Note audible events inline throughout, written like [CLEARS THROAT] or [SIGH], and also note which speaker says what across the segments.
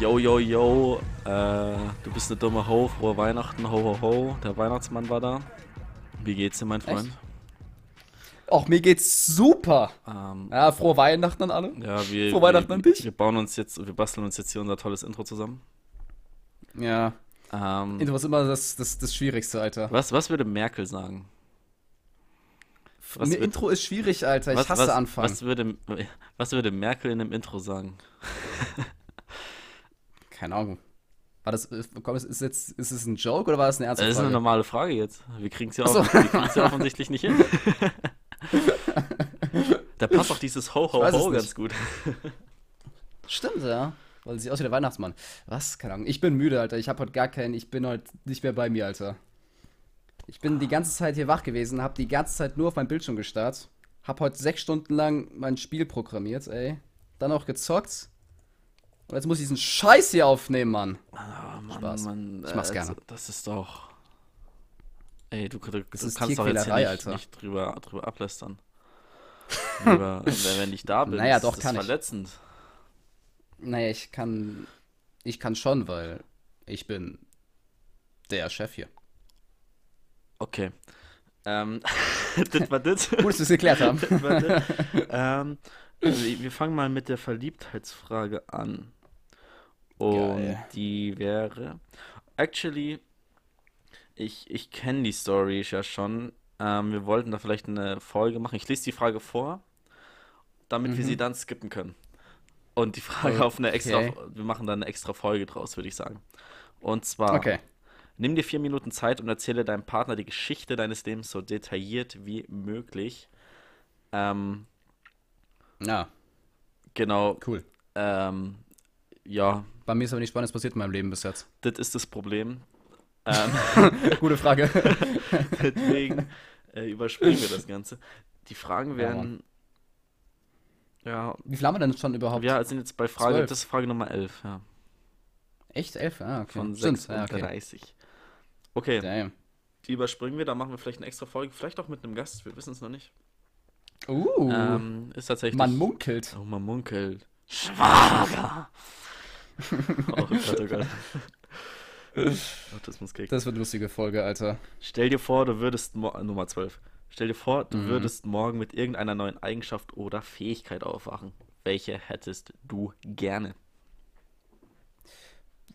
Speaker 1: Yo, yo, yo, äh, du bist eine dumme Ho, frohe Weihnachten, ho, ho, ho. Der Weihnachtsmann war da. Wie geht's dir, mein Freund?
Speaker 2: Auch mir geht's super.
Speaker 1: Ähm,
Speaker 2: Ja, frohe Weihnachten an alle.
Speaker 1: ja, wir,
Speaker 2: Frohe Weihnachten
Speaker 1: wir,
Speaker 2: an dich.
Speaker 1: wir bauen uns jetzt, wir basteln uns jetzt hier unser tolles Intro zusammen.
Speaker 2: Ja,
Speaker 1: Ähm,
Speaker 2: Intro ist immer das, das, das Schwierigste, Alter.
Speaker 1: was, was würde Merkel sagen? Was wird-
Speaker 2: Intro ist schwierig, Alter. Ich
Speaker 1: was,
Speaker 2: hasse
Speaker 1: was,
Speaker 2: Anfang.
Speaker 1: Was würde, [LAUGHS] was würde Merkel in einem Intro sagen? [LAUGHS]
Speaker 2: Keine Ahnung. War das, komm, ist, jetzt, ist es ein Joke oder war das eine ernste
Speaker 1: Das ist eine
Speaker 2: Frage?
Speaker 1: normale Frage jetzt. Wir kriegen es ja,
Speaker 2: so.
Speaker 1: ja offensichtlich nicht hin. [LAUGHS] da passt auch dieses Ho, Ho,
Speaker 2: weiß es
Speaker 1: Ho
Speaker 2: nicht.
Speaker 1: ganz gut.
Speaker 2: Stimmt, ja. Weil sie aussieht wie der Weihnachtsmann. Was? Keine Ahnung. Ich bin müde, Alter. Ich habe heute gar keinen. Ich bin heute nicht mehr bei mir, Alter. Ich bin die ganze Zeit hier wach gewesen, habe die ganze Zeit nur auf mein Bildschirm gestarrt. Hab heute sechs Stunden lang mein Spiel programmiert, ey. Dann auch gezockt. Und jetzt muss ich diesen Scheiß hier aufnehmen, Mann.
Speaker 1: Ah, Mann,
Speaker 2: Spaß.
Speaker 1: Mann,
Speaker 2: Ich mach's
Speaker 1: äh,
Speaker 2: gerne.
Speaker 1: Das ist doch. Ey, du, du, du kannst
Speaker 2: ist
Speaker 1: doch jetzt hier nicht, nicht drüber, drüber ablästern. [LAUGHS] Drüber, wenn, ich da bin,
Speaker 2: Naja,
Speaker 1: ist
Speaker 2: doch,
Speaker 1: das
Speaker 2: kann ich.
Speaker 1: verletzend.
Speaker 2: Naja, ich kann. Ich kann schon, weil ich bin der Chef hier.
Speaker 1: Okay. Ähm, [LAUGHS] das war das. [LAUGHS]
Speaker 2: Gut, dass wir es geklärt haben.
Speaker 1: Das war das. ähm, also wir fangen mal mit der Verliebtheitsfrage an. Und
Speaker 2: Geil.
Speaker 1: die wäre. Actually, ich, ich kenne die Story ja schon. Ähm, wir wollten da vielleicht eine Folge machen. Ich lese die Frage vor, damit wir sie dann skippen können. Und die Frage auf eine extra.
Speaker 2: Okay.
Speaker 1: Wir machen dann eine extra Folge draus, würde ich sagen. Und zwar.
Speaker 2: Okay.
Speaker 1: Nimm dir vier Minuten Zeit und erzähle deinem Partner die Geschichte deines Lebens so detailliert wie möglich. Ähm,
Speaker 2: Ja,
Speaker 1: genau,
Speaker 2: cool.
Speaker 1: ähm, ja,
Speaker 2: Bei mir ist aber nichts Spannendes passiert in meinem Leben bis jetzt.
Speaker 1: das ist das Problem. [LAUGHS] Ähm,
Speaker 2: Gute Frage. [LAUGHS]
Speaker 1: deswegen äh, überspringen wir das Ganze. Die Fragen
Speaker 2: Ja,
Speaker 1: werden, ja,
Speaker 2: Wie viel haben wir denn schon überhaupt?
Speaker 1: wir sind jetzt bei Frage,
Speaker 2: Zwölf.
Speaker 1: das ist Frage Nummer 11, ja,
Speaker 2: Echt? Elf? Ah, okay.
Speaker 1: von
Speaker 2: Stimmt. Ja, okay.
Speaker 1: 36. Okay,
Speaker 2: Damn.
Speaker 1: die überspringen wir, da machen wir vielleicht eine extra Folge, vielleicht auch mit einem Gast, wir wissen es noch nicht.
Speaker 2: Uh,
Speaker 1: Ähm, ist tatsächlich.
Speaker 2: man munkelt.
Speaker 1: Oh, man munkelt. Schwager! [LAUGHS] oh Gott, oh Gott. Autismus-Kick.
Speaker 2: Das wird eine lustige Folge, Alter.
Speaker 1: Stell dir vor, du würdest. äh, Nummer 12. Stell dir vor, du
Speaker 2: Mhm.
Speaker 1: würdest morgen mit irgendeiner neuen Eigenschaft oder Fähigkeit aufwachen. Welche hättest du gerne?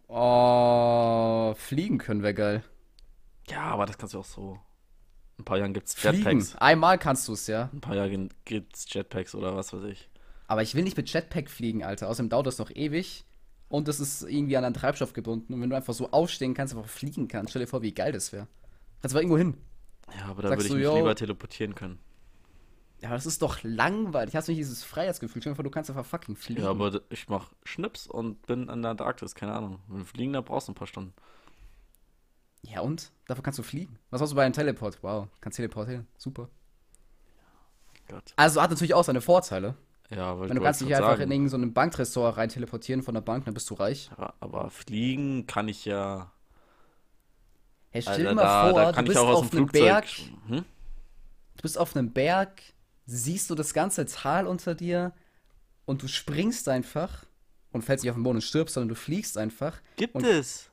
Speaker 2: Oh, fliegen können wir geil.
Speaker 1: Ja, aber das kannst du auch so. In ein paar Jahren gibt's
Speaker 2: Fliegen.
Speaker 1: Jetpacks.
Speaker 2: Einmal kannst du es, ja.
Speaker 1: In ein paar Jahren gibt's Jetpacks oder was weiß ich.
Speaker 2: Aber ich will nicht mit Jetpack fliegen, Alter. Außerdem dauert das noch ewig. Und es ist irgendwie an einen Treibstoff gebunden. Und wenn du einfach so aufstehen kannst, einfach fliegen kannst, stell dir vor, wie geil das wäre. Kannst aber irgendwo hin.
Speaker 1: Ja, aber da
Speaker 2: Sagst
Speaker 1: würde ich
Speaker 2: du,
Speaker 1: mich
Speaker 2: yo.
Speaker 1: lieber teleportieren können.
Speaker 2: Ja, aber das ist doch langweilig. Hast du nicht dieses Freiheitsgefühl? Stell dir vor, du kannst einfach fucking fliegen.
Speaker 1: Ja, aber ich mach Schnips und bin an der Antarktis, keine Ahnung. Wenn du fliegen, da brauchst du ein paar Stunden.
Speaker 2: Ja, und? Dafür kannst du fliegen. Was hast du bei einem Teleport? Wow, kannst teleportieren. Super.
Speaker 1: Gott.
Speaker 2: Also hat natürlich auch seine Vorteile.
Speaker 1: Ja, weil
Speaker 2: Wenn du kannst dich einfach in irgendein so einen Banktresor rein teleportieren von der Bank, dann bist du reich.
Speaker 1: Ja, aber fliegen kann ich ja.
Speaker 2: Hey, stell dir mal
Speaker 1: da,
Speaker 2: vor,
Speaker 1: da
Speaker 2: du bist auf einem. Berg,
Speaker 1: Hm?
Speaker 2: du bist auf einem Berg, siehst du das ganze Tal unter dir und du springst einfach und fällst nicht auf den Boden und stirbst, sondern du fliegst einfach.
Speaker 1: Gibt es?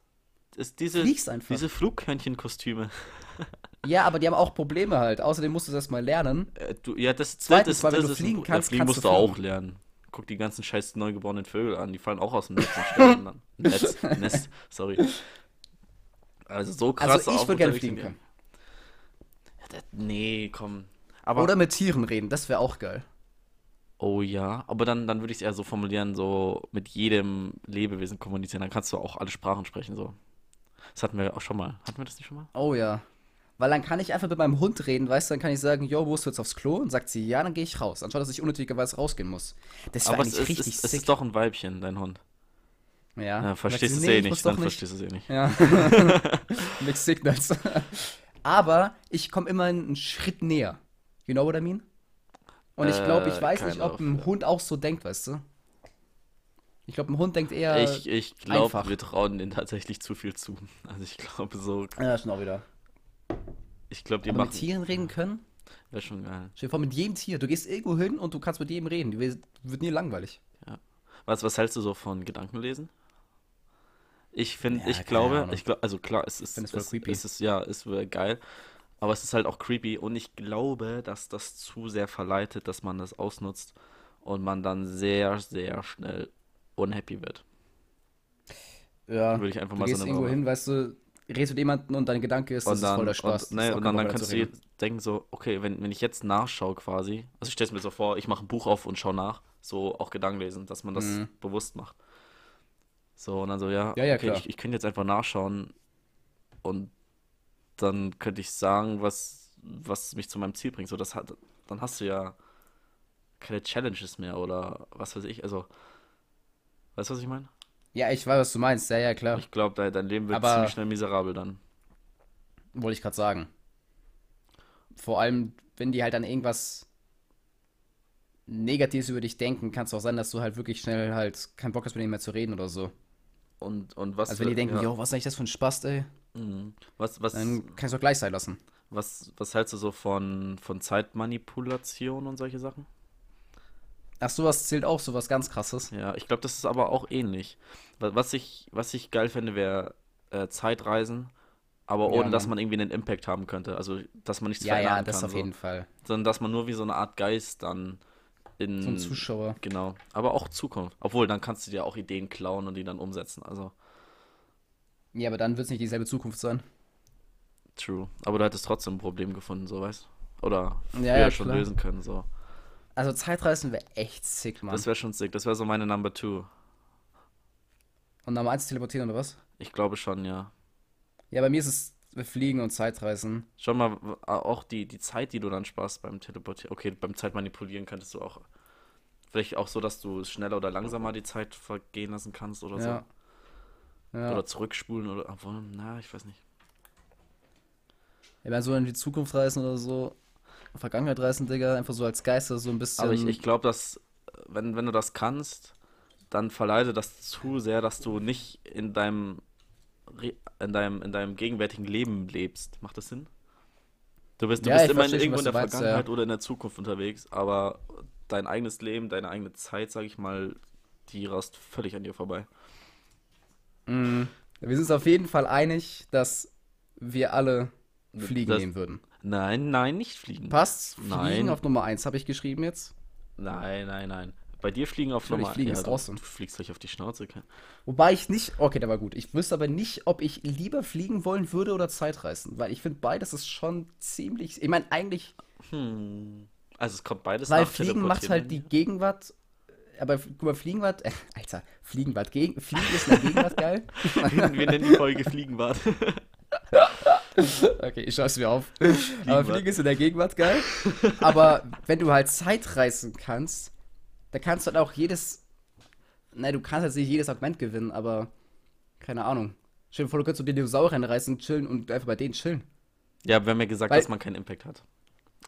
Speaker 1: Ist diese,
Speaker 2: Fliegst einfach.
Speaker 1: diese Flughörnchenkostüme. [LAUGHS]
Speaker 2: Ja, aber die haben auch Probleme halt. Außerdem musst du das mal lernen.
Speaker 1: Äh, du, ja, das,
Speaker 2: Zweitens,
Speaker 1: das,
Speaker 2: weil wenn
Speaker 1: das
Speaker 2: du
Speaker 1: ist ein-
Speaker 2: fliegen
Speaker 1: ja,
Speaker 2: kannst,
Speaker 1: fliegen
Speaker 2: kannst
Speaker 1: musst
Speaker 2: du
Speaker 1: auch
Speaker 2: fliegen.
Speaker 1: lernen. Guck die ganzen scheiß neugeborenen Vögel an, die fallen auch aus dem Netz und sterben dann. [LAUGHS] Netz, Nest, sorry. Also so krass
Speaker 2: Also ich würde gerne fliegen können.
Speaker 1: Ja, das, nee, komm. Aber,
Speaker 2: Oder mit Tieren reden, das wäre auch geil.
Speaker 1: oh ja, aber dann, dann würde ich es eher so formulieren, so mit jedem Lebewesen kommunizieren. Dann kannst du auch alle Sprachen sprechen, so. Das hatten wir auch schon mal. Hatten wir das nicht schon mal?
Speaker 2: Oh ja. Weil dann kann ich einfach mit meinem Hund reden, weißt du, dann kann ich sagen, yo, musst du jetzt aufs Klo? Und sagt sie, ja, dann gehe ich raus. Anstatt dass ich unnötigerweise rausgehen muss. Das wäre
Speaker 1: Aber es
Speaker 2: eigentlich
Speaker 1: ist,
Speaker 2: richtig
Speaker 1: es, es
Speaker 2: sick.
Speaker 1: ist doch ein Weibchen, dein Hund.
Speaker 2: ja.
Speaker 1: Ja, verstehst du es
Speaker 2: nee,
Speaker 1: eh nicht, dann verstehst du es eh nicht.
Speaker 2: Ja. [LAUGHS] Mixed Signals. [LAUGHS] Aber ich komme immer einen Schritt näher. You know what I mean? Und ich glaube, ich
Speaker 1: Äh,
Speaker 2: weiß
Speaker 1: kind
Speaker 2: nicht, ob ein
Speaker 1: ja.
Speaker 2: Hund auch so denkt, weißt du? Ich glaube, ein Hund denkt eher.
Speaker 1: Ich, ich glaube, wir trauen denen tatsächlich zu viel zu. Also ich glaube so,
Speaker 2: ja, schon auch wieder.
Speaker 1: Ich glaube, die
Speaker 2: Aber mit
Speaker 1: machen,
Speaker 2: Tieren reden können?
Speaker 1: wäre schon geil.
Speaker 2: Stell dir vor, mit jedem Tier. Du gehst irgendwo hin und du kannst mit jedem reden. Die wird nie langweilig.
Speaker 1: Was, was hältst du so von Gedankenlesen? Ich finde,
Speaker 2: Ja,
Speaker 1: ich glaube,
Speaker 2: Ahnung.
Speaker 1: ich glaube, also klar, es ist,
Speaker 2: es
Speaker 1: es,
Speaker 2: creepy.
Speaker 1: es ist, ja, es wäre geil, aber es ist halt auch creepy und ich glaube, dass das zu sehr verleitet, dass man das ausnutzt und man dann sehr, sehr schnell unhappy wird.
Speaker 2: Ja,
Speaker 1: Würde ich einfach
Speaker 2: du
Speaker 1: mal so
Speaker 2: gehst
Speaker 1: eine
Speaker 2: irgendwo hin, weißt du, redest mit jemandem und dein Gedanke ist, das
Speaker 1: Und
Speaker 2: ist
Speaker 1: dann,
Speaker 2: voll der Spaß.
Speaker 1: und,
Speaker 2: das ist
Speaker 1: ne,
Speaker 2: auch
Speaker 1: und dann, dann kannst du denken so, okay, wenn, wenn ich jetzt nachschaue quasi, also ich stelle es mir so vor, ich mache ein Buch auf und schaue nach, so auch Gedanken lesen, dass man das
Speaker 2: Mhm.
Speaker 1: bewusst macht. So, und dann so, ja,
Speaker 2: Ja, ja,
Speaker 1: okay, ich, ich könnte jetzt einfach nachschauen und dann könnte ich sagen, was, was mich zu meinem Ziel bringt. So, das hat, dann hast du ja keine Challenges mehr oder was weiß ich, also, weißt du, was ich meine?
Speaker 2: Ja, ich weiß, was du meinst. Ja, ja, klar.
Speaker 1: Ich glaube, dein, Leben wird
Speaker 2: Aber-
Speaker 1: ziemlich schnell miserabel dann.
Speaker 2: Wollte ich gerade sagen. Vor allem, wenn die halt an irgendwas Negatives über dich denken, kann es auch sein, dass du halt wirklich schnell halt keinen Bock hast, mit denen mehr zu reden oder so.
Speaker 1: Und, und was
Speaker 2: Also wenn die denken,
Speaker 1: ja,
Speaker 2: jo, was ist eigentlich das für ein Spaß, ey,
Speaker 1: mhm. was, was,
Speaker 2: dann kannst du auch gleich sein lassen.
Speaker 1: Was, was hältst du so von, von Zeitmanipulation und solche Sachen?
Speaker 2: Ach, sowas zählt auch, sowas ganz krasses.
Speaker 1: Ja, ich glaube, das ist aber auch ähnlich. Wa- Was ich, was ich geil fände, wäre äh, Zeitreisen, aber
Speaker 2: Ja,
Speaker 1: ohne dass
Speaker 2: Mann.
Speaker 1: man irgendwie einen Impact haben könnte. Also, dass man nichts
Speaker 2: Ja, ja,
Speaker 1: verändern
Speaker 2: das
Speaker 1: kann,
Speaker 2: auf
Speaker 1: so.
Speaker 2: jeden Fall.
Speaker 1: Sondern dass man nur wie so eine Art Geist dann in.
Speaker 2: So ein Zuschauer.
Speaker 1: Genau. Aber auch Zukunft. Obwohl, dann kannst du dir auch Ideen klauen und die dann umsetzen. Also,
Speaker 2: Ja, aber dann wird es nicht dieselbe Zukunft sein.
Speaker 1: true. Aber du hättest trotzdem ein Problem gefunden, so weißt Oder früher
Speaker 2: Ja, ja,
Speaker 1: schon lösen können, so.
Speaker 2: Also Zeitreisen wäre echt sick, Mann.
Speaker 1: Das wäre schon sick. Das wäre so meine Number Two.
Speaker 2: Und Nummer eins teleportieren oder was?
Speaker 1: Ich glaube schon, ja.
Speaker 2: Ja, bei mir ist es Fliegen und Zeitreisen.
Speaker 1: Schon mal auch die, die Zeit, die du dann sparst beim Teleportieren. Okay, beim Zeitmanipulieren könntest du auch. Vielleicht auch so, dass du schneller oder langsamer die Zeit vergehen lassen kannst oder
Speaker 2: Ja.
Speaker 1: so.
Speaker 2: Ja.
Speaker 1: Oder zurückspulen oder. Obwohl, na, ich weiß nicht.
Speaker 2: Ja, wenn so in die Zukunft reisen oder so, Vergangenheit reisen, Digga, einfach so als Geister so ein bisschen.
Speaker 1: Aber ich, ich glaube, dass, wenn, wenn du das kannst, dann verleite das zu sehr, dass du nicht in deinem, in deinem, in deinem gegenwärtigen Leben lebst. Macht das Sinn? Du bist, du
Speaker 2: Ja,
Speaker 1: bist immer in, irgendwo in der
Speaker 2: meinst, ja.
Speaker 1: Vergangenheit oder in der Zukunft unterwegs, aber dein eigenes Leben, deine eigene Zeit, sag ich mal, die rast völlig an dir vorbei.
Speaker 2: Mm, wir sind uns auf jeden Fall einig, dass wir alle Fliegen
Speaker 1: Das-
Speaker 2: nehmen würden.
Speaker 1: Nein, nein, nicht fliegen.
Speaker 2: Passt? Fliegen
Speaker 1: Nein.
Speaker 2: auf Nummer 1 habe ich geschrieben jetzt.
Speaker 1: Nein, nein, nein. Bei dir fliegen auf Nummer
Speaker 2: fliegen
Speaker 1: ja,
Speaker 2: ist
Speaker 1: du,
Speaker 2: awesome.
Speaker 1: du fliegst gleich auf die Schnauze.
Speaker 2: Wobei ich nicht, okay, der war gut. Ich wüsste aber nicht, ob ich lieber fliegen wollen würde oder Zeitreisen, weil ich finde beides ist schon ziemlich, ich meine eigentlich,
Speaker 1: Hm. Also es kommt beides
Speaker 2: weil
Speaker 1: nach
Speaker 2: Fliegen macht halt die. Gegenwart, aber guck mal, Fliegen war, äh, [LAUGHS] Alter, Fliegen war, gegen, Fliegen ist in der Gegenwart geil. [LAUGHS]
Speaker 1: Wir nennen die Folge Fliegenbad. [LAUGHS] [LAUGHS]
Speaker 2: Okay, ich schreib's mir auf. Aber
Speaker 1: Gegenwart.
Speaker 2: Fliegen ist in der Gegenwart geil. [LAUGHS] Aber wenn du halt Zeitreisen kannst, da kannst du halt auch jedes. Nein, du kannst jetzt nicht jedes Argument gewinnen, aber keine Ahnung. Stell dir vor, du könntest so die Dinosaurier reisen, chillen und einfach bei denen chillen.
Speaker 1: Ja, wir haben ja gesagt,
Speaker 2: Weil-
Speaker 1: dass man keinen Impact hat.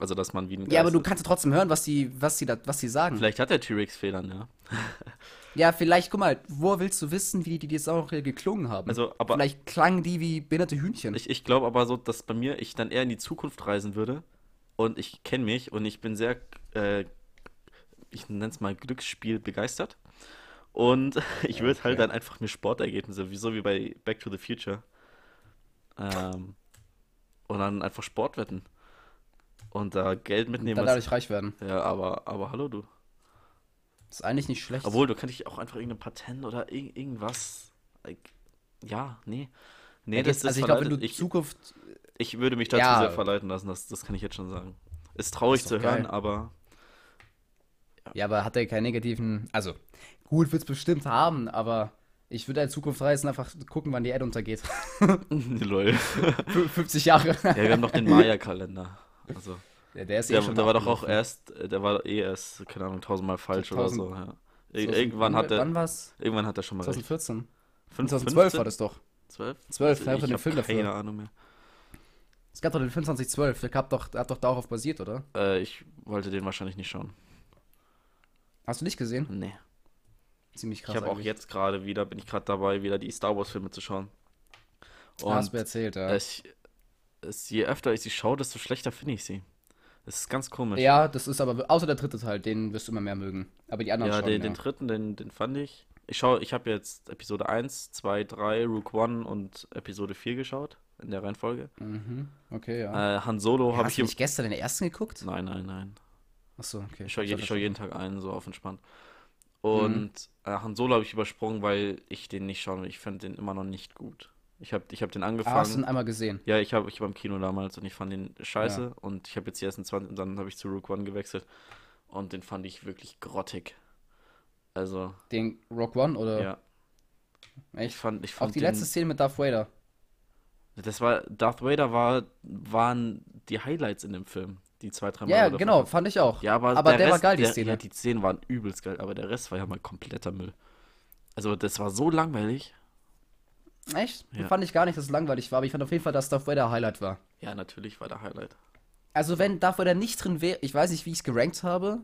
Speaker 1: Also, dass man wie ein
Speaker 2: Ja, aber
Speaker 1: Geist
Speaker 2: du kannst ja trotzdem hören, was die, was die, da, was die sagen.
Speaker 1: Vielleicht hat der T-Rex Federn, ja. [LAUGHS]
Speaker 2: Ja, vielleicht, guck mal, wo willst du wissen, wie die Dinosaurier geklungen haben?
Speaker 1: Also, aber
Speaker 2: vielleicht klangen die wie behinderte Hühnchen.
Speaker 1: ich, ich glaube aber so, dass bei mir ich dann eher in die Zukunft reisen würde. Und ich kenne mich und ich bin sehr, äh, ich nenne es mal Glücksspiel begeistert. Und [LAUGHS] ich würde halt
Speaker 2: Okay.
Speaker 1: dann einfach mir Sportergebnisse, wie so wie bei Back to the Future. Ähm, und dann einfach Sport wetten. Und da Geld mitnehmen.
Speaker 2: dann
Speaker 1: was-
Speaker 2: dadurch reich werden.
Speaker 1: ja, aber, aber hallo du.
Speaker 2: Das ist eigentlich nicht schlecht.
Speaker 1: Obwohl, du könntest auch einfach irgendein Patent oder ir irgendwas. Ja, nee. Nee,
Speaker 2: Ja,
Speaker 1: das,
Speaker 2: das, also ich glaube, wenn du
Speaker 1: ich,
Speaker 2: Zukunft
Speaker 1: ich würde mich dazu
Speaker 2: Ja.
Speaker 1: sehr verleiten lassen, das, das kann ich jetzt schon sagen. Ist traurig
Speaker 2: Ist
Speaker 1: zu
Speaker 2: geil.
Speaker 1: hören, aber
Speaker 2: Ja, aber hat er keinen negativen. Also, gut wird es bestimmt haben, aber ich würde in Zukunft reisen, einfach gucken, wann die Erde untergeht. [LAUGHS]
Speaker 1: lol. [LAUGHS]
Speaker 2: Fü- 50 Jahre.
Speaker 1: Ja, wir haben noch den Maya-Kalender. Also,
Speaker 2: Der, der ist eh
Speaker 1: der,
Speaker 2: schon
Speaker 1: der war doch auch erst, äh, der war eh erst, keine Ahnung, tausendmal falsch oder so, ja. Ir
Speaker 2: 2000
Speaker 1: irgendwann hat er,
Speaker 2: Wann war's?
Speaker 1: irgendwann hat er schon mal recht.
Speaker 2: 2014.
Speaker 1: Fünf-
Speaker 2: 2012 war das doch.
Speaker 1: 12?
Speaker 2: 12,
Speaker 1: ich
Speaker 2: da hat er den Film dafür.
Speaker 1: keine Ahnung mehr.
Speaker 2: Es gab doch den Film 2012, der gab doch, der hat doch darauf basiert, oder?
Speaker 1: Äh, ich wollte den wahrscheinlich nicht schauen.
Speaker 2: Hast du nicht gesehen?
Speaker 1: Nee.
Speaker 2: Ziemlich krass.
Speaker 1: Ich habe auch jetzt gerade wieder, bin ich gerade dabei, wieder die Star Wars Filme zu schauen.
Speaker 2: Ah, hast
Speaker 1: Und
Speaker 2: mir erzählt, ja.
Speaker 1: es, es, je öfter ich sie schaue, desto schlechter finde ich sie. Das ist ganz komisch.
Speaker 2: Ja, das ist aber, außer der dritte Teil, den wirst du immer mehr mögen. Aber die anderen
Speaker 1: ja
Speaker 2: schon,
Speaker 1: den,
Speaker 2: ja.
Speaker 1: den dritten, den, den fand ich. Ich schaue, ich habe jetzt Episode 1, 2, 3, Rook One und Episode 4 geschaut. In der Reihenfolge.
Speaker 2: Mhm. Okay, ja.
Speaker 1: Äh, Han Solo
Speaker 2: Ja,
Speaker 1: habe
Speaker 2: hast
Speaker 1: ich.
Speaker 2: du nicht gestern den ersten geguckt?
Speaker 1: Nein, nein, nein.
Speaker 2: Achso, okay.
Speaker 1: Ich schaue ich schau jeden Tag einen, so auf entspannt.
Speaker 2: Mhm.
Speaker 1: Und äh, Han Solo habe ich übersprungen, weil ich den nicht schaue. Ich fand den immer noch nicht gut. Ich habe ich hab den
Speaker 2: Ah, hast du
Speaker 1: angefangen.
Speaker 2: ihn einmal gesehen?
Speaker 1: Ja, ich habe ich war im Kino damals und ich fand den scheiße.
Speaker 2: Ja.
Speaker 1: Und ich habe jetzt die ersten 20 und dann habe ich zu Rook One gewechselt. Und den fand ich wirklich grottig. Also,
Speaker 2: Den Rock One oder?
Speaker 1: ja. Ich
Speaker 2: Echt?
Speaker 1: fand, ich
Speaker 2: Auch
Speaker 1: fand
Speaker 2: die
Speaker 1: den,
Speaker 2: letzte Szene mit Darth Vader.
Speaker 1: Das war, Darth Vader war, waren die Highlights in dem Film. Die zwei, drei Mal.
Speaker 2: Ja,
Speaker 1: oder
Speaker 2: genau, fand ich auch.
Speaker 1: Ja, aber,
Speaker 2: Aber der war
Speaker 1: Rest,
Speaker 2: geil, die
Speaker 1: der,
Speaker 2: Szene.
Speaker 1: Ja, die Szenen waren übelst geil, aber der Rest war ja mal kompletter Müll. Also, das war so langweilig.
Speaker 2: Echt?
Speaker 1: Ja.
Speaker 2: Fand ich gar nicht, dass es langweilig war, aber ich fand auf jeden Fall, dass Darth Vader Highlight war.
Speaker 1: Ja, natürlich war der Highlight.
Speaker 2: Also, wenn Darth Vader nicht drin wäre, ich weiß nicht, wie ich es gerankt habe.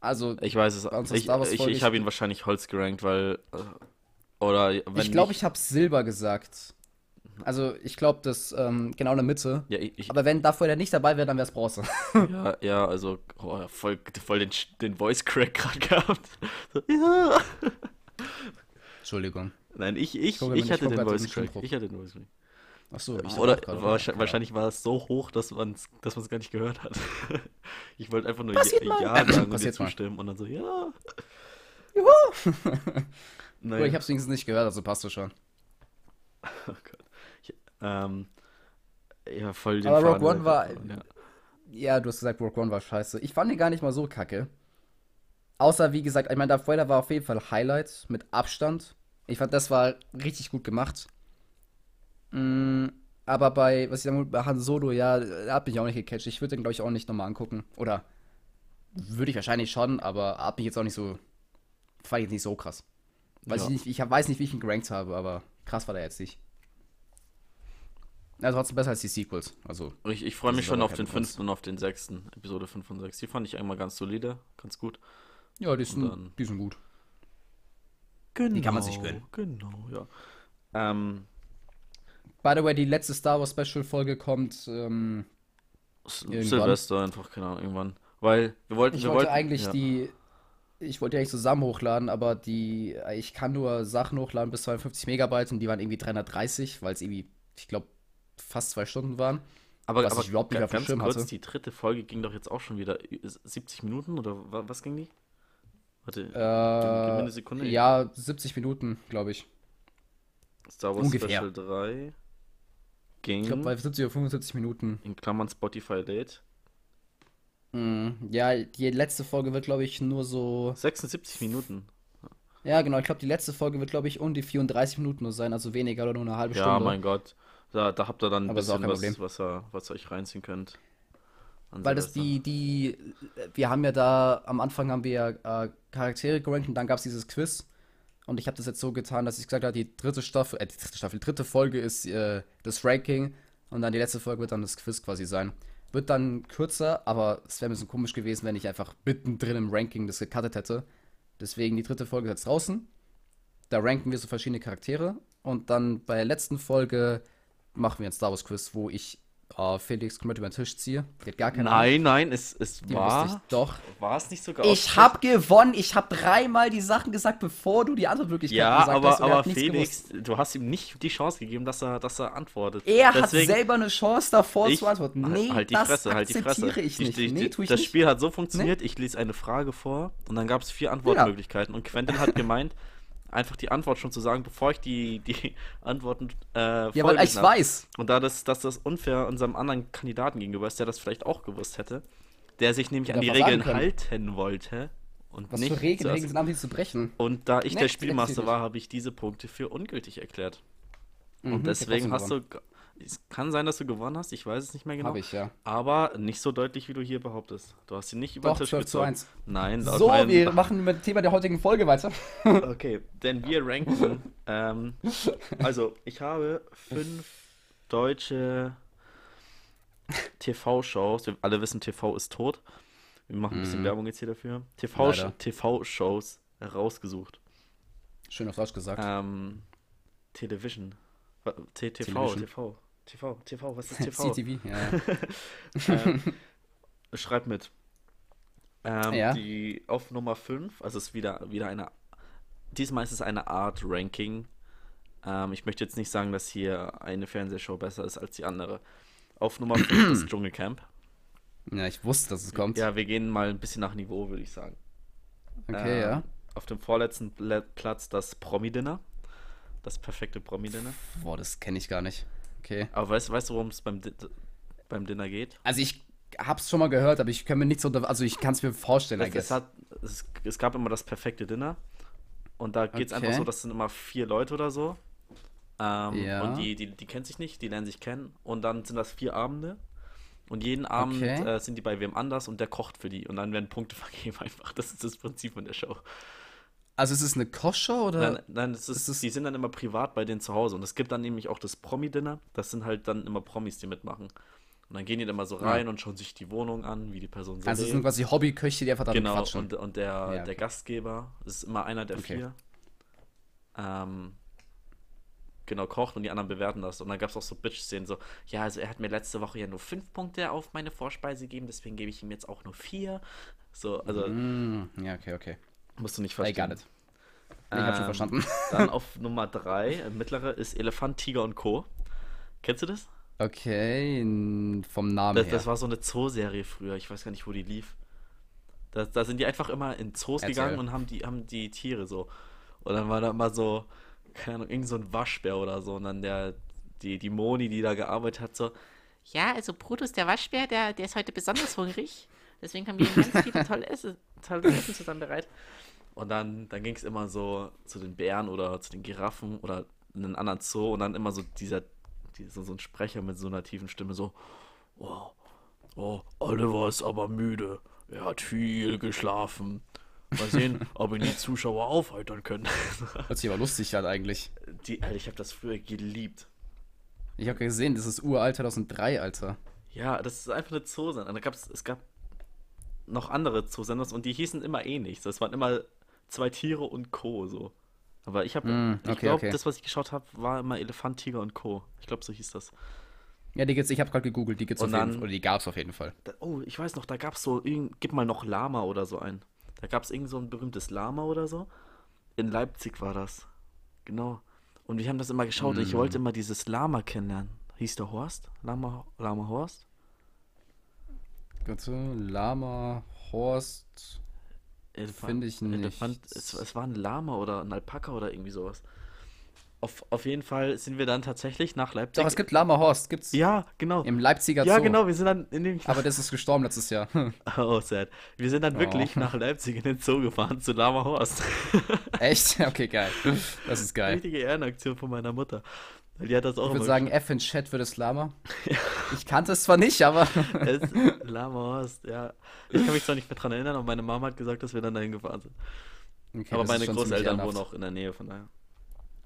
Speaker 2: Also,
Speaker 1: Ich weiß es.
Speaker 2: Unserer
Speaker 1: Ich, ich, ich
Speaker 2: ich-
Speaker 1: habe ihn wahrscheinlich Holz gerankt, weil. äh, Oder wenn
Speaker 2: ich glaube, ich habe Silber gesagt. Also, ich glaube, das ähm, genau in der Mitte.
Speaker 1: Ja, ich, ich,
Speaker 2: Aber wenn Darth Vader nicht dabei wäre, dann wäre es Bronze. [LAUGHS]
Speaker 1: ja, ja, also oh, voll, voll den, den Voice Crack [LAUGHS] gerade gehabt. Ja.
Speaker 2: Entschuldigung.
Speaker 1: Nein, ich, ich, ich
Speaker 2: ich
Speaker 1: hatte den Voice Crack. Ich hatte den Voice Crack.
Speaker 2: Achso, ich
Speaker 1: Oder
Speaker 2: auch gerade.
Speaker 1: wahrscheinlich,
Speaker 2: Ja.
Speaker 1: wahrscheinlich war es so hoch, dass man es dass man's gar nicht gehört hat. [LAUGHS] Ich wollte einfach nur
Speaker 2: Passiert
Speaker 1: ja, sagen und dir
Speaker 2: Passiert mal.
Speaker 1: zustimmen und dann so, ja.
Speaker 2: Juhu! [LAUGHS]
Speaker 1: Naja.
Speaker 2: Gut, ich habe es wenigstens nicht gehört, also passt du schon. [LAUGHS]
Speaker 1: Oh Gott. Ich, ähm, ja, voll den
Speaker 2: Aber Rogue One war-
Speaker 1: Ja.
Speaker 2: Ja, du hast gesagt, Rogue One war scheiße. Ich fand ihn gar nicht mal so kacke. Außer, wie gesagt, ich meine, Darth Vader war auf jeden Fall Highlight mit Abstand. Ich fand, das war richtig gut gemacht. Mm, aber bei, was ich sagen bei Han Solo, ja, da hat mich auch nicht gecatcht. Ich würde den, glaube ich, auch nicht nochmal angucken. Oder würde ich wahrscheinlich schon, aber hat mich jetzt auch nicht so, fand ich jetzt nicht so krass. Weiß
Speaker 1: Ja.
Speaker 2: ich nicht, ich weiß nicht, wie ich ihn gerankt habe, aber krass war der jetzt nicht. Also trotzdem besser als die Sequels. Also,
Speaker 1: Ich, ich freue mich schon auf den fünften und auf den sechsten, Episode 5 und 6. Die fand ich einmal ganz solide, ganz gut.
Speaker 2: ja, die sind,
Speaker 1: dann-
Speaker 2: die sind gut.
Speaker 1: Genau.
Speaker 2: kann man sich gönnen.
Speaker 1: Genau, ja. Ähm,
Speaker 2: By the way, die letzte Star Wars Special Folge kommt. Ähm.
Speaker 1: Silvester einfach, keine Ahnung, irgendwann. Weil wir wollten,
Speaker 2: ich
Speaker 1: wir
Speaker 2: wollte
Speaker 1: wollten,
Speaker 2: eigentlich
Speaker 1: ja.
Speaker 2: die. Ich wollte die eigentlich zusammen hochladen, aber die. Ich kann nur Sachen hochladen bis 52 Megabyte und die waren irgendwie 330, weil es irgendwie, ich glaube, fast zwei Stunden waren.
Speaker 1: Aber,
Speaker 2: was
Speaker 1: aber
Speaker 2: ich überhaupt nicht
Speaker 1: ga-
Speaker 2: auf dem
Speaker 1: ganz
Speaker 2: Schirm
Speaker 1: kurz,
Speaker 2: hatte.
Speaker 1: die dritte Folge ging doch jetzt auch schon wieder ü- 70 Minuten oder wa- was ging die? Warte, gib, gib mir eine
Speaker 2: Äh,
Speaker 1: Sekunde.
Speaker 2: ja, 70 Minuten, glaube ich.
Speaker 1: Star Wars
Speaker 2: ungefähr.
Speaker 1: Special 3 ging
Speaker 2: Ich glaube, bei 70 oder 75 Minuten.
Speaker 1: in Klammern Spotify Date
Speaker 2: Mm, ja, die letzte Folge wird, glaube ich, nur so.
Speaker 1: 76 Minuten.
Speaker 2: Ja, genau, ich glaube, die letzte Folge wird, glaube ich, um die 34 Minuten nur sein, also weniger oder nur eine halbe
Speaker 1: Ja,
Speaker 2: Stunde.
Speaker 1: mein Gott. Da, da habt ihr dann ein
Speaker 2: Aber
Speaker 1: bisschen was, was, ihr, was ihr euch reinziehen könnt.
Speaker 2: Weil das die, die, wir haben ja da, am Anfang haben wir ja äh, Charaktere gerankt und dann gab es dieses Quiz. Und ich habe das jetzt so getan, dass ich gesagt habe, die dritte Staffel, äh, die dritte Staffel, die dritte Folge ist äh, das Ranking und dann die letzte Folge wird dann das Quiz quasi sein. Wird dann kürzer, aber es wäre ein bisschen komisch gewesen, wenn ich einfach mittendrin im Ranking das gecuttet hätte. Deswegen die dritte Folge ist jetzt draußen. Da ranken wir so verschiedene Charaktere. Und dann bei der letzten Folge machen wir ein Star Wars Quiz, wo ich äh, Felix komplett über den Tisch ziehe. Die hat gar keine Ahnung.
Speaker 1: Nein, nein, es, es
Speaker 2: Die
Speaker 1: war.
Speaker 2: ich doch.
Speaker 1: War es nicht sogar
Speaker 2: Ich
Speaker 1: auch-
Speaker 2: hab gewonnen. Ich hab dreimal die Sachen gesagt, bevor du die Antwortmöglichkeiten
Speaker 1: Ja,
Speaker 2: gesagt
Speaker 1: aber,
Speaker 2: hast. er
Speaker 1: aber Felix, du hast ihm nicht die Chance gegeben, dass er, dass er antwortet.
Speaker 2: Er
Speaker 1: Deswegen-
Speaker 2: hat selber eine Chance davor
Speaker 1: Ich-
Speaker 2: zu antworten. Nee,
Speaker 1: halt die
Speaker 2: das
Speaker 1: Fresse, halt die Fresse.
Speaker 2: ich nicht.
Speaker 1: die-
Speaker 2: nee,
Speaker 1: die-
Speaker 2: tue ich
Speaker 1: das
Speaker 2: nicht.
Speaker 1: Spiel hat so funktioniert, ich lese eine Frage vor und dann gab es vier Antwortmöglichkeiten und Quentin hat gemeint, [LAUGHS] einfach die Antwort schon zu sagen, bevor ich die, die [LAUGHS] Antworten äh,
Speaker 2: Ja, weil ich
Speaker 1: hab.
Speaker 2: weiß.
Speaker 1: Und da das, dass das unfair unserem anderen Kandidaten gegenüber ist, der das vielleicht auch gewusst hätte, der sich nämlich an die Regeln halten wollte und
Speaker 2: Was
Speaker 1: nicht
Speaker 2: für Regeln? Regeln sind einfach zu brechen.
Speaker 1: Und da ich
Speaker 2: Nee,
Speaker 1: der Spielmaster war, habe ich diese Punkte für ungültig erklärt.
Speaker 2: Mhm,
Speaker 1: Und deswegen hast du. Es kann sein, dass du gewonnen hast, ich weiß es nicht mehr genau.
Speaker 2: Habe ich, ja.
Speaker 1: Aber nicht so deutlich, wie du hier behauptest. Du hast ihn nicht über
Speaker 2: Doch,
Speaker 1: den Tisch
Speaker 2: 12 zu
Speaker 1: gezogen.
Speaker 2: 1.
Speaker 1: Nein, laut
Speaker 2: So,
Speaker 1: meinen-
Speaker 2: wir machen mit dem Thema der heutigen Folge weiter. [LAUGHS]
Speaker 1: Okay, denn wir ranken. ähm, also, ich habe fünf deutsche TV-Shows. Wir alle wissen, TV ist tot. Wir machen ein bisschen
Speaker 2: Mhm.
Speaker 1: Werbung jetzt hier dafür. TV-Shows rausgesucht.
Speaker 2: Schön auf Deutsch gesagt.
Speaker 1: Ähm, Television. TV,
Speaker 2: Television.
Speaker 1: TV. TV, TV, was ist [LAUGHS] TV?
Speaker 2: CTV, ja. [LAUGHS]
Speaker 1: ähm, schreib mit. Ähm,
Speaker 2: Ja.
Speaker 1: Die auf Nummer 5, also ist wieder, wieder eine diesmal ist es eine Art Ranking. Ähm, ich möchte jetzt nicht sagen, dass hier eine Fernsehshow besser ist als die andere. Auf Nummer 5 [CLEARS THROAT] das Dschungelcamp.
Speaker 2: Ja, ich wusste, dass es kommt.
Speaker 1: Ja, wir gehen mal ein bisschen nach Niveau, würde ich sagen.
Speaker 2: Okay,
Speaker 1: Ähm,
Speaker 2: ja.
Speaker 1: Auf dem vorletzten Pla- Platz das Promi-Dinner. Das perfekte Promi-Dinner.
Speaker 2: Boah, das kenne ich gar nicht. Okay.
Speaker 1: Aber weißt, weißt du, worum es beim, beim Dinner geht?
Speaker 2: Also ich hab's schon mal gehört, aber ich kann mir nichts unter. Also ich kann es mir vorstellen,
Speaker 1: Es, es, hat, es, es gab immer das perfekte Dinner. Und da geht es einfach
Speaker 2: Okay.
Speaker 1: so, das sind immer vier Leute oder so. Ähm,
Speaker 2: Ja.
Speaker 1: Und die, die, die kennen sich nicht, die lernen sich kennen. Und dann sind das vier Abende. Und jeden Abend
Speaker 2: Okay.
Speaker 1: äh, sind die bei wem anders und der kocht für die. Und dann werden Punkte [LAUGHS] vergeben einfach. Das ist das Prinzip von der Show.
Speaker 2: Also ist es eine Kochshow oder?
Speaker 1: Nein, nein es ist,
Speaker 2: ist es-
Speaker 1: die sind dann immer privat bei denen zu Hause. Und es gibt dann nämlich auch das Promi-Dinner. Das sind halt dann immer Promis, die mitmachen. Und dann gehen die da mal so rein und schauen sich die Wohnung an, wie die Person so
Speaker 2: Also es
Speaker 1: lebt.
Speaker 2: sind quasi Hobbyköche, die einfach damit
Speaker 1: Genau,
Speaker 2: quatschen.
Speaker 1: und, und der,
Speaker 2: Ja,
Speaker 1: der
Speaker 2: okay.
Speaker 1: Gastgeber ist immer einer der
Speaker 2: Okay.
Speaker 1: vier. Ähm, genau, kocht und die anderen bewerten das. Und dann gab es auch so Bitch-Szenen, so, ja, also er hat mir letzte Woche ja nur fünf Punkte auf meine Vorspeise gegeben, deswegen gebe ich ihm jetzt auch nur vier. So, also
Speaker 2: Mm, ja, okay, okay.
Speaker 1: Musst du nicht
Speaker 2: I
Speaker 1: verstehen.
Speaker 2: got it. Ich hab schon
Speaker 1: Ähm,
Speaker 2: verstanden. [LAUGHS]
Speaker 1: Dann auf [LAUGHS] Nummer drei, äh, mittlere, ist Elefant, Tiger und Co. Kennst du das?
Speaker 2: Okay, vom Namen
Speaker 1: Das,
Speaker 2: her.
Speaker 1: das war so eine Zooserie früher, ich weiß gar nicht, wo die lief. Da, da sind die einfach immer in Zoos
Speaker 2: Erzähl.
Speaker 1: gegangen und haben die, haben die Tiere so. Und dann war da immer so, keine Ahnung, irgend so ein Waschbär oder so. Und dann der, die, die Moni, die da gearbeitet hat, so,
Speaker 3: Ja, also Brutus, der Waschbär, der, der ist heute besonders hungrig. Deswegen haben wir ihm ganz viele [LAUGHS] tolle Essen, tolles Essen zusammen bereit.
Speaker 1: Und dann, dann ging es immer so zu den Bären oder zu den Giraffen oder in einen anderen Zoo und dann immer so dieser, dieser so ein Sprecher mit so einer tiefen Stimme so, oh, oh, Oliver ist aber müde. Er hat viel geschlafen. Mal sehen, [LAUGHS] ob ihn die Zuschauer aufheitern können. [LAUGHS]
Speaker 2: Hört sich aber lustig an eigentlich.
Speaker 1: Die, Alter, ich habe das früher geliebt.
Speaker 2: Ich habe gesehen, das ist uralt 2003, Alter.
Speaker 1: Ja, das ist einfach eine gab's, es gab noch andere Zoosenders und die hießen immer ähnlich. Das waren immer zwei Tiere und Co. so. Aber ich habe,
Speaker 2: Mm,
Speaker 1: ich
Speaker 2: okay,
Speaker 1: glaube,
Speaker 2: okay.
Speaker 1: das, was ich geschaut habe, war immer Elefant, Tiger und Co. Ich glaube, so hieß das.
Speaker 2: Ja, die gibt's, ich habe gerade gegoogelt, die gibt's
Speaker 1: Und
Speaker 2: auf jeden
Speaker 1: dann-
Speaker 2: Fall. Oder die gab's auf jeden Fall.
Speaker 1: Da, oh, ich weiß noch, da gab es so, gib mal noch Lama oder so ein. Da gab es irgend so ein berühmtes Lama oder so. In Leipzig war das. Genau. Und wir haben das immer geschaut.
Speaker 2: Mm.
Speaker 1: Ich wollte immer dieses Lama kennenlernen. Hieß der Horst? Lama, Lama Horst?
Speaker 2: Warte, Lama, Horst.
Speaker 1: Elefant-
Speaker 2: Finde ich nicht.
Speaker 1: Elefant, es, es war ein Lama oder ein Alpaka oder irgendwie sowas. Auf, auf jeden Fall sind wir dann tatsächlich nach Leipzig.
Speaker 2: Doch, es gibt Lama Horst, gibt's
Speaker 1: ja, genau.
Speaker 2: im Leipziger
Speaker 1: Ja,
Speaker 2: Zoo.
Speaker 1: genau, wir sind dann in dem.
Speaker 2: Aber das ist gestorben letztes Jahr. [LAUGHS]
Speaker 1: Oh, sad. Wir sind dann wirklich
Speaker 2: Oh.
Speaker 1: nach Leipzig in den Zoo gefahren zu Lama Horst.
Speaker 2: Echt? Okay, geil. Das ist geil.
Speaker 1: Richtige Ehrenaktion von meiner Mutter. Weil die hat das auch
Speaker 2: Ich würde sagen, F in Chat für das Lama. [LAUGHS] Ich kannte es zwar nicht, aber. [LAUGHS]
Speaker 1: Es, Lama Horst, ja. Ich kann mich zwar nicht mehr dran erinnern, aber meine Mama hat gesagt, dass wir dann dahin gefahren sind.
Speaker 2: Okay,
Speaker 1: aber
Speaker 2: das
Speaker 1: meine Großeltern wohnen auch in der Nähe, von daher.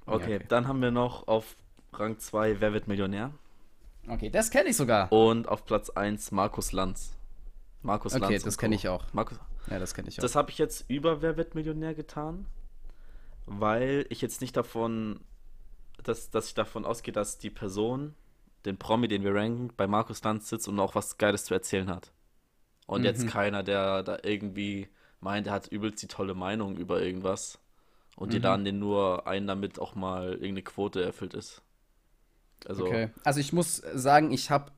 Speaker 1: Okay,
Speaker 2: okay.
Speaker 1: dann haben wir noch auf Rang 2 Wer wird Millionär?
Speaker 2: Okay, das kenne ich sogar.
Speaker 1: Und auf Platz 1 Markus Lanz. Markus
Speaker 2: Okay,
Speaker 1: Lanz.
Speaker 2: das
Speaker 1: und
Speaker 2: kenne ich auch.
Speaker 1: Markus,
Speaker 2: Ja, das kenne ich auch.
Speaker 1: das habe ich jetzt über Wer wird Millionär getan, weil ich jetzt nicht davon, dass, dass ich davon ausgehe, dass die Person, den Promi, den wir ranken, bei Markus Lanz sitzt und auch was Geiles zu erzählen hat. Und jetzt
Speaker 2: Mhm.
Speaker 1: keiner, der da irgendwie meint, er hat übelst die tolle Meinung über irgendwas und die
Speaker 2: Mhm.
Speaker 1: laden den nur ein, damit auch mal irgendeine Quote erfüllt ist. Also,
Speaker 2: Okay. Also ich muss sagen, ich habe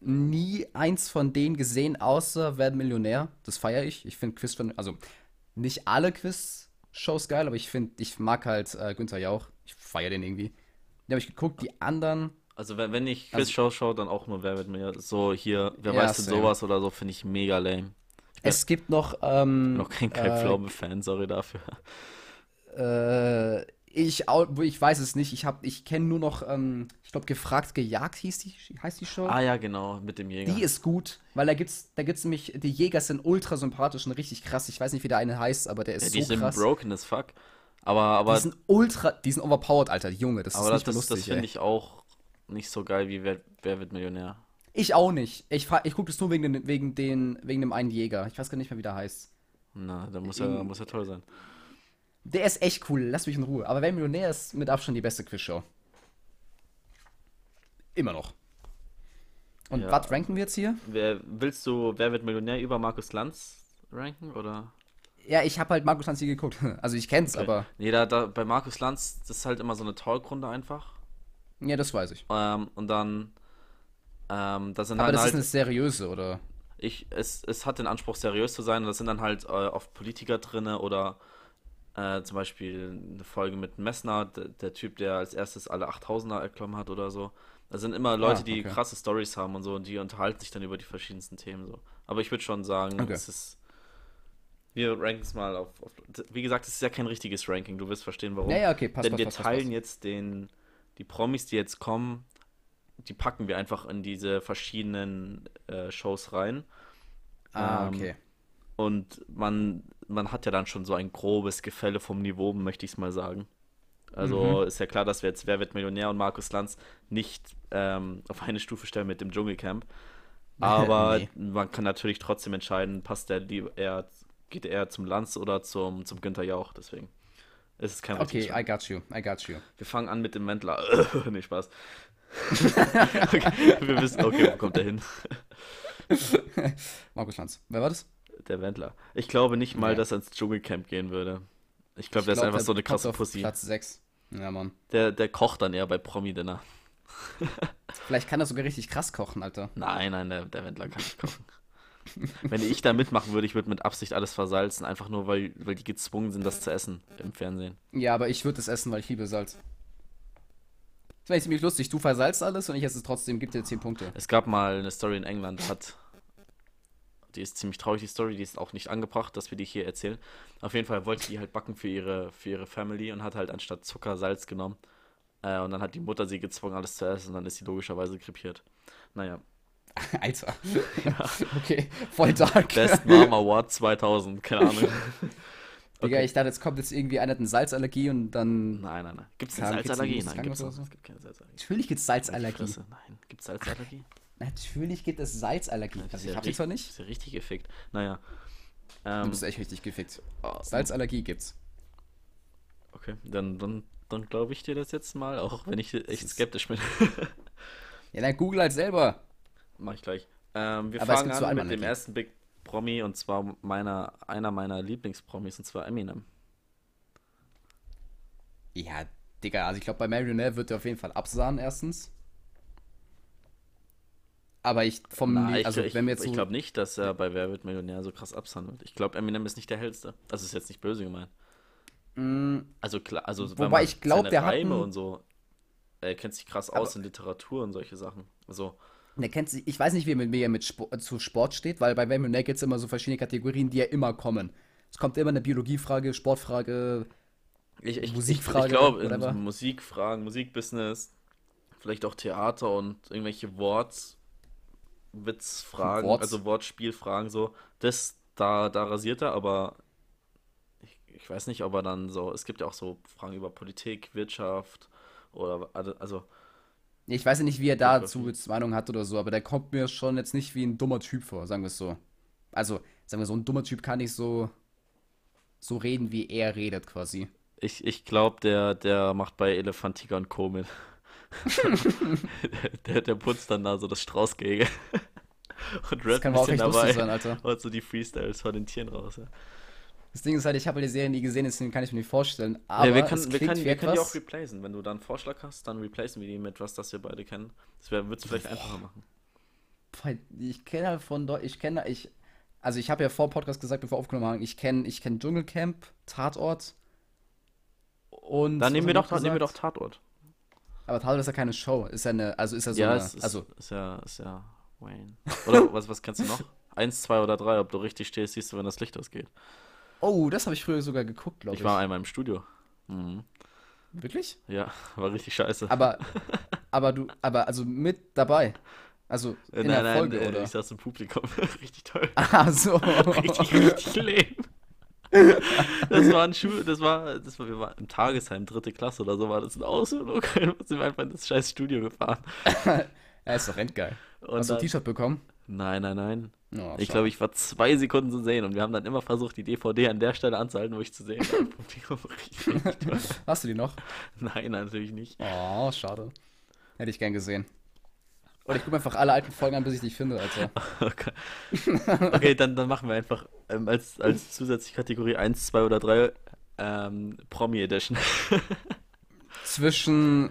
Speaker 2: nie eins von denen gesehen, außer Werden Millionär. Das feiere ich. Ich finde Quiz von, also nicht alle Quiz-Shows geil, aber ich finde, ich mag halt äh, Günther Jauch. Ich feiere den irgendwie. Den habe ich geguckt, die anderen.
Speaker 1: Also wenn, wenn ich
Speaker 2: Also-
Speaker 1: Quizshow schaue, dann auch nur Wer wird Millionär. So hier, wer
Speaker 2: Ja,
Speaker 1: weiß denn
Speaker 2: same.
Speaker 1: sowas oder so, finde ich mega lame.
Speaker 2: Es gibt noch, ähm,
Speaker 1: Noch kein Kai
Speaker 2: äh,
Speaker 1: sorry dafür.
Speaker 2: Äh, ich, ich weiß es nicht. Ich hab, ich kenne nur noch, ähm, ich glaube, gefragt gejagt hieß die, heißt die Show.
Speaker 1: Ah ja, genau, mit dem Jäger.
Speaker 2: Die ist gut, weil da gibt's, da gibt's nämlich, die Jäger sind ultra sympathisch und richtig krass. Ich weiß nicht, wie der eine heißt, aber der ist
Speaker 1: ja, die
Speaker 2: so
Speaker 1: sind
Speaker 2: krass.
Speaker 1: broken as fuck. Aber, aber,
Speaker 2: die sind ultra, die sind overpowered, Alter, Junge, das
Speaker 1: aber
Speaker 2: ist
Speaker 1: das,
Speaker 2: nicht
Speaker 1: das, das
Speaker 2: lustig,
Speaker 1: finde
Speaker 2: ey.
Speaker 1: ich auch nicht so geil wie Wer, wer wird Millionär.
Speaker 2: Ich auch nicht. Ich, ich gucke das nur wegen, den, wegen, den, wegen dem einen Jäger. Ich weiß gar nicht mehr, wie der heißt.
Speaker 1: Na, da muss er, muss er toll sein.
Speaker 2: Der ist echt cool, lass mich in Ruhe. Aber Wer Millionär ist mit Abstand die beste Quizshow. Immer noch. Und
Speaker 1: Ja.
Speaker 2: was ranken wir jetzt hier?
Speaker 1: Wer, willst du Wer wird Millionär über Markus Lanz ranken oder?
Speaker 2: Ja, ich habe halt Markus Lanz nie geguckt. [LAUGHS] Also ich kenn's,
Speaker 1: Okay.
Speaker 2: aber.
Speaker 1: Nee, da, da bei Markus Lanz, das ist halt immer so eine Talkrunde einfach.
Speaker 2: Ja, das weiß ich.
Speaker 1: Ähm, und dann, ähm, da sind
Speaker 2: Aber
Speaker 1: dann
Speaker 2: das
Speaker 1: halt,
Speaker 2: ist eine seriöse, oder?
Speaker 1: ich, es, es hat den Anspruch, seriös zu sein. Und da sind dann halt äh, oft Politiker drinne oder äh, zum Beispiel eine Folge mit Messner, der, Typ, der als erstes alle 8000er erklommen hat oder so. Da sind immer Leute,
Speaker 2: Ah,
Speaker 1: die
Speaker 2: okay.
Speaker 1: krasse Stories haben und so und die unterhalten sich dann über die verschiedensten Themen so. Aber ich würde schon sagen,
Speaker 2: Okay.
Speaker 1: es ist. Wir ranken es mal auf, auf. Wie gesagt, es ist ja kein richtiges Ranking. Du wirst verstehen, warum.
Speaker 2: Ja, ja, okay, passt,
Speaker 1: Denn
Speaker 2: passt,
Speaker 1: wir teilen
Speaker 2: passt.
Speaker 1: jetzt den, die Promis, die jetzt kommen, die packen wir einfach in diese verschiedenen äh, Shows rein.
Speaker 2: Ah,
Speaker 1: Ähm,
Speaker 2: okay.
Speaker 1: Und man, man hat ja dann schon so ein grobes Gefälle vom Niveau, möchte ich es mal sagen. Also
Speaker 2: Mhm.
Speaker 1: ist ja klar, dass wir jetzt Wer wird Millionär und Markus Lanz nicht ähm, auf eine Stufe stellen mit dem Dschungelcamp. [LAUGHS] Aber
Speaker 2: Nee.
Speaker 1: man kann natürlich trotzdem entscheiden, passt der eher, geht er eher zum Lanz oder zum, zum Günther Jauch. Deswegen ist es kein
Speaker 2: Okay, I got you. I got you.
Speaker 1: wir fangen an mit dem Wendler. [LAUGHS] nee, Spaß. [LAUGHS] okay, wir wissen, okay, wo kommt der hin? [LAUGHS]
Speaker 2: Markus Lanz. Wer war das?
Speaker 1: Der Wendler. Ich glaube nicht mal,
Speaker 2: Ja.
Speaker 1: dass er ins Dschungelcamp gehen würde. Ich glaube, der ist
Speaker 2: glaub,
Speaker 1: einfach so eine krasse
Speaker 2: auf
Speaker 1: Pussy.
Speaker 2: Platz 6. Ja, Mann.
Speaker 1: Der, der kocht dann eher bei Promi-Dinner.
Speaker 2: Vielleicht kann er sogar richtig krass kochen, Alter.
Speaker 1: Nein, nein, der, der Wendler kann nicht kochen. [LAUGHS] Wenn ich da mitmachen würde, ich würde mit Absicht alles versalzen, einfach nur, weil, weil die gezwungen sind, das zu essen im Fernsehen.
Speaker 2: Ja, aber ich würde es essen, weil ich liebe Salz. Das wäre ziemlich lustig. Du versalzt alles und ich esse es trotzdem. Gib dir 10 Punkte.
Speaker 1: Es gab mal eine Story in England, hat. Die ist ziemlich traurig, die Story, die ist auch nicht angebracht, dass wir die hier erzählen. Auf jeden Fall wollte die halt backen für ihre, für ihre Family und hat halt anstatt Zucker Salz genommen. Äh, und dann hat die Mutter sie gezwungen, alles zu essen und dann ist sie logischerweise krepiert. Naja. [LAUGHS]
Speaker 2: Alter. Okay, voll dark.
Speaker 1: Best [LAUGHS] Mom Award 2000, keine Ahnung. [LAUGHS]
Speaker 2: Digga,
Speaker 1: Okay.
Speaker 2: ich dachte, jetzt kommt jetzt irgendwie einer hat eine Salzallergie und dann.
Speaker 1: Nein, nein, nein. Gibt es eine Salzallergie?
Speaker 2: in
Speaker 1: Nein, gibt's
Speaker 2: so?
Speaker 1: Es gibt keine Salzallergie.
Speaker 2: Natürlich gibt es
Speaker 1: Halt die
Speaker 2: Salzallergie.
Speaker 1: Nein, gibt es Salzallergie?
Speaker 2: Natürlich gibt es Salzallergie.
Speaker 1: Das ist
Speaker 2: Also
Speaker 1: ja
Speaker 2: ich hab die
Speaker 1: richtig-
Speaker 2: zwar nicht.
Speaker 1: Ist ja richtig gefickt. Naja.
Speaker 2: Du
Speaker 1: Ähm,
Speaker 2: bist echt richtig gefickt.
Speaker 1: oh,
Speaker 2: Salzallergie gibt's.
Speaker 1: Okay, dann, dann, dann glaube ich dir das jetzt mal, auch wenn ich echt skeptisch bin.
Speaker 2: Ja, dann google halt selber.
Speaker 1: Mach ich gleich. Ähm, wir
Speaker 2: Aber
Speaker 1: fangen an mit dem ersten Big Promi und zwar meiner, einer meiner Lieblingspromis und zwar Eminem.
Speaker 2: Ja, Digga, also ich glaube, bei Marionette wird er auf jeden Fall absahen, erstens. Aber ich vom.
Speaker 1: Na, ich
Speaker 2: also,
Speaker 1: ich,
Speaker 2: wenn wir jetzt
Speaker 1: ich
Speaker 2: so.
Speaker 1: glaube nicht, dass er bei Wer wird Millionär so krass absandelt. Ich glaube, Eminem ist nicht der hellste. Also ist jetzt nicht böse gemeint.
Speaker 2: Mm,
Speaker 1: Also klar, also
Speaker 2: Wobei
Speaker 1: wenn man
Speaker 2: ich glaub,
Speaker 1: seine
Speaker 2: der hat
Speaker 1: Reime und so, er kennt sich krass aus in Literatur und solche Sachen. Also
Speaker 2: der kennt sich, ich weiß nicht, wie er mit mir mit Sport, zu Sport steht, weil bei Marionette gibt es immer so verschiedene Kategorien, die ja immer kommen. Es kommt immer eine Biologiefrage, Sportfrage.
Speaker 1: Ich, ich,
Speaker 2: Musikfrage,
Speaker 1: ich, ich glaube, Musikfragen, Musikbusiness, vielleicht auch Theater und irgendwelche Wortwitzfragen,
Speaker 2: Worts.
Speaker 1: also Wortspielfragen, so, das, da, da rasiert er, aber ich, ich weiß nicht, ob er dann so, es gibt ja auch so Fragen über Politik, Wirtschaft oder, also,
Speaker 2: Ich weiß ja nicht, wie er dazu jetzt Meinung hat oder so, aber der kommt mir schon jetzt nicht wie ein dummer Typ vor, sagen wir es so. Also, sagen wir so, ein dummer Typ kann nicht so, so reden, wie er redet quasi.
Speaker 1: ich, ich glaube, der, der macht bei Elefantiger und Co. mit. [LAUGHS] der, der putzt dann da so das Straußgehege. Und
Speaker 2: Das
Speaker 1: rappt
Speaker 2: kann
Speaker 1: ein bisschen dabei.
Speaker 2: sein, Alter.
Speaker 1: Und so die Freestyles von den Tieren raus. Ja.
Speaker 2: Das Ding ist halt, ich habe die Serie nie gesehen, deswegen kann ich mir nicht vorstellen. Aber
Speaker 1: ja, wir können, wir können, wir können die auch replacen. Wenn du da einen Vorschlag hast, dann replacen wir die mit was, das wir beide kennen. Das wird es vielleicht einfacher machen.
Speaker 2: Ich kenne halt von Deu ich kenne ich also ich habe ja vor dem Podcast gesagt, bevor wir aufgenommen haben, ich kenne ich kenne Dschungelcamp, Tatort und
Speaker 1: Dann nehmen wir doch, nehmen wir doch? Tatort.
Speaker 2: Aber Tatort ist ja keine Show, ist ja eine also ist ja so
Speaker 1: ja,
Speaker 2: eine
Speaker 1: ist,
Speaker 2: also
Speaker 1: ist ja, ist ja Wayne. Oder [LAUGHS] was, was kennst du noch? Eins, zwei oder drei, ob du richtig stehst, siehst du, wenn das Licht ausgeht.
Speaker 2: Oh, das habe ich früher sogar geguckt, glaube
Speaker 1: Ich
Speaker 2: ich.
Speaker 1: war einmal im Studio. Mhm.
Speaker 2: Wirklich?
Speaker 1: Ja, war richtig scheiße.
Speaker 2: Aber [LAUGHS] aber du aber also mit dabei. Also
Speaker 1: Äh,
Speaker 2: in
Speaker 1: nein,
Speaker 2: der
Speaker 1: nein,
Speaker 2: Folge
Speaker 1: äh,
Speaker 2: oder?
Speaker 1: ich saß im Publikum. [LAUGHS] richtig toll. [LAUGHS]
Speaker 2: Ah, so.
Speaker 1: richtig, richtig lame. Das war ein Schuh, das war, das war, wir waren im Tagesheim, dritte Klasse oder so, war das ein Ausflug. Dann sind wir einfach in das scheiß Studio gefahren.
Speaker 2: Er ist doch endgeil.
Speaker 1: Und
Speaker 2: Hast du ein T-Shirt bekommen?
Speaker 1: nein, nein, nein.
Speaker 2: Oh,
Speaker 1: Ich glaube, ich war zwei Sekunden zu sehen und wir haben dann immer versucht, die DVD an der Stelle anzuhalten, wo ich zu sehen war. [LAUGHS]
Speaker 2: Hast du die noch?
Speaker 1: Nein, natürlich nicht.
Speaker 2: Oh, schade. Hätte ich gern gesehen. Oder ich gucke einfach alle alten Folgen an, bis ich dich finde, Alter. [LAUGHS]
Speaker 1: Okay, okay dann, dann machen wir einfach ähm, als, als zusätzliche Kategorie 1, 2 oder 3 ähm, Promi Edition.
Speaker 2: Zwischen,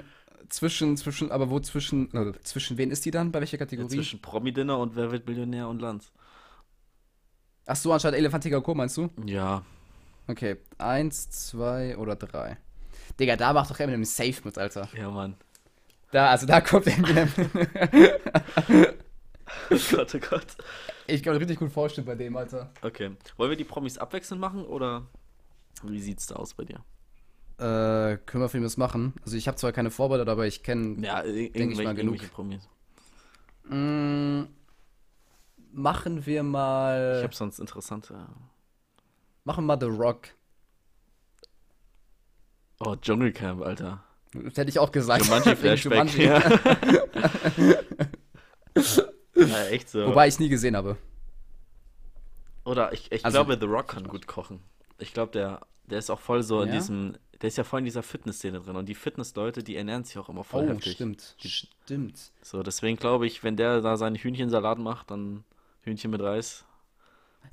Speaker 2: zwischen, zwischen, aber wo zwischen, äh, zwischen wen ist die dann? Bei welcher
Speaker 1: Ja,
Speaker 2: Kategorie?
Speaker 1: zwischen Promi-Dinner und Wer wird Millionär und Lanz.
Speaker 2: Ach so, anstatt Elefantiger Co, meinst du?
Speaker 1: Ja,
Speaker 2: Okay, eins, zwei oder drei. Digga, da macht doch Eminem safe mit, Alter.
Speaker 1: ja, Mann.
Speaker 2: Da, also da kommt Eminem. [LAUGHS]
Speaker 1: Oh Gott, oh Gott.
Speaker 2: ich kann mir richtig gut vorstellen bei dem, Alter.
Speaker 1: Okay. Wollen wir die Promis abwechselnd machen oder wie sieht's da aus bei dir?
Speaker 2: Äh, können wir für was machen? Also ich habe zwar keine Vorbereitung, aber ich kenne.
Speaker 1: Ja, ir-
Speaker 2: Denk ich mal genug.
Speaker 1: Promis.
Speaker 2: Mm, machen wir
Speaker 1: Ich
Speaker 2: mal.
Speaker 1: habe sonst interessante.
Speaker 2: Machen wir mal The Rock.
Speaker 1: Oh, Dschungelcamp, Alter.
Speaker 2: Das hätte ich auch gesagt.
Speaker 1: Jumanji [LAUGHS] Flashback.
Speaker 2: Jumanji.
Speaker 1: Ja. [LAUGHS] ja, echt so.
Speaker 2: Wobei ich nie gesehen habe.
Speaker 1: Oder ich, ich
Speaker 2: Also-
Speaker 1: glaube, The Rock kann gut kochen. Ich glaube, der, der ist auch voll so in
Speaker 2: Ja?
Speaker 1: diesem. Der ist ja voll in dieser Fitnessszene drin. Und die Fitnessleute, die ernähren sich auch immer voll
Speaker 2: Oh,
Speaker 1: heftig.
Speaker 2: stimmt. Stimmt.
Speaker 1: So, deswegen glaube ich, wenn der da seinen Hühnchensalat macht, dann Hühnchen mit Reis.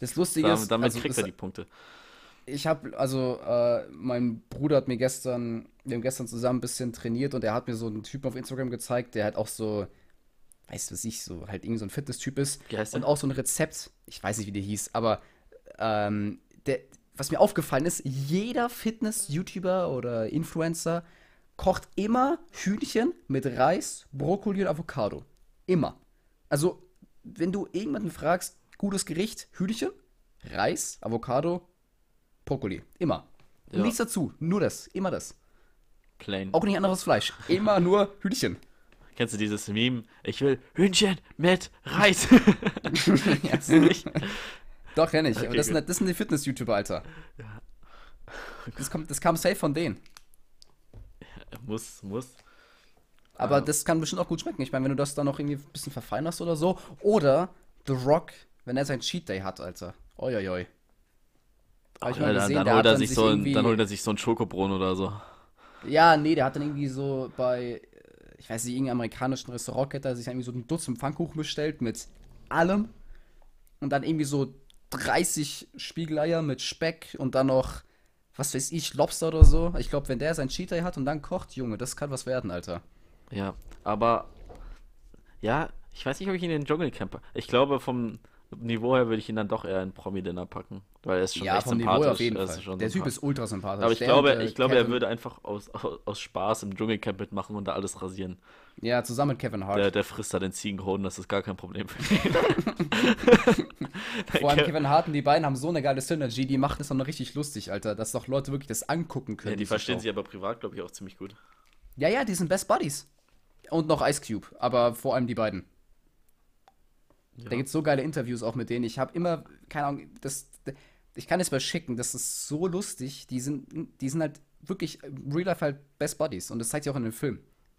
Speaker 2: Das Lustige
Speaker 1: Damit,
Speaker 2: ist,
Speaker 1: damit
Speaker 2: also,
Speaker 1: kriegt er die Punkte.
Speaker 2: ich habe, also, äh, mein Bruder hat mir gestern, wir haben gestern zusammen ein bisschen trainiert und er hat mir so einen Typen auf Instagram gezeigt, der halt auch so, weißt du was ich, so halt irgend so ein Fitness-Typ ist.
Speaker 1: Wie heißt
Speaker 2: Und
Speaker 1: der?
Speaker 2: auch so ein Rezept, ich weiß nicht, wie der hieß, aber ähm, der, was mir aufgefallen ist, jeder Fitness-YouTuber oder Influencer kocht immer Hühnchen mit Reis, Brokkoli und Avocado. Immer. Also, wenn du irgendjemanden fragst, gutes Gericht, Hühnchen, Reis, Avocado, Brokkoli. Immer.
Speaker 1: Ja.
Speaker 2: nichts dazu, nur das, immer das.
Speaker 1: Plain.
Speaker 2: Auch nicht anderes Fleisch, immer nur Hühnchen.
Speaker 1: Kennst du dieses Meme? Ich will Hühnchen mit Reis. [LAUGHS] Kennst du nicht? [LAUGHS]
Speaker 2: Doch, kenn ich.
Speaker 1: Okay,
Speaker 2: das, sind, das sind die Fitness-YouTuber, Alter. Das, kommt, das kam safe von denen.
Speaker 1: muss, muss.
Speaker 2: Aber
Speaker 1: Ah.
Speaker 2: das kann bestimmt auch gut schmecken. Ich meine, wenn du das dann noch irgendwie ein bisschen verfeinerst oder so. Oder The Rock, wenn er sein Cheat Day hat, Alter. Uiuiui. Hab ich mal
Speaker 1: Ja, dann, dann, holt er sich so ein, dann holt er sich so ein Schokobrunnen oder so.
Speaker 2: Ja, nee, der hat dann irgendwie so bei, ich weiß nicht, irgendeinem amerikanischen Restaurantkette hat sich irgendwie so ein Dutzend Pfannkuchen bestellt mit allem. Und dann irgendwie so 30 Spiegeleier mit Speck und dann noch, was weiß ich, Lobster oder so. Ich glaube, wenn der sein Cheat Day hat und dann kocht, Junge, das kann was werden, Alter.
Speaker 1: Ja, aber ja, ich weiß nicht, ob ich ihn in den Dschungelcamper. Ich glaube, vom Niveau her würde ich ihn dann doch eher in Promi-Dinner packen. Weil er ist schon
Speaker 2: ja,
Speaker 1: echt
Speaker 2: vom Niveau
Speaker 1: sympathisch.
Speaker 2: her auf jeden Fall. Der Typ ist ultra sympathisch.
Speaker 1: Aber ich
Speaker 2: Der
Speaker 1: glaube,
Speaker 2: und, äh,
Speaker 1: ich glaube, er würde einfach aus, aus, aus Spaß im Dschungelcamp mitmachen und da alles rasieren.
Speaker 2: Ja, zusammen mit Kevin Hart.
Speaker 1: Der, der frisst da den Ziegenhoden, das ist gar kein Problem für [LAUGHS] ihn.
Speaker 2: Vor allem Kevin Hart und die beiden haben so eine geile Synergy, die machen es dann noch richtig lustig, Alter, dass doch Leute wirklich das angucken können.
Speaker 1: Ja, die verstehen sich aber privat, glaube ich, auch ziemlich gut.
Speaker 2: Ja, ja, die sind Best Buddies. Und noch Ice Cube, aber vor allem die beiden.
Speaker 1: Ja.
Speaker 2: Da gibt's so geile Interviews auch mit denen. Ich habe immer, keine Ahnung, das, ich kann es mal schicken, das ist so lustig. Die sind, die sind halt wirklich Real Life halt Best Buddies und das zeigt sich auch in den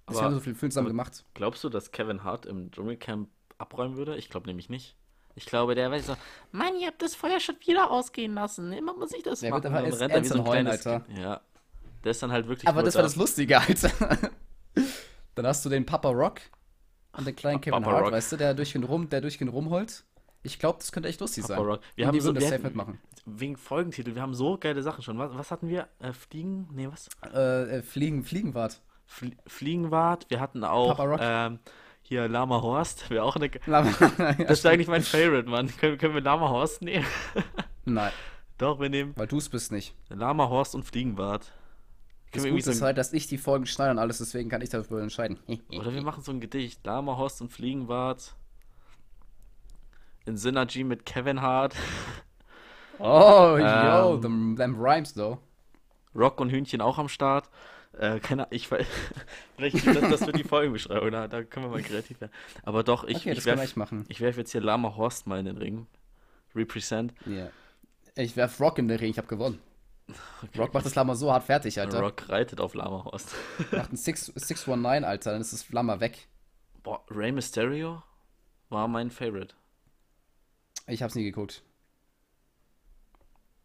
Speaker 2: Filmen. Deswegen
Speaker 1: Aber-
Speaker 2: haben so viele Filme zusammen
Speaker 1: aber-
Speaker 2: gemacht.
Speaker 1: Glaubst du, dass Kevin Hart im Dschungelcamp abräumen würde? Ich glaube nämlich nicht. Ich glaube, der weiß so,
Speaker 3: Mann, ihr habt das Feuer schon wieder ausgehen lassen. Immer muss ich das
Speaker 2: Der
Speaker 3: machen.
Speaker 2: wird einfach
Speaker 1: dann
Speaker 2: erst
Speaker 1: rennt er wie so ein
Speaker 2: Heulen,
Speaker 1: kleines
Speaker 2: Alter.
Speaker 1: Kind. Ja. Der ist dann halt wirklich
Speaker 2: Aber das war
Speaker 1: da.
Speaker 2: das Lustige, Alter. [LAUGHS] Dann hast du den Papa Rock und den kleinen Kevin
Speaker 1: Papa
Speaker 2: Hart,
Speaker 1: Rock.
Speaker 2: weißt du, der durch den Rum, der durch den rumholt. Ich glaube, das könnte echt lustig
Speaker 1: Papa
Speaker 2: sein.
Speaker 1: Rock. Wir
Speaker 2: Und
Speaker 1: haben
Speaker 2: die
Speaker 1: so,
Speaker 2: würden das
Speaker 1: wir
Speaker 2: safe mitmachen.
Speaker 1: Wegen Folgentitel, wir haben so geile Sachen schon. Was, was hatten wir? Äh, Fliegen? Nee, was?
Speaker 2: Äh, äh, Fliegen, Fliegenwart.
Speaker 1: Fl Fliegenwart. Wir hatten auch ähm, hier Lama Horst. Wäre auch eine.
Speaker 2: Ja, [LAUGHS]
Speaker 1: Das ist eigentlich mein Favorite, Mann. Können, können wir Lama Horst nehmen? [LAUGHS]
Speaker 2: Nein,
Speaker 1: Doch, wir nehmen
Speaker 2: weil du es bist nicht.
Speaker 1: Lama Horst und Fliegenwart.
Speaker 2: Das Gute ist halt, dass ich die Folgen schneide und alles, deswegen kann ich darüber entscheiden. [LAUGHS]
Speaker 1: oder wir machen so ein Gedicht. Lama Horst und Fliegenwart. In Synergy mit Kevin Hart.
Speaker 2: Oh, yo,
Speaker 1: Ähm.
Speaker 2: them, them rhymes, though.
Speaker 1: Rock und Hühnchen auch am Start. Äh, keine ich weiß. [LAUGHS] Vielleicht das, das wird die Folgenbeschreibung, da, da können wir mal kreativ werden. Aber doch, ich,
Speaker 2: Okay,
Speaker 1: ich
Speaker 2: wir
Speaker 1: werf, ich jetzt hier Lama Horst mal in den Ring. Represent.
Speaker 2: Ja. Ich werf Rock in den Ring, ich hab gewonnen. Rock macht das Lama so hart fertig, Alter.
Speaker 1: Rock reitet auf Lama Horst. [LAUGHS]
Speaker 2: Macht ein 6 619, Alter, dann ist das Flammer weg.
Speaker 1: Boah, Rey Mysterio war mein Favorite.
Speaker 2: Ich hab's nie geguckt.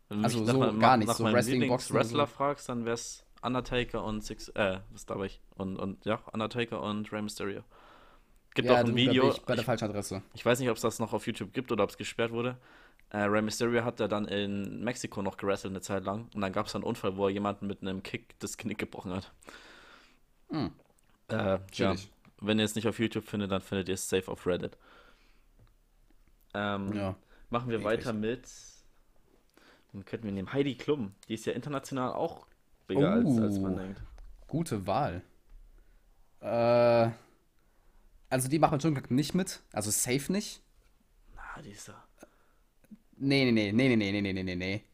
Speaker 1: Wenn
Speaker 2: Also so
Speaker 1: meinem-
Speaker 2: gar nicht, so
Speaker 1: meinem
Speaker 2: Wrestling, Boxen oder
Speaker 1: Lieblings-Wrestler
Speaker 2: so.
Speaker 1: fragst, dann wär's Undertaker und Six, äh, was war ich? Und, und, ja, Undertaker und Rey Mysterio. Gibt
Speaker 2: Ja,
Speaker 1: auch ein Video.
Speaker 2: ich bei der
Speaker 1: ich,
Speaker 2: falschen Adresse.
Speaker 1: ich weiß nicht, ob es das noch auf YouTube gibt oder ob es gesperrt wurde. Äh, Rey Mysterio hat da dann in Mexiko noch gerasselt eine Zeit lang. Und dann gab es einen Unfall, wo er jemanden mit einem Kick das Knick gebrochen hat.
Speaker 2: Hm.
Speaker 1: Äh, ja. Wenn ihr es nicht auf YouTube findet, dann findet ihr es safe auf Reddit. Ähm,
Speaker 2: Ja.
Speaker 1: Machen wir
Speaker 2: Eklig.
Speaker 1: weiter mit. Dann könnten wir nehmen Heidi Klum. Die ist ja international auch bigger als, als man
Speaker 2: Oh.
Speaker 1: denkt.
Speaker 2: Gute Wahl. Äh, also die macht mit Dschungelcamp nicht mit. Also safe nicht.
Speaker 1: Na, die ist ja.
Speaker 2: Nee, nee, nee, nee, nee, nee, nee, nee, nee, nee.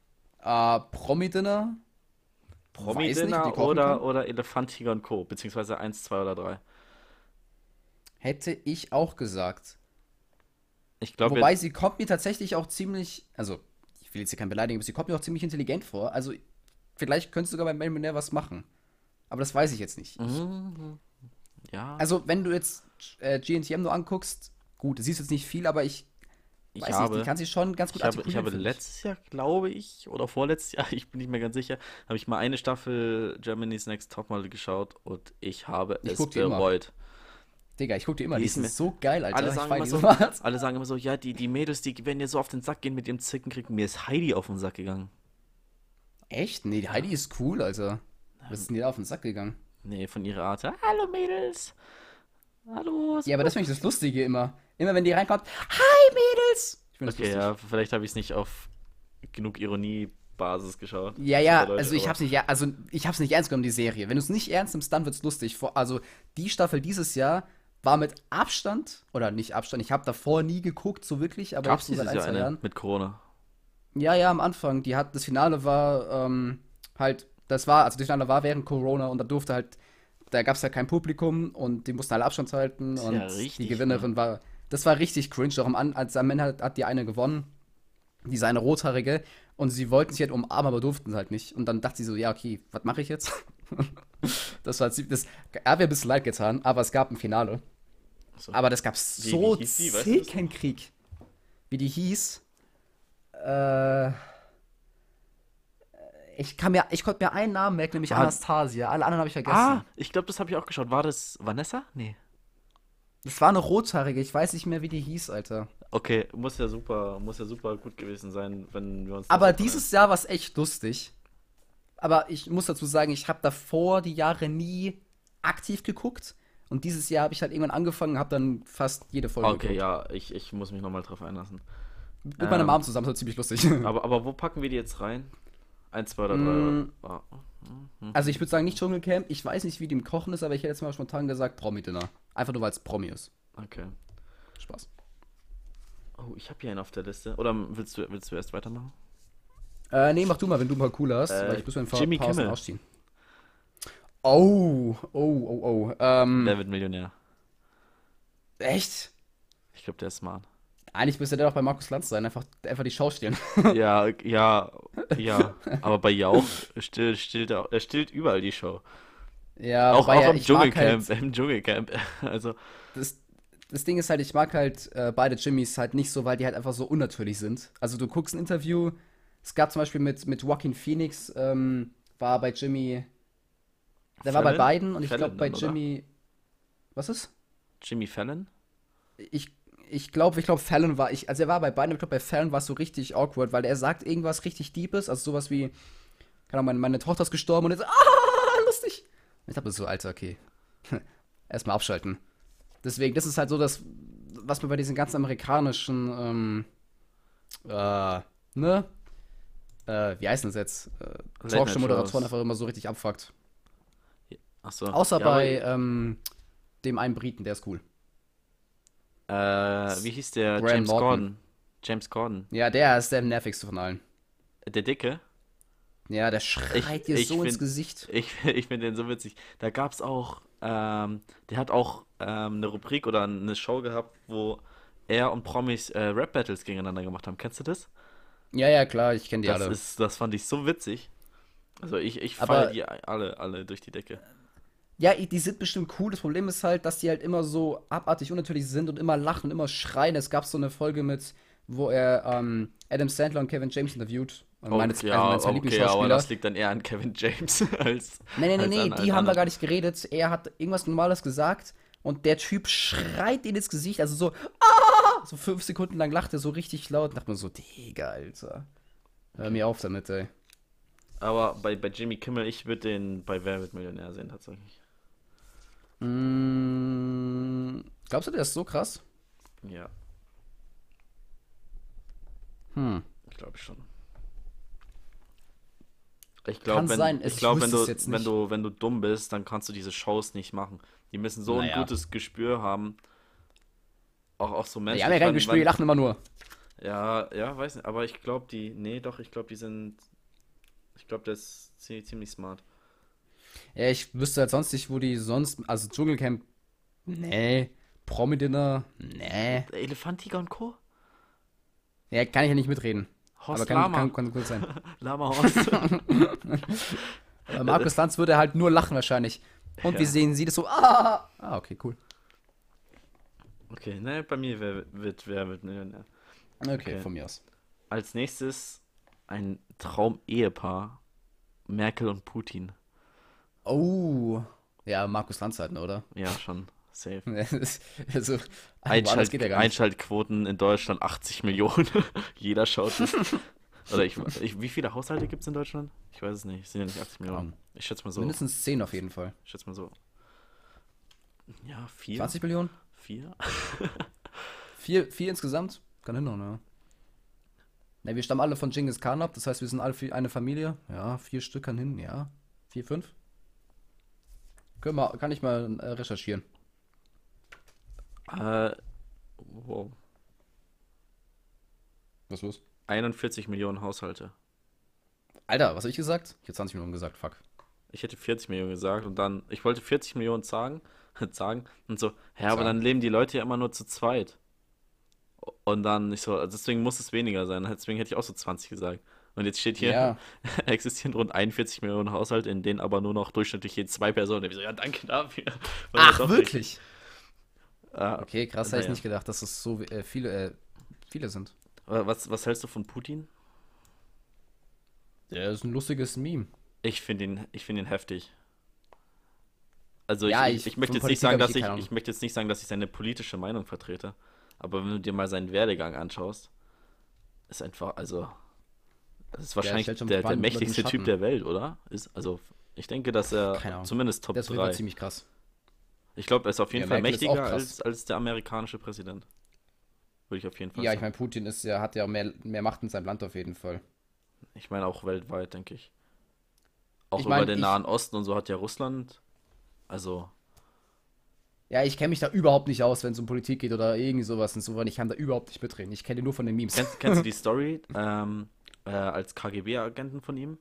Speaker 2: Äh, Promi-Dinner? Nicht,
Speaker 1: Promi-Dinner
Speaker 2: kochen
Speaker 1: oder,
Speaker 2: kann.
Speaker 1: oder Elefant, Tiger und Co. Beziehungsweise 1, 2 oder 3.
Speaker 2: Hätte ich auch gesagt.
Speaker 1: Ich glaube,
Speaker 2: Wobei sie kommt mir tatsächlich auch ziemlich, also ich will jetzt hier kein beleidigen, aber sie kommt mir auch ziemlich intelligent vor. Also vielleicht könntest du sogar beim Millionär was machen. Aber das weiß ich jetzt nicht.
Speaker 1: Mhm. ja,
Speaker 2: Also wenn du jetzt äh, GNTM nur anguckst, gut, du siehst jetzt nicht viel, aber ich
Speaker 1: ich
Speaker 2: weiß
Speaker 1: habe,
Speaker 2: nicht, die kann sich schon ganz gut
Speaker 1: ich habe, ich habe letztes Jahr, glaube ich, oder vorletztes Jahr, [LAUGHS] ich bin nicht mehr ganz sicher, habe ich mal eine Staffel Germany's Next Topmodel geschaut und ich habe
Speaker 2: Ich
Speaker 1: es bereut.
Speaker 2: Digga, ich guck dir immer,
Speaker 1: Die
Speaker 2: die
Speaker 1: ist
Speaker 2: sind so geil, Alter.
Speaker 1: Alle sagen, immer so, alle sagen immer so, ja, die, die Mädels, die werden dir so auf den Sack gehen mit dem Zickenkrieg. Mir ist Heidi auf den Sack gegangen.
Speaker 2: Echt? Nee, die Heidi ist cool, Alter. Was ist denn dir auf den Sack gegangen?
Speaker 1: Nee, von ihrer Art. Hallo Mädels. Hallo.
Speaker 2: Ja, aber das finde ich das Lustige immer. Immer wenn die reinkommt, Hi Mädels! Ich
Speaker 1: Okay,
Speaker 2: lustig.
Speaker 1: ja, vielleicht habe ich es nicht auf genug Ironiebasis geschaut.
Speaker 2: Ja, ja,
Speaker 1: leid,
Speaker 2: also ich hab's nicht, ja, also ich hab's nicht ernst genommen, die Serie. Wenn du es nicht ernst nimmst, dann wird's lustig. Vor, also die Staffel dieses Jahr war mit Abstand, oder nicht Abstand, ich habe davor nie geguckt, so wirklich, aber
Speaker 1: Gab's
Speaker 2: jetzt so seit ein, zwei Jahren.
Speaker 1: mit Corona?
Speaker 2: Ja, ja, am Anfang. Die hat, das Finale war ähm, halt, das war, also das Finale war während Corona und da durfte halt, da gab's ja kein Publikum und die mussten alle Abstand halten und
Speaker 1: ja richtig,
Speaker 2: die Gewinnerin war, das war richtig cringe. Auch am, als am Ende hat, hat die eine gewonnen, diese eine rothaarige und sie wollten sich halt umarmen, aber durften halt nicht. Und dann dachte sie so, ja, okay, was mache ich jetzt? [LAUGHS] das war ziemlich, das hat mir ein bisschen leid getan, aber es gab ein Finale.
Speaker 1: So.
Speaker 2: Aber das gab so
Speaker 1: die?
Speaker 2: Zicken Krieg. Wie die hieß? Äh. Ich kann mir, ich konnte mir einen Namen merken, nämlich
Speaker 1: War-
Speaker 2: Anastasia. Alle anderen habe ich vergessen.
Speaker 1: Ah, ich glaube, das habe ich auch geschaut. War das Vanessa? Nee.
Speaker 2: Das war eine rothaarige, ich weiß nicht mehr, wie die hieß, Alter.
Speaker 1: Okay, muss ja super, muss ja super gut gewesen sein, wenn wir uns. das
Speaker 2: Aber dieses Jahr war es echt lustig. Aber ich muss dazu sagen, ich habe davor die Jahre nie aktiv geguckt. Und dieses Jahr habe ich halt irgendwann angefangen, habe dann fast jede Folge
Speaker 1: Okay,
Speaker 2: geguckt.
Speaker 1: ja, ich, ich muss mich nochmal drauf einlassen.
Speaker 2: Mit meiner
Speaker 1: Ähm,
Speaker 2: Mom zusammen, das war ziemlich lustig. [LAUGHS]
Speaker 1: Aber, aber wo packen wir die jetzt rein? Eins, zwei oder drei?
Speaker 2: Mm.
Speaker 1: Oder? Ah,
Speaker 2: Also ich würde sagen, nicht Dschungelcamp. Ich weiß nicht, wie die im Kochen ist, aber ich hätte jetzt mal spontan gesagt Promi-Dinner. Einfach nur, weil es Promi ist.
Speaker 1: okay.
Speaker 2: Spaß.
Speaker 1: Oh, ich habe hier einen auf der Liste. Oder willst du, willst du erst weitermachen?
Speaker 2: Äh, nee, mach du mal, wenn du mal cooler hast,
Speaker 1: Äh,
Speaker 2: weil ich muss mir ein paar
Speaker 1: Jimmy
Speaker 2: Pausen
Speaker 1: Kimmel.
Speaker 2: ausziehen. Oh, oh, oh, oh. Ähm,
Speaker 1: Wer wird Millionär?
Speaker 2: echt?
Speaker 1: Ich glaube, der ist smart.
Speaker 2: Eigentlich müsste der doch bei Markus Lanz sein, einfach, einfach die Schau stehlen. [LAUGHS]
Speaker 1: ja, ja, ja. [LAUGHS] Aber bei Jauch stillt, stillt, er, er stillt überall die Show.
Speaker 2: ja,
Speaker 1: auch auch
Speaker 2: ja,
Speaker 1: im
Speaker 2: ich mag
Speaker 1: Dschungelcamp.
Speaker 2: Halt,
Speaker 1: Im Dschungelcamp. [LAUGHS] Also,
Speaker 2: das, das Ding ist halt, ich mag halt äh, beide Jimmys halt nicht so, weil die halt einfach so unnatürlich sind. Also du guckst ein Interview, es gab zum Beispiel mit, mit Joaquin Phoenix, ähm, war bei Jimmy, der war bei
Speaker 1: Fallon?
Speaker 2: beiden und ich
Speaker 1: Fallon
Speaker 2: glaube bei
Speaker 1: dann, oder?
Speaker 2: Jimmy, was ist?
Speaker 1: Jimmy Fallon?
Speaker 2: ich ich glaube, ich glaube, Fallon war, ich, also er war bei beiden, ich glaube, bei Fallon war es so richtig awkward, weil er sagt irgendwas richtig Deepes, also sowas wie, keine Ahnung, meine, meine Tochter ist gestorben und so, ah, lustig. Ich dachte so, Alter, okay. [LAUGHS] Erstmal abschalten. Deswegen, das ist halt so das, was mir bei diesen ganzen amerikanischen, ähm, äh, ne? Äh, wie heißen das jetzt? Äh. Talkshow-Moderatoren einfach immer so richtig abfuckt.
Speaker 1: Achso.
Speaker 2: Außer
Speaker 1: ja,
Speaker 2: bei ähm, dem einen Briten, der ist cool.
Speaker 1: Äh, wie hieß der?
Speaker 2: Graham
Speaker 1: James
Speaker 2: Norton.
Speaker 1: Gordon. James Gordon.
Speaker 2: Ja, der ist der nervigste von allen.
Speaker 1: Der Dicke?
Speaker 2: Ja, der schreit dir
Speaker 1: ich
Speaker 2: so ins
Speaker 1: find-
Speaker 2: Gesicht.
Speaker 1: Ich, [LAUGHS] ich finde den so witzig. Da gab es auch, ähm, der hat auch ähm, eine Rubrik oder eine Show gehabt, wo er und Promis äh, Rap-Battles gegeneinander gemacht haben. Kennst du das?
Speaker 2: Ja, ja, klar, ich kenne die
Speaker 1: Das,
Speaker 2: alle.
Speaker 1: ist, das fand ich so witzig. Also ich, ich feiere die alle, alle durch die Decke.
Speaker 2: Ja, die sind bestimmt cool. Das Problem ist halt, dass die halt immer so abartig unnatürlich sind und immer lachen und immer schreien. Es gab so eine Folge mit, wo er ähm, Adam Sandler und Kevin James interviewt. Und
Speaker 1: Oh,
Speaker 2: meine,
Speaker 1: ja,
Speaker 2: also meine zwei
Speaker 1: okay, aber
Speaker 2: Lieblingsschauspieler.
Speaker 1: das liegt dann eher an Kevin James [LAUGHS] als. Als
Speaker 2: nee,
Speaker 1: an-
Speaker 2: die haben da
Speaker 1: anderen.
Speaker 2: gar nicht geredet. Er hat irgendwas Normales gesagt, Und der Typ schreit ihn ins Gesicht, also so, ah! So fünf Sekunden lang lacht er so richtig laut. Und dachte mir so, Digga, Alter. Hör mir auf damit, ey.
Speaker 1: Aber bei, bei Jimmy Kimmel, ich würde den bei Wer wird Millionär sehen, tatsächlich.
Speaker 2: Mm, glaubst du, der ist so krass?
Speaker 1: Ja,
Speaker 2: Hm.
Speaker 1: ich glaube schon. Ich glaube, wenn,
Speaker 2: sein,
Speaker 1: ich glaub, wenn, du, wenn, du, wenn du dumm bist, dann kannst du diese Shows nicht machen. Die müssen so
Speaker 2: Naja.
Speaker 1: ein gutes Gespür haben. Auch, auch so Menschen.
Speaker 2: Die haben ja kein Gespür, die lachen immer nur.
Speaker 1: Ja, ja, weiß nicht. Aber ich glaube, die. Nee, doch, ich glaube, die sind. Ich glaube, der ist ziemlich, ziemlich smart.
Speaker 2: Ja, ich wüsste halt sonst nicht, wo die sonst. Also Dschungelcamp. Nee. Promi-Dinner. Nee.
Speaker 1: Der Elefant, Tiger und Co.
Speaker 2: Ja, kann ich ja nicht mitreden.
Speaker 1: Horst
Speaker 2: aber kann,
Speaker 1: Lama.
Speaker 2: kann, kann gut sein. [LAUGHS]
Speaker 1: Lama Horst. [LAUGHS]
Speaker 2: Markus Lanz würde halt nur lachen wahrscheinlich. Und
Speaker 1: Ja.
Speaker 2: wie sehen Sie das so? Ah, ah okay, cool.
Speaker 1: okay, ne, bei mir wer, wird wer wird Millionär.
Speaker 2: Okay,
Speaker 1: Okay.
Speaker 2: von mir aus.
Speaker 1: Als nächstes ein Traum-Ehepaar. Merkel und Putin.
Speaker 2: Oh. Ja, Markus Lanz halt, ne, oder?
Speaker 1: Ja, schon. Safe. [LAUGHS]
Speaker 2: also, [LAUGHS]
Speaker 1: Einschalt,
Speaker 2: geht ja.
Speaker 1: Einschaltquoten in Deutschland 80 Millionen. [LAUGHS] Jeder schaut das. Oder ich, ich, wie viele Haushalte gibt es in Deutschland? Ich weiß es nicht. Es sind ja nicht 80 Millionen. Ich schätze mal so.
Speaker 2: Mindestens 10 auf jeden Fall.
Speaker 1: Ich schätze mal so. Ja, vier.
Speaker 2: 20 Millionen?
Speaker 1: Vier?
Speaker 2: Vier, vier insgesamt? Kann hinhauen, ja. Ne, wir stammen alle von Genghis Khan ab, das heißt, wir sind alle eine Familie. Ja, vier Stück kann hin, ja. Vier, fünf? Können wir, kann ich mal äh, recherchieren.
Speaker 1: Äh, wow.
Speaker 2: Was los?
Speaker 1: 41 Millionen Haushalte.
Speaker 2: Alter, was hab ich gesagt? Ich hab 20 Millionen gesagt, fuck.
Speaker 1: Ich hätte 40 Millionen gesagt und dann, ich wollte 40 Millionen sagen, sagen [LAUGHS] und so, hä, aber
Speaker 2: Sagen.
Speaker 1: dann leben die Leute ja immer nur zu zweit. Und dann ich so, deswegen muss es weniger sein. [LAUGHS] Deswegen hätte ich auch so 20 gesagt. Und jetzt steht hier,
Speaker 2: Ja. [LAUGHS]
Speaker 1: existieren rund 41 Millionen Haushalte, in denen aber nur noch durchschnittlich je zwei Personen. Ich so, ja, danke dafür. [LAUGHS]
Speaker 2: Ach, wirklich?
Speaker 1: Ah,
Speaker 2: Okay, krass, hätte ich
Speaker 1: Naja.
Speaker 2: nicht gedacht, dass es so äh, viele, äh, viele sind.
Speaker 1: was, was hältst du von Putin?
Speaker 2: Der ist ein lustiges Meme.
Speaker 1: Ich finde ihn, ich finde ihn heftig. Also
Speaker 2: Ja,
Speaker 1: ich, ich,
Speaker 2: ich-
Speaker 1: möchte jetzt nicht sagen, dass ich, ich möchte jetzt nicht sagen, dass ich seine politische Meinung vertrete. Aber wenn du dir mal seinen Werdegang anschaust, ist einfach, also, das ist wahrscheinlich der, der
Speaker 2: spannend
Speaker 1: mächtigste
Speaker 2: über
Speaker 1: Typ der Welt, oder? Ist, also, ich denke, dass er zumindest Top
Speaker 2: Der ist auf jeden Fall
Speaker 1: 3.
Speaker 2: ziemlich krass.
Speaker 1: Ich glaube, er ist auf jeden
Speaker 2: Ja,
Speaker 1: Fall
Speaker 2: Merkel
Speaker 1: mächtiger als, als der amerikanische Präsident. Würde ich auf jeden Fall
Speaker 2: Ja, ich
Speaker 1: sagen.
Speaker 2: meine, Putin ist ja, hat ja mehr, mehr Macht in seinem Land auf jeden Fall.
Speaker 1: Ich meine auch weltweit, denke ich. Auch
Speaker 2: Ich
Speaker 1: über
Speaker 2: mein,
Speaker 1: den
Speaker 2: ich-
Speaker 1: Nahen Osten und so hat ja Russland. Also,
Speaker 2: Ja, ich kenne mich da überhaupt nicht aus, wenn es um Politik geht oder irgendwie sowas. Insofern, ich kann da überhaupt nicht mitreden. Ich kenne nur von den Memes.
Speaker 1: kennst, kennst du die [LAUGHS] Story ähm, äh, als KGB-Agenten von ihm?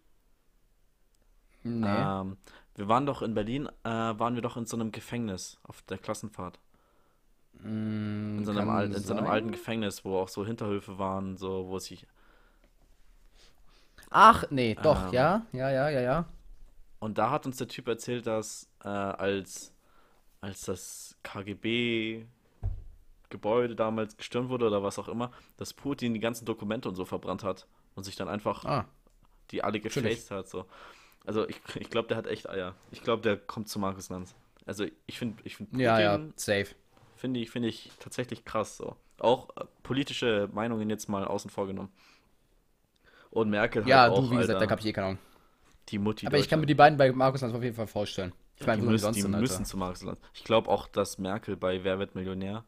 Speaker 2: Nee.
Speaker 1: Ähm, wir waren doch in Berlin, äh, waren wir doch in so einem Gefängnis auf der Klassenfahrt.
Speaker 2: Mm,
Speaker 1: In so einem, al in so einem alten Gefängnis, wo auch so Hinterhöfe waren, so wo sich.
Speaker 2: Ach, nee, doch,
Speaker 1: Ähm.
Speaker 2: ja, ja, ja, ja, ja.
Speaker 1: Und da hat uns der Typ erzählt, dass äh, als, als das KGB-Gebäude damals gestürmt wurde oder was auch immer, dass Putin die ganzen Dokumente und so verbrannt hat und sich dann einfach
Speaker 2: Ah,
Speaker 1: die alle gefaced hat. So. Also ich, ich glaube, der hat echt Eier. Ich glaube, der kommt zu Markus Lanz. Also ich finde, ich finde
Speaker 2: ja, ja, safe.
Speaker 1: finde ich, finde ich tatsächlich krass so. Auch äh, politische Meinungen jetzt mal außen vor genommen. Und Merkel
Speaker 2: Ja,
Speaker 1: halt auch,
Speaker 2: du, wie gesagt,
Speaker 1: Alter,
Speaker 2: da hab ich eh keine Ahnung.
Speaker 1: die Mutti
Speaker 2: Aber ich kann mir die beiden bei Markus Lanz auf jeden Fall vorstellen. Ich
Speaker 1: Ja,
Speaker 2: meine,
Speaker 1: die müssen, die
Speaker 2: sind,
Speaker 1: müssen zu Markus Lanz. Ich glaube auch, dass Merkel bei Wer wird Millionär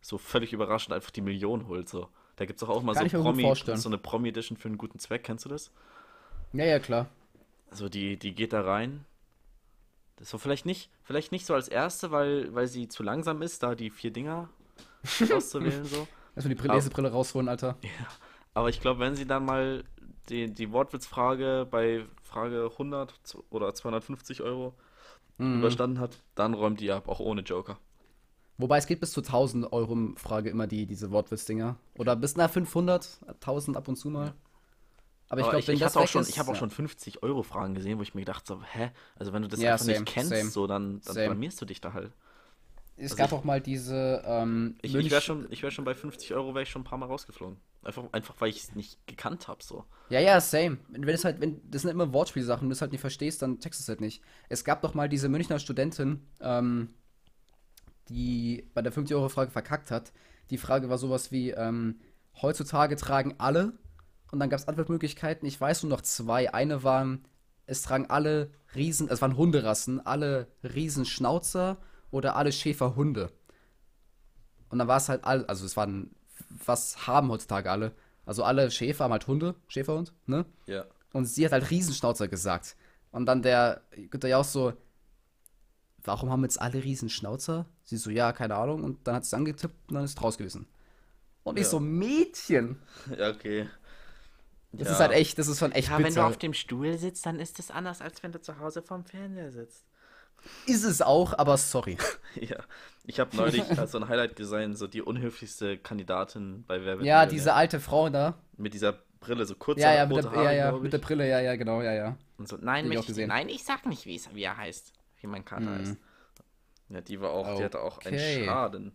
Speaker 1: so völlig überraschend einfach die Million holt. So. Da gibt es auch, auch mal
Speaker 2: Kann
Speaker 1: so Promi, so eine Promi-Edition für einen guten Zweck. Kennst du das?
Speaker 2: Ja, ja, klar.
Speaker 1: Also die, die geht da rein. Das war vielleicht nicht, vielleicht nicht so als erste, weil, weil sie zu langsam ist, da die vier Dinger [LAUGHS] auszuwählen so.
Speaker 2: Erstmal die Lesebrille rausholen, Alter. [LAUGHS]
Speaker 1: Aber ich glaube, wenn sie dann mal die, die Wortwitzfrage bei Frage 100 zu- oder 250 Euro
Speaker 2: Mhm.
Speaker 1: überstanden hat, dann räumt die ab, auch ohne Joker.
Speaker 2: Wobei es geht bis zu 1000 Euro Frage immer die, diese Wortwitz-Dinger. Oder bis nach 500, 1000 ab und zu mal. Aber ich glaube,
Speaker 1: ich,
Speaker 2: wenn
Speaker 1: ich,
Speaker 2: das
Speaker 1: hatte auch
Speaker 2: weg
Speaker 1: schon,
Speaker 2: ist,
Speaker 1: ich habe auch
Speaker 2: ja.
Speaker 1: schon 50 Euro Fragen gesehen, wo ich mir gedacht habe, hä? Also wenn du das
Speaker 2: Ja,
Speaker 1: einfach
Speaker 2: same,
Speaker 1: nicht kennst,
Speaker 2: same.
Speaker 1: so dann, dann
Speaker 2: Same.
Speaker 1: blamierst du dich da halt.
Speaker 2: Es
Speaker 1: also
Speaker 2: gab
Speaker 1: ich-
Speaker 2: auch mal diese, ähm,
Speaker 1: Ich, ich wäre schon, ich wär schon bei 50 Euro, wäre ich schon ein paar Mal rausgeflogen. Einfach, einfach weil ich es nicht gekannt habe, so.
Speaker 2: Ja, ja, same. Wenn es halt, wenn, das sind immer Wortspielsachen, wenn du es halt nicht verstehst, dann checkst du es halt nicht. Es gab doch mal diese Münchner Studentin, ähm, die bei der 50-Euro-Frage verkackt hat. Die Frage war sowas wie, ähm, heutzutage tragen alle, und dann gab es Antwortmöglichkeiten, ich weiß nur noch zwei. Eine waren, es tragen alle Riesen, es waren Hunderassen, alle Riesenschnauzer oder alle Schäferhunde. Und dann war es halt all, also es waren, was haben heutzutage alle? Also alle Schäfer haben halt Hunde, Schäferhund, ne?
Speaker 1: Ja.
Speaker 2: Und sie hat halt Riesenschnauzer gesagt. Und dann der Günther ja auch so, warum haben jetzt alle Riesenschnauzer? Sie so, ja, keine Ahnung. Und dann hat sie es angetippt und dann ist es draus gewesen. Und ich
Speaker 1: Ja.
Speaker 2: so, Mädchen. [LAUGHS]
Speaker 1: Ja, okay.
Speaker 2: Das
Speaker 1: Ja.
Speaker 2: ist halt echt, das ist schon echt
Speaker 3: Ja, wenn du
Speaker 2: bitter.
Speaker 3: auf dem Stuhl sitzt, dann ist es anders, als wenn du zu Hause vorm Fernseher sitzt.
Speaker 2: Ist es auch, aber sorry. [LAUGHS]
Speaker 1: Ja. Ich habe neulich [LAUGHS] als so ein Highlight gesehen, so die unhöflichste Kandidatin bei Wer wird
Speaker 2: Ja,
Speaker 1: Millionär.
Speaker 2: diese alte Frau da.
Speaker 1: Mit dieser Brille, so kurze
Speaker 2: Ja, ja, mit der,
Speaker 1: Haare,
Speaker 2: ja, ja, mit der. Brille, ja, ja, genau, ja, ja.
Speaker 1: Und so,
Speaker 3: Nein,
Speaker 2: ich gesehen.
Speaker 3: nein, ich sag nicht, wie er heißt. Wie mein Kater
Speaker 2: Mhm.
Speaker 3: heißt.
Speaker 1: ja, die war auch, die hatte auch einen
Speaker 2: Okay.
Speaker 1: Schaden.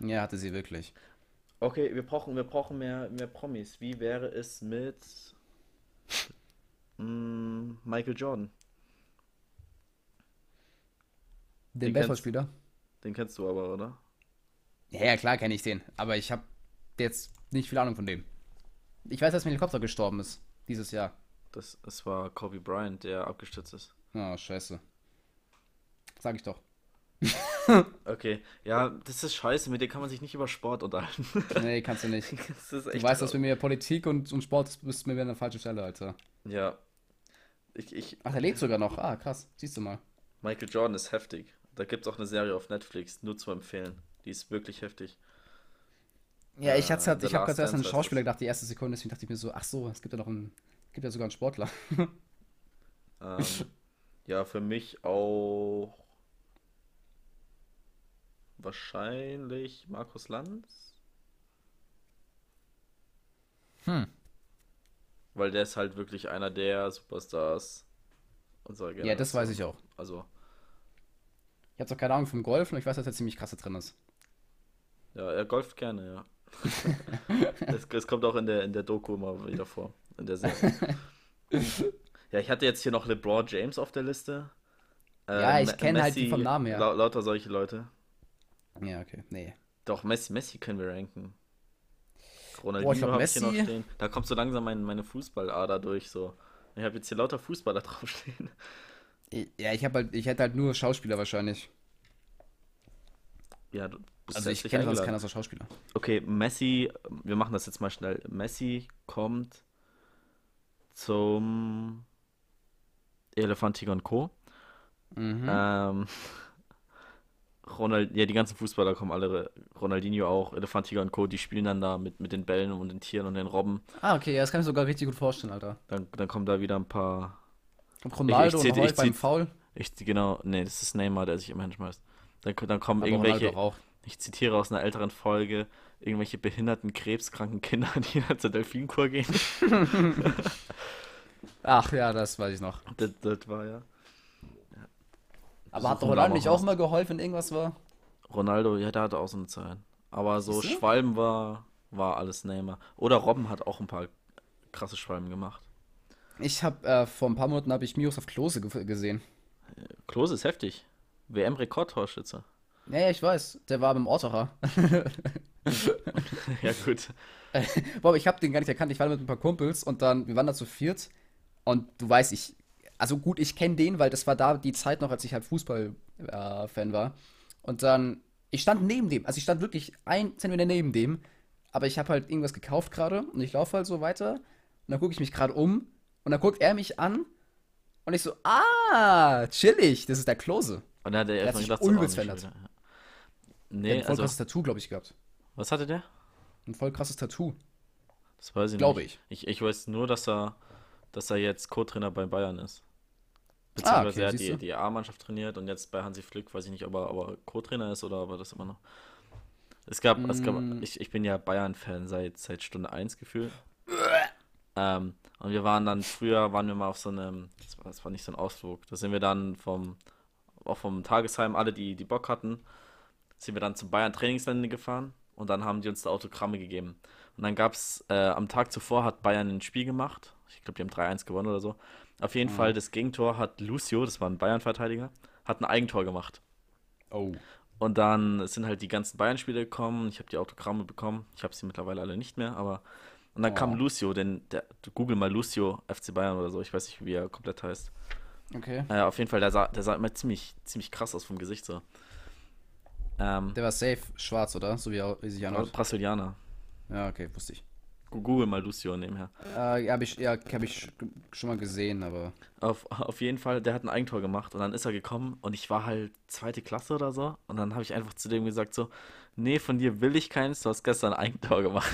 Speaker 2: Ja, hatte sie wirklich.
Speaker 1: Okay, wir brauchen, wir brauchen mehr, mehr Promis. Wie wäre es mit mm, Michael Jordan?
Speaker 2: Den
Speaker 1: Den
Speaker 2: Baseballspieler?
Speaker 1: Den kennst du aber, oder?
Speaker 2: Ja, ja, klar kenne ich den. Aber ich habe jetzt nicht viel Ahnung von dem. Ich weiß, dass ein Helikopter gestorben ist. Dieses Jahr.
Speaker 1: Das, es war Kobe Bryant, der abgestürzt ist.
Speaker 2: Oh, scheiße. Sag ich doch. [LAUGHS]
Speaker 1: Okay, ja, das ist scheiße, mit dir kann man sich nicht über Sport unterhalten. [LAUGHS]
Speaker 2: Nee, kannst du nicht. [LAUGHS] Du weißt, dass bei mir Politik und, und Sport ist, bist mir wieder an der falschen Stelle, Alter.
Speaker 1: Ja. Ich, ich,
Speaker 2: Ach, der lebt sogar noch. Ah, krass. Siehst du mal.
Speaker 1: Michael Jordan ist heftig. Da gibt es auch eine Serie auf Netflix, nur zu empfehlen. Die ist wirklich heftig.
Speaker 2: Ja, ich,
Speaker 1: The
Speaker 2: ich habe gerade erst an einen
Speaker 1: heißt
Speaker 2: Schauspieler gedacht, die erste Sekunde, deswegen dachte ich mir so, ach so, es gibt ja noch einen, gibt ja sogar einen Sportler.
Speaker 1: Ähm, ja, für mich auch wahrscheinlich Markus Lanz.
Speaker 2: Hm.
Speaker 1: Weil der ist halt wirklich einer der Superstars unserer
Speaker 2: Ja, das
Speaker 1: Generation.
Speaker 2: weiß ich auch.
Speaker 1: Also,
Speaker 2: Ich habe zwar keine Ahnung vom Golf und ich weiß, dass er ziemlich krasse drin ist.
Speaker 1: ja, er golft gerne, ja. [LAUGHS] das, das kommt auch in der, in der Doku immer wieder vor, in der Serie. ja, ich hatte jetzt hier noch LeBron James auf der Liste.
Speaker 2: Ja, ich
Speaker 1: Me-
Speaker 2: kenn halt die vom Namen her.
Speaker 1: lau- lauter solche Leute.
Speaker 2: Ja, okay. Nee.
Speaker 1: Doch, Messi, Messi können wir ranken. Ronaldinho habe ich hier noch stehen. Da kommt so langsam mein, meine Fußballader durch. So. Ich habe jetzt hier lauter Fußballer [LAUGHS] draufstehen.
Speaker 2: Ja, ich halt, ich hätte halt nur Schauspieler wahrscheinlich.
Speaker 1: Ja, du bist
Speaker 2: Also ich kenne sonst keinen außer Schauspieler.
Speaker 1: Okay, Messi, wir machen das jetzt mal schnell. Messi kommt zum Elefant, Tiger und Co.
Speaker 2: Mhm.
Speaker 1: Ähm, [LAUGHS] Ronald, ja, die ganzen Fußballer kommen alle, Ronaldinho auch, Elefant, Tiger und Co., die spielen dann da mit, mit den Bällen und den Tieren und den Robben.
Speaker 2: Ah, okay, ja, das kann ich sogar richtig gut vorstellen, Alter.
Speaker 1: Dann, dann kommen da wieder ein paar
Speaker 2: Und Ronaldo
Speaker 1: ich zähl-
Speaker 2: und
Speaker 1: ich
Speaker 2: beim Foul.
Speaker 1: Ich, genau, nee, das ist Neymar, der sich immer hinschmeißt. Dann, dann kommen
Speaker 2: Aber
Speaker 1: irgendwelche, ich zitiere aus einer älteren Folge, irgendwelche behinderten, krebskranken Kinder, [LAUGHS] die halt zur Delfinkur gehen. [LAUGHS]
Speaker 2: Ach ja, das weiß ich noch.
Speaker 1: Das, das war ja.
Speaker 2: Aber hat Ronaldo nicht
Speaker 1: auch
Speaker 2: mal geholfen, wenn irgendwas war?
Speaker 1: Ronaldo, ja, der hatte auch so eine Zeit. Aber so? Schwalben war, war alles Neymar. Oder Robben hat auch ein paar krasse Schwalben gemacht.
Speaker 2: Ich habe äh, vor ein paar Monaten habe ich Miroslav Klose ge gesehen.
Speaker 1: Klose ist heftig. WM-Rekordtorschütze.
Speaker 2: Ja, ja, ich weiß. Der war beim Orterer. [LAUGHS]
Speaker 1: ja, gut. [LAUGHS]
Speaker 2: Boah, aber ich habe den gar nicht erkannt. Ich war mit ein paar Kumpels und dann, wir waren da zu viert. Und du weißt, ich, also gut, ich kenne den, weil das war da die Zeit noch, als ich halt Fußball-Fan war. Und dann, ich stand neben dem, also ich stand wirklich ein Zentimeter neben dem, aber ich habe halt irgendwas gekauft gerade und ich laufe halt so weiter und dann gucke ich mich gerade um und dann guckt er mich an und ich so, ah, chillig, das ist der Klose.
Speaker 1: Und dann hat er erstmal gedacht, so,
Speaker 2: übelst
Speaker 1: oh, nicht
Speaker 2: verändert.
Speaker 1: wieder.
Speaker 2: Der
Speaker 1: Nee,
Speaker 2: hat ein voll
Speaker 1: also,
Speaker 2: krasses Tattoo, glaube ich, gehabt.
Speaker 1: was hatte der?
Speaker 2: Ein voll krasses Tattoo,
Speaker 1: Das weiß ich
Speaker 2: glaube
Speaker 1: nicht.
Speaker 2: ich.
Speaker 1: ich. Ich weiß nur, dass er, dass er jetzt Co-Trainer bei Bayern ist.
Speaker 2: Ah,
Speaker 1: Beziehungsweise
Speaker 2: okay,
Speaker 1: er hat die, die A-Mannschaft trainiert und jetzt bei Hansi Flick, weiß ich nicht, ob er, ob er Co-Trainer ist oder ob er das immer noch. Es gab, es gab
Speaker 2: Mm.
Speaker 1: ich, ich bin ja Bayern-Fan seit, seit Stunde 1 gefühlt. ähm, und wir waren dann, früher waren wir mal auf so einem, das war, das war nicht so ein Ausflug, da sind wir dann vom, auch vom Tagesheim, alle, die, die Bock hatten, sind wir dann zum Bayern Trainingsgelände gefahren und dann haben die uns da Autogramme gegeben. Und dann gab es, äh, am Tag zuvor hat Bayern ein Spiel gemacht. Ich glaube, die haben 3-1 gewonnen oder so. Auf jeden Fall, das Gegentor hat Lucio, das war ein Bayern-Verteidiger, hat ein Eigentor gemacht.
Speaker 2: Oh.
Speaker 1: Und dann sind halt die ganzen Bayern-Spiele gekommen. Ich habe die Autogramme bekommen. Ich habe sie mittlerweile alle nicht mehr, aber. Und dann
Speaker 2: Oh.
Speaker 1: kam Lucio, denn der, google mal Lucio FC Bayern oder so, ich weiß nicht, wie er komplett heißt.
Speaker 2: Okay.
Speaker 1: Äh, auf jeden Fall, der sah, der sah immer ziemlich, ziemlich krass aus vom Gesicht so. Ähm,
Speaker 2: Der war safe schwarz, oder? So wie er sich anhört.
Speaker 1: Brasilianer.
Speaker 2: Ja, okay, wusste ich.
Speaker 1: Google mal Lucio nebenher.
Speaker 2: Äh, habe ich, ja, hab ich schon mal gesehen, aber.
Speaker 1: Auf, auf jeden Fall, der hat ein Eigentor gemacht und dann ist er gekommen und ich war halt zweite Klasse oder so und dann habe ich einfach zu dem gesagt so, nee, von dir will ich keins, du hast gestern ein Eigentor gemacht.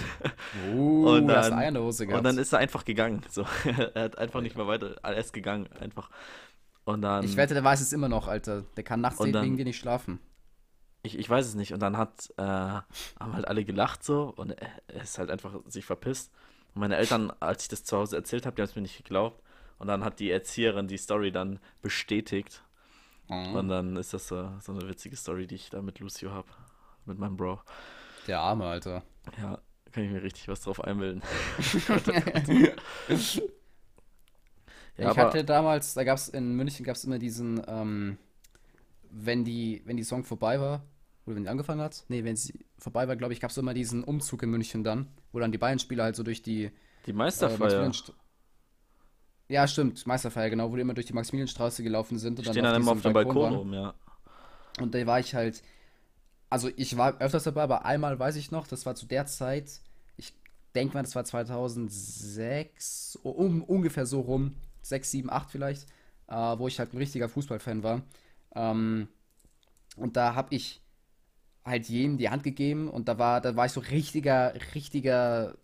Speaker 2: Uh,
Speaker 1: Und
Speaker 2: hast
Speaker 1: dann-
Speaker 2: in der Hose gehabt.
Speaker 1: Und dann ist er einfach gegangen, so. [LAUGHS] er hat einfach nicht mehr weiter, er ist gegangen, einfach. Und dann,
Speaker 2: ich wette, der weiß es immer noch, Alter. Der kann nachts
Speaker 1: dann-
Speaker 2: wegen dir nicht schlafen.
Speaker 1: Ich, ich weiß es nicht und dann hat, äh, haben halt alle gelacht so und er, ist halt einfach sich verpisst. Und meine Eltern, als ich das zu Hause erzählt habe, die haben es mir nicht geglaubt. Und dann hat die Erzieherin die Story dann bestätigt.
Speaker 2: Mhm.
Speaker 1: Und dann ist das so, so eine witzige Story, die ich da mit Lucio habe. Mit meinem Bro.
Speaker 2: Der Arme, Alter.
Speaker 1: Ja, kann ich mir richtig was drauf einbilden. [LAUGHS] [LAUGHS] ja,
Speaker 2: ich hatte damals, da gab es in München gab es immer diesen, ähm, wenn die, wenn die Song vorbei war, oder wenn die angefangen hat, nee, wenn sie vorbei war, glaube ich, gab es immer diesen Umzug in München dann, wo dann die Bayern-Spieler halt so durch die
Speaker 1: die
Speaker 2: äh,
Speaker 1: Meisterfeier
Speaker 2: Maximilianst- ja, stimmt, Meisterfeier, genau, wo die immer durch die Maximilianstraße gelaufen sind und
Speaker 1: stehen dann immer auf dem Balkon rum, ja.
Speaker 2: Und da war ich halt, also ich war öfters dabei, aber einmal weiß ich noch, das war zu der Zeit, ich denke mal, das war 2006, o- um, ungefähr so rum, 6, 7, 8 vielleicht, äh, wo ich halt ein richtiger Fußballfan war. Ähm, und da habe ich halt jedem die Hand gegeben und da war, da war ich so richtiger, richtiger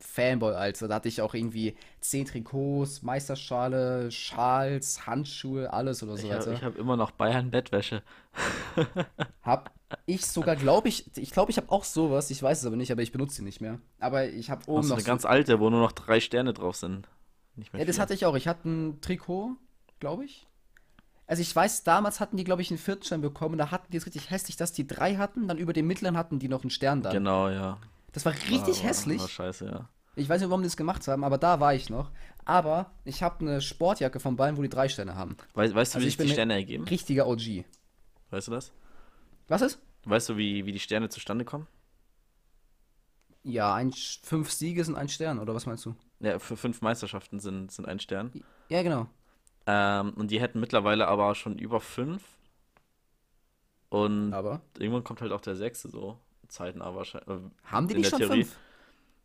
Speaker 2: Fanboy, Alter. Da hatte ich auch irgendwie 10 Trikots, Meisterschale, Schals, Handschuhe, alles oder so
Speaker 1: Ich
Speaker 2: weiter.
Speaker 1: habe hab immer noch Bayern-Bettwäsche. [LAUGHS]
Speaker 2: Hab ich sogar, glaube ich, ich glaube, ich habe auch sowas, ich weiß es aber nicht, aber ich benutze sie nicht mehr. Aber ich habe oben
Speaker 1: Hast
Speaker 2: noch
Speaker 1: eine
Speaker 2: so,
Speaker 1: ganz alte, wo nur noch drei Sterne drauf sind.
Speaker 2: Ja, das hatte ich auch. Ich hatte ein Trikot, glaube ich. Also ich weiß, damals hatten die, glaube ich, einen vierten Stern bekommen. Da hatten die es richtig hässlich, dass die drei hatten. Dann über dem mittleren hatten die noch einen Stern dann.
Speaker 1: Genau, ja.
Speaker 2: Das war richtig
Speaker 1: war,
Speaker 2: hässlich.
Speaker 1: War scheiße, ja.
Speaker 2: Ich weiß nicht, warum die das gemacht haben, aber da war ich noch. Aber ich habe eine Sportjacke von Bayern, wo die drei Sterne haben.
Speaker 1: Weißt, weißt du,
Speaker 2: Also
Speaker 1: wie
Speaker 2: ich
Speaker 1: sich die Sterne ergeben?
Speaker 2: Richtiger OG.
Speaker 1: Weißt du das?
Speaker 2: Was ist?
Speaker 1: Weißt du, wie, wie die Sterne zustande kommen?
Speaker 2: Ja, ein, fünf Siege sind ein Stern, oder was meinst du?
Speaker 1: Ja, für fünf Meisterschaften sind, sind ein Stern.
Speaker 2: Ja, genau.
Speaker 1: Ähm, und die hätten mittlerweile aber schon über fünf. Und
Speaker 2: Aber
Speaker 1: irgendwann kommt halt auch der sechste so. Zeiten aber wahrscheinlich. äh,
Speaker 2: haben die nicht schon
Speaker 1: Theorie.
Speaker 2: fünf?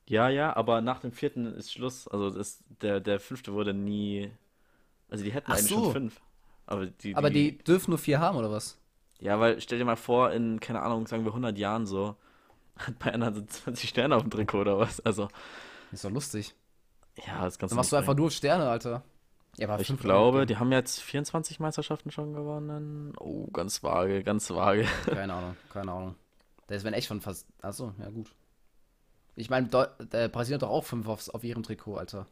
Speaker 1: Ja, ja, aber nach dem vierten ist Schluss. Also das, der, der fünfte wurde nie. Also die hätten
Speaker 2: Ach
Speaker 1: eigentlich
Speaker 2: so.
Speaker 1: schon fünf. Aber die,
Speaker 2: Aber die dürfen nur vier haben, oder was?
Speaker 1: Ja, weil stell dir mal vor, in, keine Ahnung, sagen wir 100 Jahren so, [LAUGHS] hat Bayern dann so 20 Sterne auf dem Trikot oder was? Also,
Speaker 2: Ist doch lustig.
Speaker 1: ja, das kannst
Speaker 2: Dann machst du einfach nur Sterne, Alter. Ja, aber
Speaker 1: Ich glaube, die haben jetzt 24 Meisterschaften schon gewonnen. Oh, ganz vage, ganz vage. [LAUGHS]
Speaker 2: Keine Ahnung, keine Ahnung. Das wären echt schon fast. Achso, ja gut. Ich meine, Brasilien hat doch auch fünf aufs, auf ihrem Trikot, Alter.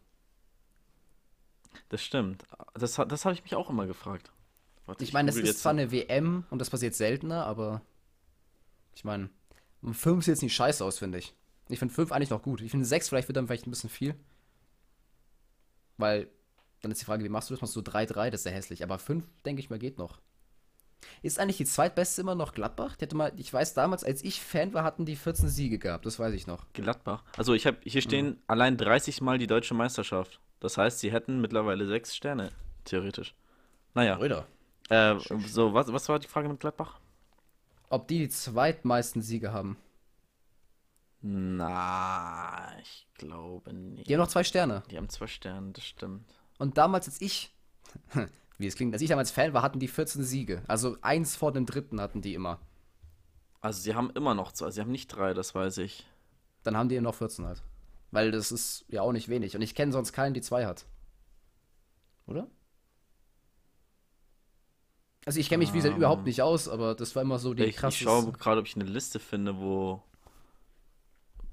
Speaker 1: Das stimmt. Das, das habe ich mich auch immer gefragt. Warte,
Speaker 2: Ich meine, das ist zwar eine WM und das passiert seltener, aber ich meine, fünf sieht jetzt nicht scheiße aus, finde ich. Ich finde fünf eigentlich noch gut. Ich finde sechs vielleicht wird dann vielleicht ein bisschen viel. Weil, dann ist die Frage, wie machst du das? Machst du 3-3, das ist ja hässlich. Aber fünf, denke ich mal, geht noch. Ist eigentlich die zweitbeste immer noch Gladbach? Die hatte mal, ich weiß damals, als ich Fan war, hatten die 14 Siege gehabt, das weiß ich noch.
Speaker 1: Gladbach. Also ich habe hier stehen
Speaker 2: Mhm.
Speaker 1: allein 30 Mal die deutsche Meisterschaft. Das heißt, sie hätten mittlerweile sechs Sterne, theoretisch. Naja,
Speaker 2: Oder?
Speaker 1: äh, so, was, was war die Frage mit Gladbach?
Speaker 2: Ob die die zweitmeisten Siege haben.
Speaker 1: Na, ich glaube nicht.
Speaker 2: Die haben noch zwei Sterne.
Speaker 1: Die haben zwei Sterne, das stimmt.
Speaker 2: Und damals, als ich, [LAUGHS] wie es klingt, als ich damals Fan war, hatten die 14 Siege. Also eins vor dem dritten hatten die immer.
Speaker 1: Also sie haben immer noch zwei, sie haben nicht drei, das weiß ich.
Speaker 2: Dann haben die noch 14 halt. Weil das ist ja auch nicht wenig. Und ich kenne sonst keinen, die zwei hat. Oder? Also ich kenne mich, wie gesagt,
Speaker 1: Ähm.
Speaker 2: überhaupt nicht aus, aber das war immer so die
Speaker 1: Ich, ich
Speaker 2: krasse.
Speaker 1: schaue gerade, ob ich eine Liste finde, wo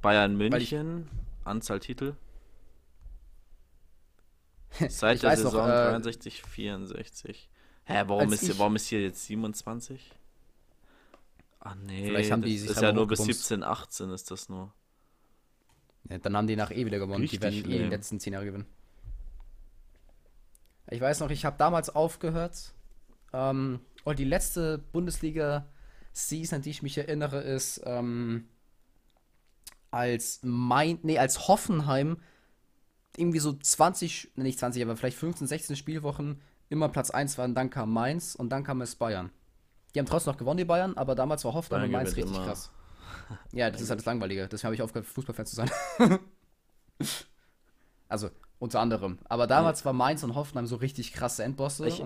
Speaker 1: Bayern
Speaker 2: Weil ich-
Speaker 1: München, Anzahl Titel. [LAUGHS] Seit
Speaker 2: Ich
Speaker 1: der
Speaker 2: weiß noch,
Speaker 1: Saison
Speaker 2: äh,
Speaker 1: 63, 64. Hä, warum ist, hier, warum ist hier jetzt 27? Ah nee,
Speaker 2: Vielleicht haben die
Speaker 1: das
Speaker 2: sich
Speaker 1: ist ja nur bis
Speaker 2: hochgebumst.
Speaker 1: 17, 18 ist das nur.
Speaker 2: Ja, dann haben die nach eh wieder gewonnen.
Speaker 1: Richtig
Speaker 2: die werden eh die
Speaker 1: lame.
Speaker 2: letzten 10 Jahre gewinnen. Ich weiß noch, ich habe damals aufgehört. Ähm, und die letzte Bundesliga Season, an die ich mich erinnere, ist, ähm, als mein, nee, als Hoffenheim irgendwie so 20, nicht 20, aber vielleicht 15, 16 Spielwochen immer Platz 1 waren, dann kam Mainz und dann kam es Bayern. Die haben trotzdem noch gewonnen, die Bayern, aber damals war
Speaker 1: Bayern
Speaker 2: und Mainz richtig
Speaker 1: immer.
Speaker 2: krass. [LAUGHS] Ja, das ist halt das Langweilige. Deswegen habe ich aufgehört, Fußballfan zu sein. [LAUGHS] also, unter anderem. Aber damals war Mainz und Hoffenheim so richtig krasse Endbosse.
Speaker 1: Ich-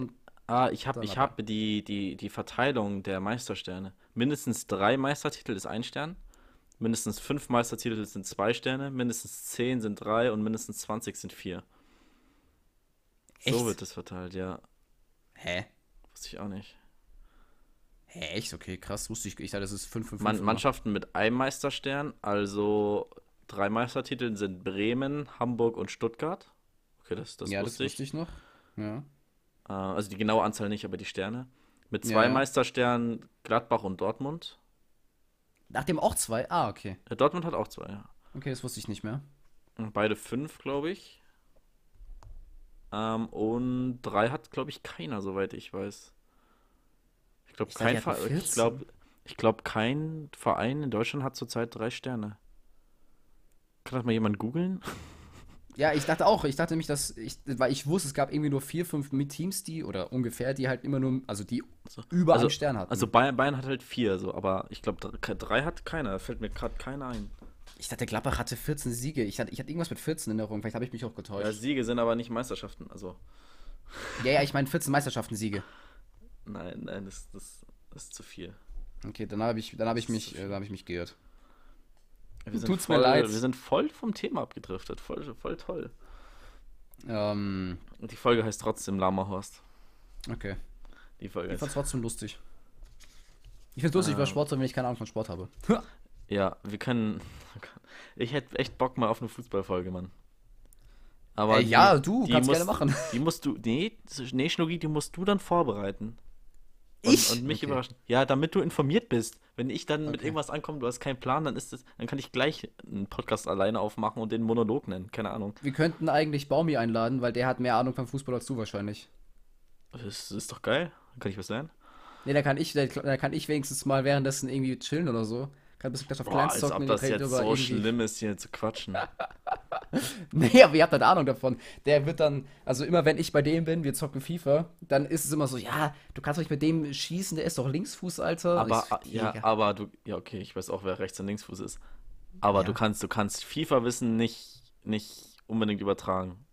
Speaker 1: Ah, ich habe ich hab die, die, die Verteilung der Meistersterne. Mindestens drei Meistertitel ist ein Stern. Mindestens fünf Meistertitel sind zwei Sterne. Mindestens zehn sind drei und mindestens 20 sind vier.
Speaker 2: Echt?
Speaker 1: So wird es verteilt, ja.
Speaker 2: hä?
Speaker 1: Wusste ich auch nicht.
Speaker 2: Hä, echt? Okay, krass. Wusste ich. Ich dachte, das ist 5 5
Speaker 1: Man, Mannschaften mit einem Meisterstern, also drei Meistertiteln sind Bremen, Hamburg und Stuttgart. Okay, das, das
Speaker 2: ja, das
Speaker 1: wusste ich.
Speaker 2: wusste ich noch. Ja.
Speaker 1: Äh, also die genaue Anzahl nicht, aber die Sterne. Mit zwei
Speaker 2: ja.
Speaker 1: Meistersternen Gladbach und Dortmund.
Speaker 2: Nachdem auch zwei. Ah, okay.
Speaker 1: Äh, Dortmund hat auch zwei, ja.
Speaker 2: Okay, das wusste ich nicht mehr.
Speaker 1: Beide fünf, glaube ich. Ähm, und drei hat, glaube ich, keiner, soweit ich weiß. Ich glaube, kein Ver- ich
Speaker 2: 14.
Speaker 1: glaube, ich glaube, kein Verein in Deutschland hat zurzeit drei Sterne. Kann das mal jemand googeln? [LAUGHS]
Speaker 2: Ja, ich dachte auch, ich dachte nämlich, dass ich, weil ich wusste, es gab irgendwie nur vier, fünf Teams, die, oder ungefähr, die halt immer nur, also die über
Speaker 1: also,
Speaker 2: einen Stern hatten.
Speaker 1: Also Bayern, Bayern hat halt vier, so, aber ich glaube, drei, hat keiner. Da fällt mir gerade keiner ein.
Speaker 2: ich dachte, Gladbach hatte 14 Siege. Ich hatte, ich hatte irgendwas mit 14 in Erinnerung, vielleicht habe ich mich auch
Speaker 1: Ja,
Speaker 2: getäuscht.
Speaker 1: Siege sind aber nicht Meisterschaften. Also,
Speaker 2: Ja, ja, ich meine 14 Meisterschaften-Siege.
Speaker 1: nein, nein, das, das, das ist zu viel.
Speaker 2: Okay, dann habe ich, dann habe ich mich, äh, dann habe ich mich geirrt.
Speaker 1: Wir
Speaker 2: Tut's
Speaker 1: voll,
Speaker 2: mir leid.
Speaker 1: Wir sind voll vom Thema abgedriftet. Voll, voll toll.
Speaker 2: Ähm,
Speaker 1: die Folge heißt trotzdem Lamahorst.
Speaker 2: okay.
Speaker 1: Die Folge
Speaker 2: Ich fand's trotzdem lustig. Ich find's lustig
Speaker 1: Ah.
Speaker 2: über Sport, wenn ich keine Ahnung von Sport habe. [LAUGHS]
Speaker 1: Ja, wir können. [LAUGHS] Ich hätte echt Bock mal auf eine Fußballfolge, Mann. Aber
Speaker 2: Äh, ja, du, kannst gerne machen.
Speaker 1: Die musst du. Nee, nee, Schnugi, die musst du dann vorbereiten. Und,
Speaker 2: Ich?
Speaker 1: Und mich
Speaker 2: Okay.
Speaker 1: überraschen. Ja, damit du informiert bist. Wenn ich dann mit
Speaker 2: Okay.
Speaker 1: irgendwas ankomme, du hast keinen Plan, dann ist es, dann kann ich gleich einen Podcast alleine aufmachen und den Monolog nennen. Keine Ahnung.
Speaker 2: Wir könnten eigentlich Baumi einladen, weil der hat mehr Ahnung vom Fußball als du wahrscheinlich.
Speaker 1: Das ist doch geil. Dann kann ich was lernen.
Speaker 2: Nee, da kann ich, da kann ich wenigstens mal währenddessen irgendwie chillen oder so. Kann ein bisschen Clash of
Speaker 1: Boah,
Speaker 2: Clans
Speaker 1: als
Speaker 2: zocken,
Speaker 1: ob
Speaker 2: wir
Speaker 1: das jetzt so
Speaker 2: irgendwie-
Speaker 1: schlimm ist, hier zu quatschen. [LAUGHS]
Speaker 2: Nee, aber ihr habt halt Ahnung davon. Der wird dann, also immer wenn ich bei dem bin, wir zocken FIFA, dann ist es immer so, ja, du kannst doch nicht mit dem schießen, der ist doch Linksfuß, Alter.
Speaker 1: Aber,
Speaker 2: ich,
Speaker 1: ja,
Speaker 2: Digga.
Speaker 1: aber du, ja, okay, ich weiß auch, wer Rechts- und Linksfuß ist. Aber du
Speaker 2: Ja.
Speaker 1: kannst, du kannst FIFA-Wissen nicht, nicht unbedingt übertragen.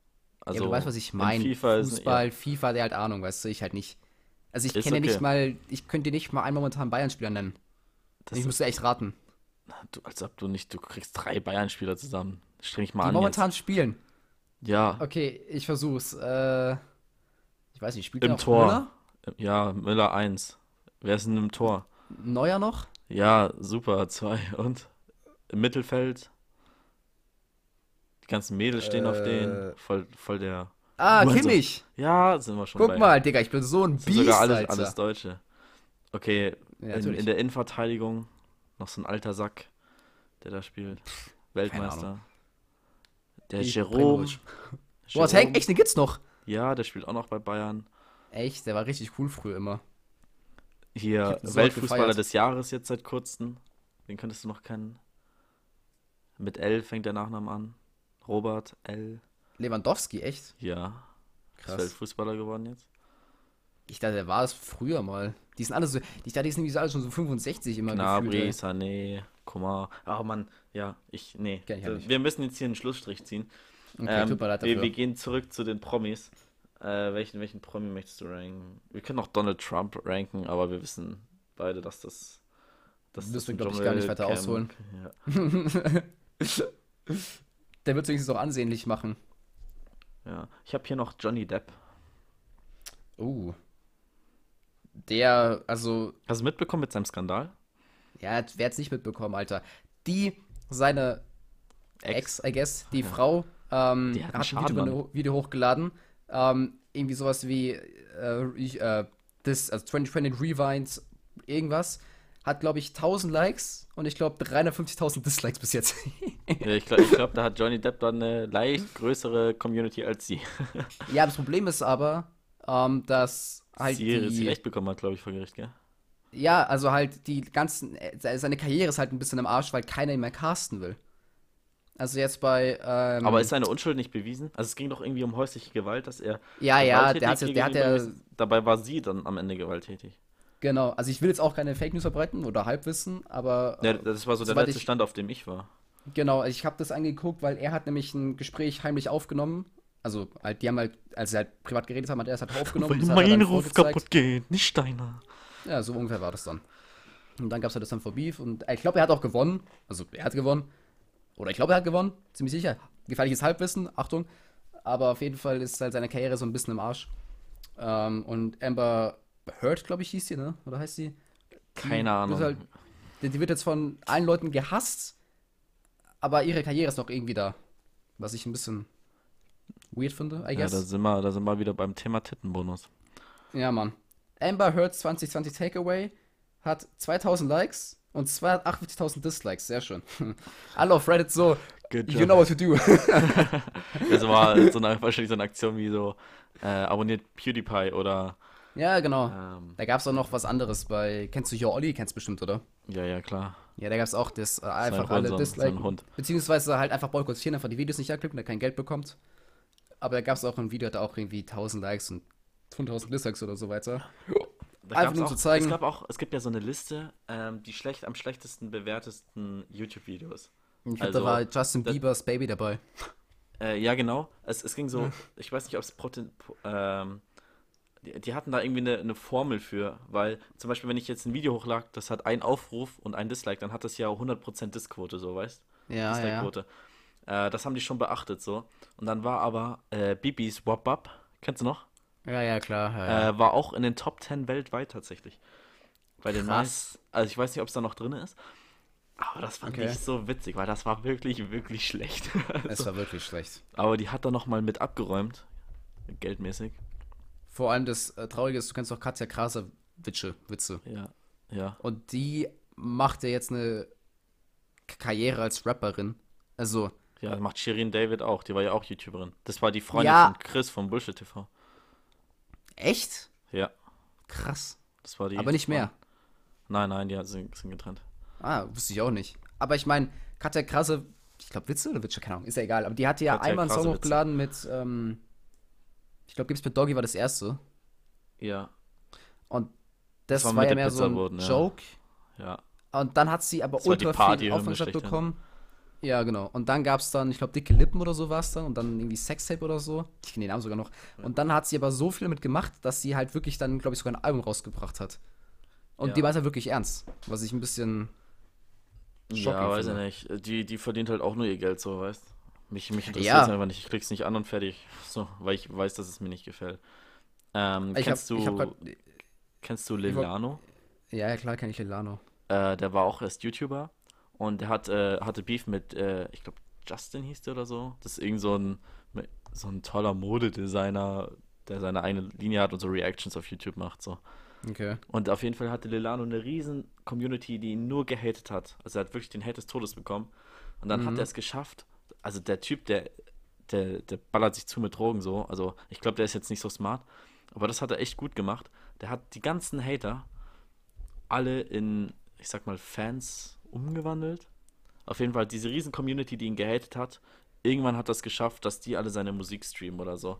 Speaker 1: Also,
Speaker 2: ja, du weißt, was ich
Speaker 1: in
Speaker 2: meine.
Speaker 1: FIFA ist-
Speaker 2: Fußball, FIFA, der halt Ahnung, weißt du, ich halt nicht. Also ich kenne ja nicht
Speaker 1: okay.
Speaker 2: mal, ich könnte dir nicht mal einen momentanen Bayern-Spieler nennen.
Speaker 1: Das
Speaker 2: ich müsste echt raten.
Speaker 1: du, als ob du nicht, du kriegst drei Bayern-Spieler zusammen. Streng dich mal
Speaker 2: Die
Speaker 1: an
Speaker 2: momentan spielen.
Speaker 1: jetzt. Ja,
Speaker 2: Okay, ich versuch's. Äh, ich weiß nicht, spielt
Speaker 1: im
Speaker 2: noch
Speaker 1: Tor.
Speaker 2: Müller?
Speaker 1: Ja, Müller 1. Wer ist denn im Tor?
Speaker 2: Neuer noch?
Speaker 1: Ja, super, [LAUGHS] zwei. Und im Mittelfeld? Die ganzen Mädels stehen auf
Speaker 2: Äh.
Speaker 1: den. Voll, voll der.
Speaker 2: Ah,
Speaker 1: so-
Speaker 2: Kimmich.
Speaker 1: Ja, sind wir schon
Speaker 2: Guck
Speaker 1: bei.
Speaker 2: mal, Digga, ich bin so ein Biest,
Speaker 1: sogar alles,
Speaker 2: Alter.
Speaker 1: alles Deutsche. Okay,
Speaker 2: Ja,
Speaker 1: in, in der Innenverteidigung noch so ein alter Sack, der da spielt. Weltmeister. Der
Speaker 2: Die
Speaker 1: Jerome.
Speaker 2: Boah. Tank, echt, den gibt's noch.
Speaker 1: Ja, der spielt auch noch bei Bayern.
Speaker 2: Echt, der war richtig cool früher immer. Ich
Speaker 1: Hier
Speaker 2: so
Speaker 1: Weltfußballer des Jahres jetzt seit kurzem. Den könntest du noch kennen. Mit L fängt der Nachname an. Robert L.
Speaker 2: Lewandowski, echt?
Speaker 1: Ja. Ist
Speaker 2: Krass.
Speaker 1: Weltfußballer geworden jetzt.
Speaker 2: Ich dachte, der war es früher mal. Die sind alle so, ich dachte, die sind alle schon so 65 immer
Speaker 1: Gnabry,
Speaker 2: gefühlt.
Speaker 1: Sané, Komar. Ah, Mann, ja, ich, nee.
Speaker 2: Ich nicht.
Speaker 1: Wir müssen jetzt hier einen Schlussstrich ziehen.
Speaker 2: Okay,
Speaker 1: Ähm, wir, wir gehen zurück zu den Promis. Äh, welchen, welchen Promi möchtest du ranken? Wir können auch Donald Trump ranken, aber wir wissen beide, dass das. Dass
Speaker 2: Müssen wir,
Speaker 1: ein
Speaker 2: glaub ich, gar nicht weiter
Speaker 1: Dschungelcamp-
Speaker 2: ausholen.
Speaker 1: Ja. [LAUGHS]
Speaker 2: Der wird es wenigstens auch ansehnlich machen.
Speaker 1: ja. Ich habe hier noch Johnny Depp.
Speaker 2: Uh. Der, also,
Speaker 1: Hast du mitbekommen mit seinem Skandal?
Speaker 2: ja, wer hat's nicht mitbekommen, Alter? Die, seine Ex, I guess, die Frau, ähm,
Speaker 1: Die hat
Speaker 2: hat, ein Video. Video hochgeladen. Ähm, irgendwie sowas wie, äh, ich, äh, das, also 2020 Rewinds, irgendwas. Hat, glaube ich, 1000 Likes und ich glaube 350.000 Dislikes bis jetzt. [LAUGHS]
Speaker 1: Ja, ich glaube, ich glaub, da hat Johnny Depp dann eine leicht größere Community als sie. [LAUGHS]
Speaker 2: ja, das Problem ist aber, ähm, dass halt
Speaker 1: sie,
Speaker 2: die,
Speaker 1: recht bekommen hat, glaube ich, vor Gericht, gell?
Speaker 2: Ja, also halt die ganzen, äh, seine Karriere ist halt ein bisschen im Arsch, weil keiner ihn mehr casten will. Also jetzt bei. Ähm,
Speaker 1: Aber ist seine Unschuld nicht bewiesen? Also es ging doch irgendwie um häusliche Gewalt, dass er.
Speaker 2: Ja, ja, der hat, der hat ja.
Speaker 1: Dabei war sie dann am Ende gewalttätig.
Speaker 2: Genau, also ich will jetzt auch keine Fake News verbreiten oder Halbwissen, aber.
Speaker 1: Ja,
Speaker 2: äh,
Speaker 1: das war so der letzte
Speaker 2: ich-
Speaker 1: Stand, auf dem ich war.
Speaker 2: Genau, ich habe das angeguckt, weil er hat nämlich ein Gespräch heimlich aufgenommen. Also, halt, die haben halt, als sie halt privat geredet haben, hat er es halt aufgenommen. das hat er dann vorgezeigt.
Speaker 1: geht, nicht deiner.
Speaker 2: Ja, so ungefähr war das dann. Und dann gab es halt das dann vor Beef und ich glaube, er hat auch gewonnen. Also, er hat gewonnen. Oder ich glaube, er hat gewonnen, ziemlich sicher. Gefährliches Halbwissen, Achtung. Aber auf jeden Fall ist halt seine Karriere so ein bisschen im Arsch. Ähm, und Amber Heard, glaube ich, hieß sie, ne? Oder heißt sie?
Speaker 1: Keine
Speaker 2: Die
Speaker 1: Ahnung.
Speaker 2: halt- Die, die wird jetzt von allen Leuten gehasst, aber ihre Karriere ist noch irgendwie da. Was ich ein bisschen weird finde, I
Speaker 1: ja,
Speaker 2: guess.
Speaker 1: da
Speaker 2: Ja,
Speaker 1: sind, wir, da sind wir wieder beim Thema Tittenbonus.
Speaker 2: Mann. Amber Heard 2020 Takeaway hat 2000 Likes und 248.000 Dislikes. Sehr schön. [LAUGHS] Alle auf Reddit so,
Speaker 1: Good
Speaker 2: you know what to do. [LAUGHS] [LAUGHS]
Speaker 1: Das war so eine, wahrscheinlich so eine Aktion wie so, äh, abonniert PewDiePie oder,
Speaker 2: ja, genau.
Speaker 1: ähm,
Speaker 2: Da gab es auch noch was anderes bei, kennst du hier Olli? Kennst bestimmt, oder?
Speaker 1: ja, ja, klar.
Speaker 2: Ja, da gab es auch das äh, einfach alle Dislikes. Beziehungsweise halt einfach boykottieren, einfach die Videos nicht anklicken, der kein Geld bekommt. Aber da gab es auch ein Video, hat auch irgendwie 1000 Likes und 5000 Dislikes oder so weiter.
Speaker 1: Da
Speaker 2: Einfach nur
Speaker 1: auch,
Speaker 2: zu zeigen-
Speaker 1: Es gab auch, es gibt ja so eine Liste, ähm, die schlecht, am schlechtesten bewertesten YouTube-Videos.
Speaker 2: Ich glaube,
Speaker 1: Also,
Speaker 2: da war Justin
Speaker 1: das-
Speaker 2: Biebers Baby dabei.
Speaker 1: Äh, ja, genau. Es, es ging so, ich weiß nicht, ob es ähm, die, die hatten da irgendwie eine, eine Formel für, weil zum Beispiel, wenn ich jetzt ein Video hochlade, das hat einen Aufruf und ein Dislike, dann hat das ja 100% Diskquote, so, weißt
Speaker 2: Ja, ja, ja.
Speaker 1: Äh, das haben die schon beachtet, so. Und dann war aber äh, Bibis Wop Up, kennst du noch?
Speaker 2: Ja, ja, klar. Ja, ja.
Speaker 1: Äh, war auch in den Top 10 weltweit tatsächlich. Bei den meisten, also ich weiß nicht, ob es da noch drin ist, aber das fand
Speaker 2: Okay.
Speaker 1: ich so witzig, weil das war wirklich, wirklich schlecht. [LAUGHS]
Speaker 2: es war wirklich schlecht.
Speaker 1: aber die hat da noch mal mit abgeräumt, geldmäßig.
Speaker 2: Vor allem das äh, Traurige ist, du kennst doch Katja Kraser Witze, Witze.
Speaker 1: Ja, ja.
Speaker 2: Und die macht ja jetzt eine Karriere als Rapperin. Also,
Speaker 1: Ja, das macht Shirin David auch, die war ja auch YouTuberin. Das war die Freundin
Speaker 2: Ja.
Speaker 1: von Chris von Bullshit TV.
Speaker 2: echt?
Speaker 1: Ja,
Speaker 2: Krass.
Speaker 1: das war die.
Speaker 2: Aber nicht mehr.
Speaker 1: Nein, nein, die sind, sind getrennt.
Speaker 2: Ah, wusste ich auch nicht. Aber ich meine, Katja Krasse, ich glaube Witze oder Witze, keine Ahnung, ist ja egal. Aber die hatte ja
Speaker 1: Katja
Speaker 2: einmal einen Song
Speaker 1: Witze.
Speaker 2: hochgeladen mit, ähm, ich glaube, Gibt's mit Doggy war das erste.
Speaker 1: Ja,
Speaker 2: Und das,
Speaker 1: war
Speaker 2: war,
Speaker 1: mit
Speaker 2: ja mehr so ein
Speaker 1: ja.
Speaker 2: Joke.
Speaker 1: ja.
Speaker 2: Und dann hat sie aber
Speaker 1: Das war
Speaker 2: ultra viel
Speaker 1: Partyhymne
Speaker 2: Aufmerksamkeit
Speaker 1: schlechthin.
Speaker 2: Ja, genau. Und dann gab es dann, ich glaube, dicke Lippen oder so war es dann. Und dann irgendwie Sextape oder so. Ich kenne den Namen sogar noch. Und dann hat sie aber so viel damit gemacht, dass sie halt wirklich dann, glaube ich, sogar ein Album rausgebracht hat. Und
Speaker 1: Ja.
Speaker 2: die war halt wirklich ernst. Was ich ein bisschen.
Speaker 1: Ja, weiß ich
Speaker 2: finde.
Speaker 1: nicht. Die, die verdient halt auch nur ihr Geld, so, weißt Mich, mich interessiert
Speaker 2: Ja.
Speaker 1: es einfach nicht. Ich klick's nicht an und fertig. So, weil ich weiß, dass es mir nicht gefällt. Ähm,
Speaker 2: Ich hab,
Speaker 1: kennst, du,
Speaker 2: ich hab grad,
Speaker 1: kennst du
Speaker 2: ich
Speaker 1: Lilano?
Speaker 2: Ja, ja, klar, kenne ich Lilano.
Speaker 1: Äh, der war auch erst YouTuber und der hat, äh, hatte Beef mit, äh, ich glaube, Justin hieß der oder so. Das ist irgend so ein, so ein toller Modedesigner, der seine eigene Linie hat und so Reactions auf YouTube macht. So.
Speaker 2: Okay.
Speaker 1: Und auf jeden Fall hatte Lilano eine riesen Community, die ihn nur gehatet hat. Also er hat wirklich den Hate des Todes bekommen. Und dann hat
Speaker 2: Mhm.
Speaker 1: er es geschafft. Also der Typ, der, der, der ballert sich zu mit Drogen so. Also ich glaube, der ist jetzt nicht so smart. Aber das hat er echt gut gemacht. Der hat die ganzen Hater alle in, ich sag mal, Fans umgewandelt. Auf jeden Fall diese riesen Community, die ihn gehatet hat. Irgendwann hat es geschafft, dass die alle seine Musik streamen oder so.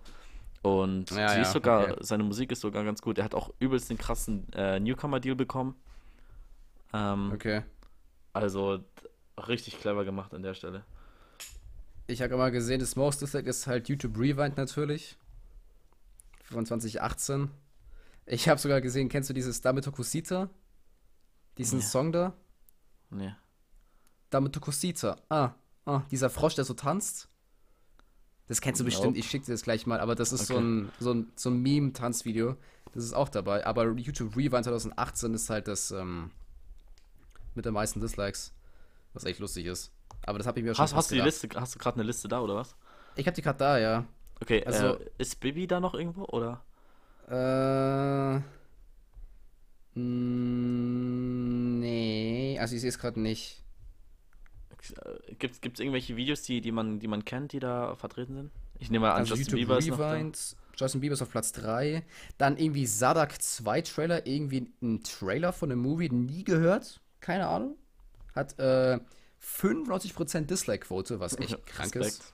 Speaker 1: Und
Speaker 2: Ja,
Speaker 1: sie
Speaker 2: ja,
Speaker 1: ist sogar,
Speaker 2: okay.
Speaker 1: seine Musik ist sogar ganz gut. Er hat auch übelst den krassen äh, Newcomer-Deal bekommen. Ähm,
Speaker 2: Okay.
Speaker 1: Also richtig clever gemacht an der Stelle.
Speaker 2: Ich habe mal gesehen, das Most Dislike ist halt YouTube Rewind natürlich. Von 2018. Ich habe sogar gesehen, kennst du dieses Dame Tokusita? Diesen
Speaker 1: Ja.
Speaker 2: Song da?
Speaker 1: Nee.
Speaker 2: Dame Tokusita. Ah, ah, dieser Frosch, der so tanzt. Das kennst du bestimmt,
Speaker 1: Nope.
Speaker 2: ich schicke dir das gleich mal, aber das ist so
Speaker 1: Okay.
Speaker 2: ein, so ein, so ein Meme-Tanzvideo. Das ist auch dabei. Aber YouTube Rewind 2018 ist halt das ähm, mit den meisten Dislikes. Was echt lustig ist. Aber das habe ich mir schon
Speaker 1: Hast, hast du die. Liste, hast du gerade eine Liste da oder was?
Speaker 2: Ich habe die gerade da, ja.
Speaker 1: Okay,
Speaker 2: Also-
Speaker 1: äh, ist Bibi da noch irgendwo oder?
Speaker 2: Äh. Mm, Nee, also ich sehe es gerade nicht.
Speaker 1: Gibt es irgendwelche Videos, die, die, man, die man kennt, die da vertreten sind? Ich nehme mal an,
Speaker 2: Also
Speaker 1: Justin
Speaker 2: YouTube
Speaker 1: Bieber ist noch da.
Speaker 2: Rewind, Justin Bieber ist auf Platz 3. Dann irgendwie Sadak 2 Trailer, irgendwie ein Trailer von einem Movie, nie gehört. Keine Ahnung. Hat äh, 95% Dislike-Quote, was echt [LAUGHS] krank
Speaker 1: Respekt.
Speaker 2: ist.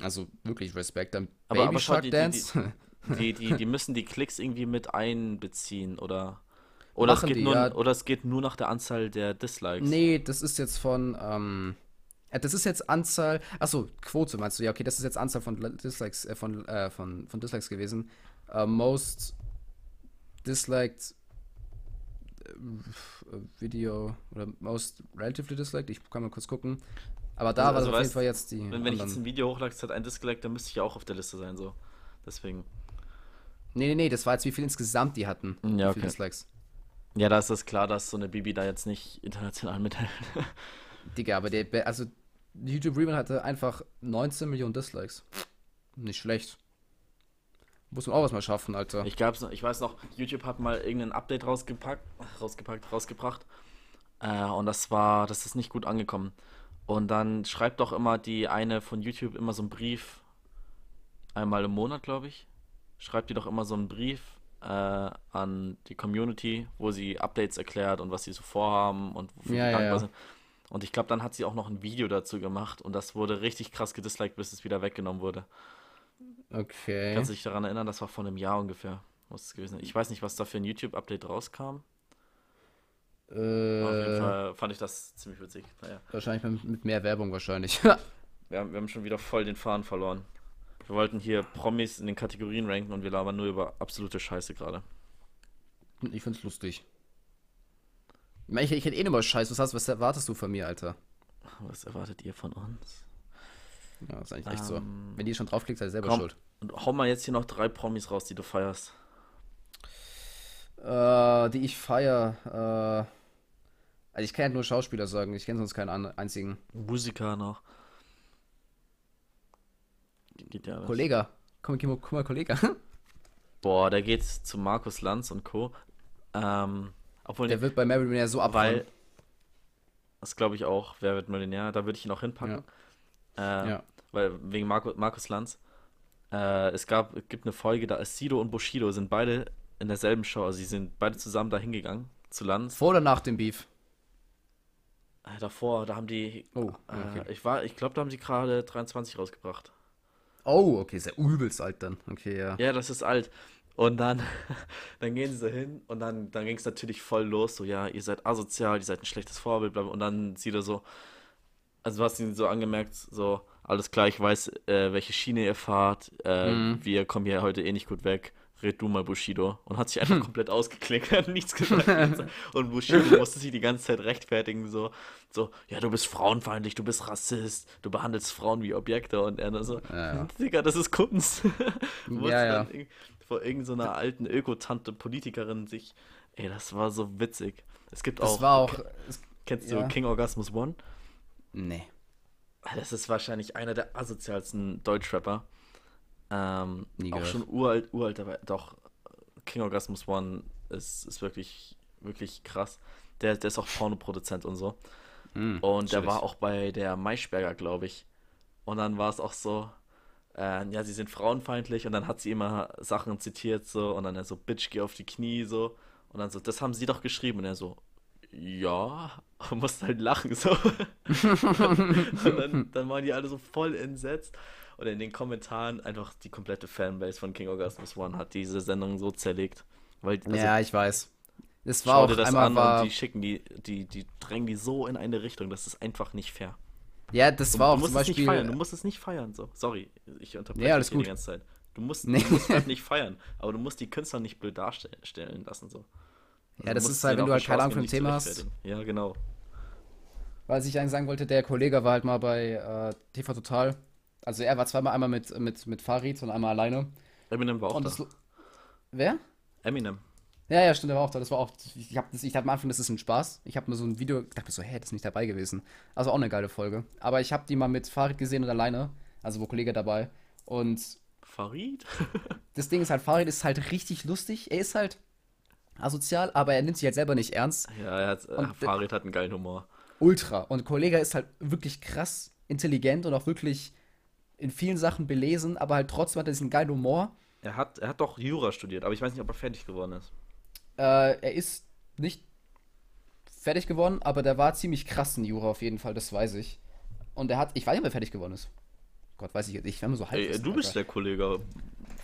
Speaker 2: Also wirklich Respekt. Dann
Speaker 1: Aber-
Speaker 2: Baby
Speaker 1: aber
Speaker 2: Shark
Speaker 1: die- die-
Speaker 2: Dance. [LAUGHS]
Speaker 1: Die, die, die müssen die Klicks irgendwie mit einbeziehen oder. Oder es, geht
Speaker 2: die,
Speaker 1: nur,
Speaker 2: ja.
Speaker 1: oder es geht nur nach der Anzahl der Dislikes.
Speaker 2: nee, das ist jetzt von, ähm, äh, das ist jetzt Anzahl, achso, Quote meinst du, ja, okay, das ist jetzt Anzahl von Dislikes, äh, von, äh, von, von Dislikes gewesen. Äh, most disliked äh, Video oder most relatively disliked, ich kann mal kurz gucken. Aber da
Speaker 1: Also-
Speaker 2: war
Speaker 1: also
Speaker 2: auf jeden Fall jetzt die.
Speaker 1: Wenn, wenn ich jetzt ein Video hochlade, es hat ein Dislike, dann müsste ich ja auch auf der Liste sein, so. Deswegen.
Speaker 2: Nee, nee, nee, das war jetzt, wie viel insgesamt die hatten.
Speaker 1: Ja,
Speaker 2: Wie viele
Speaker 1: okay.
Speaker 2: Dislikes.
Speaker 1: Ja, da ist es klar, dass so eine Bibi da jetzt nicht international mithält. [LAUGHS]
Speaker 2: Digga, aber der, also YouTube Remake hatte einfach 19 Millionen Dislikes. Nicht schlecht. Muss man auch was mal schaffen, Alter.
Speaker 1: Ich, gab's, ich weiß noch, YouTube hat mal irgendein Update rausgepackt, rausgepackt, rausgebracht. Äh, und das war, das ist nicht gut angekommen. Und dann schreibt doch immer die eine von YouTube immer so einen Brief, einmal im Monat, glaube ich. Schreibt die doch immer so einen Brief äh, an die Community, wo sie Updates erklärt und was sie so vorhaben und wofür
Speaker 2: Ja,
Speaker 1: dankbar
Speaker 2: ja.
Speaker 1: sind. Und ich glaube, dann hat sie auch noch ein Video dazu gemacht und das wurde richtig krass gedisliked, bis es wieder weggenommen wurde.
Speaker 2: Okay.
Speaker 1: Kannst du dich daran erinnern? Das war vor einem Jahr ungefähr. Muss es gewesen sein. Ich weiß nicht, was da für ein YouTube-Update rauskam. Aber auf jeden
Speaker 2: Äh,
Speaker 1: Fall fand ich das ziemlich witzig. Naja,
Speaker 2: wahrscheinlich mit, mit mehr Werbung wahrscheinlich. [LAUGHS]
Speaker 1: wir haben, wir haben schon wieder voll den Faden verloren. Wir wollten hier Promis in den Kategorien ranken und wir labern nur über absolute Scheiße gerade.
Speaker 2: ich find's lustig. Ich, ich, hätte eh immer Scheiß. Was, hast, was erwartest du von mir, Alter?
Speaker 1: Was erwartet ihr von uns?
Speaker 2: Ja, ist eigentlich echt so.
Speaker 1: Ähm,
Speaker 2: Wenn ihr schon draufklickt, seid ihr selber
Speaker 1: komm.
Speaker 2: schuld.
Speaker 1: Und hau mal jetzt hier noch drei Promis raus, die du feierst.
Speaker 2: Äh, die ich feier. Äh, also ich kann ja nur Schauspieler sagen. Ich kenne sonst keinen einzigen.
Speaker 1: Musiker noch. Geht ja alles.
Speaker 2: Kollege. Komm, guck mal, guck mal, Kollege. [LAUGHS]
Speaker 1: Boah, der geht zu Markus Lanz und Co. Ähm, obwohl,
Speaker 2: Der wird bei Mary Millionär so abfallen.
Speaker 1: Weil, das glaube ich auch, wer wird Millionär, da würde ich ihn auch hinpacken. Äh,
Speaker 2: Ja.
Speaker 1: Weil, wegen Marco, Markus Lanz. Äh, es gab, gibt eine Folge, da ist Sido und Bushido sind beide in derselben Show, also sie sind beide zusammen da hingegangen zu Lanz.
Speaker 2: Vor oder nach dem Beef?
Speaker 1: Äh, davor, da haben die,
Speaker 2: Oh,
Speaker 1: äh,
Speaker 2: okay.
Speaker 1: ich war, ich glaube, da haben sie gerade 23 rausgebracht.
Speaker 2: Oh, okay, ist ja übelst alt dann. Okay, ja.
Speaker 1: Ja, das ist alt. Und dann, [LAUGHS] dann gehen sie so hin und dann, dann ging es natürlich voll los, so, ja, ihr seid asozial, ihr seid ein schlechtes Vorbild, bla, und dann sieht er so, also du hast ihn so angemerkt, so, alles klar, ich weiß, äh, welche Schiene ihr fahrt, äh,
Speaker 2: Mhm.
Speaker 1: wir kommen hier heute eh nicht gut weg, red du mal Bushido. Und hat sich einfach komplett ausgeklinkt, [LAUGHS] hat nichts [LAUGHS] gesagt. und Bushido musste sich die ganze Zeit rechtfertigen, so, so, ja, du bist frauenfeindlich, du bist Rassist, du behandelst Frauen wie Objekte und er so,
Speaker 2: Ja, ja. [LAUGHS]
Speaker 1: Digga, das ist Kunst. Musste
Speaker 2: Ja, ja.
Speaker 1: dann vor irgendeiner alten Ökotante Politikerin sich. Ey, das war so witzig. Es gibt
Speaker 2: Das
Speaker 1: auch.
Speaker 2: war auch.
Speaker 1: Kennst
Speaker 2: ja.
Speaker 1: du King Orgasmus One?
Speaker 2: nee.
Speaker 1: Das ist wahrscheinlich einer der asozialsten Deutschrapper. Ähm,
Speaker 2: Nie
Speaker 1: auch
Speaker 2: gehört.
Speaker 1: schon uralt, uralt, aber doch. King Orgasmus One ist, ist wirklich, wirklich krass. Der, der ist auch Pornoproduzent und so.
Speaker 2: Hm,
Speaker 1: Und der war auch bei der Maischberger, glaube ich. Und dann war es auch so, äh, ja, sie sind frauenfeindlich und dann hat sie immer Sachen zitiert so und dann er so, Bitch, geh auf die Knie so. Und dann so, das haben sie doch geschrieben. Und er so, ja, [LAUGHS] und musste halt lachen so. [LAUGHS] und dann, dann waren die alle so voll entsetzt. Und in den Kommentaren einfach die komplette Fanbase von King Orgasmus One hat diese Sendung so zerlegt. Weil, also,
Speaker 2: ja, ich weiß. Es war
Speaker 1: schau
Speaker 2: auch
Speaker 1: dir das an
Speaker 2: war,
Speaker 1: und die schicken die, die, die drängen die so in eine Richtung, das ist einfach nicht fair.
Speaker 2: Ja, das
Speaker 1: Du,
Speaker 2: war
Speaker 1: du
Speaker 2: auch
Speaker 1: musst
Speaker 2: zum
Speaker 1: es nicht
Speaker 2: Beispiel.
Speaker 1: feiern, du musst es nicht feiern, so. Sorry, ich unterbreche
Speaker 2: Ja, alles gut.
Speaker 1: die ganze Zeit. Du musst,
Speaker 2: Nee.
Speaker 1: du musst halt [LAUGHS] nicht feiern, aber du musst die Künstler nicht blöd darstellen lassen, so.
Speaker 2: Ja,
Speaker 1: du
Speaker 2: das ist halt, wenn du halt keine Ahnung von dem Thema hast.
Speaker 1: Ja, genau.
Speaker 2: Was ich eigentlich sagen wollte, der Kollege war halt mal bei äh, TV Total. Also er war zweimal einmal mit, mit, mit Farid und einmal alleine.
Speaker 1: Eminem war auch
Speaker 2: Und
Speaker 1: da.
Speaker 2: das, wer?
Speaker 1: Eminem.
Speaker 2: Ja, ja, stimmt, der war auch da. Das war auch. Ich habe ich hab am Anfang, das ist ein Spaß. Ich habe mir so ein Video, dachte mir so, hä, das ist nicht dabei gewesen. Also auch eine geile Folge. Aber ich habe die mal mit Farid gesehen und alleine. Also wo Kollege dabei. Und
Speaker 1: Farid? [LAUGHS]
Speaker 2: das Ding ist halt, Farid ist halt richtig lustig. Er ist halt asozial, aber er nimmt sich halt selber nicht ernst.
Speaker 1: ja, er hat, äh,
Speaker 2: Und-
Speaker 1: Farid hat einen geilen Humor.
Speaker 2: Ultra. Und Kollege ist halt wirklich krass intelligent und auch wirklich in vielen Sachen belesen, aber halt trotzdem hat er diesen geilen Humor.
Speaker 1: Er hat, er hat doch Jura studiert, aber ich weiß nicht, ob er fertig geworden ist.
Speaker 2: Äh, er ist nicht fertig geworden, aber der war ziemlich krass in Jura auf jeden Fall, das weiß ich. Und er hat, ich weiß nicht, ob er fertig geworden ist. Gott, weiß ich jetzt. Ich war immer so halb.
Speaker 1: Ey, du bist der Kollege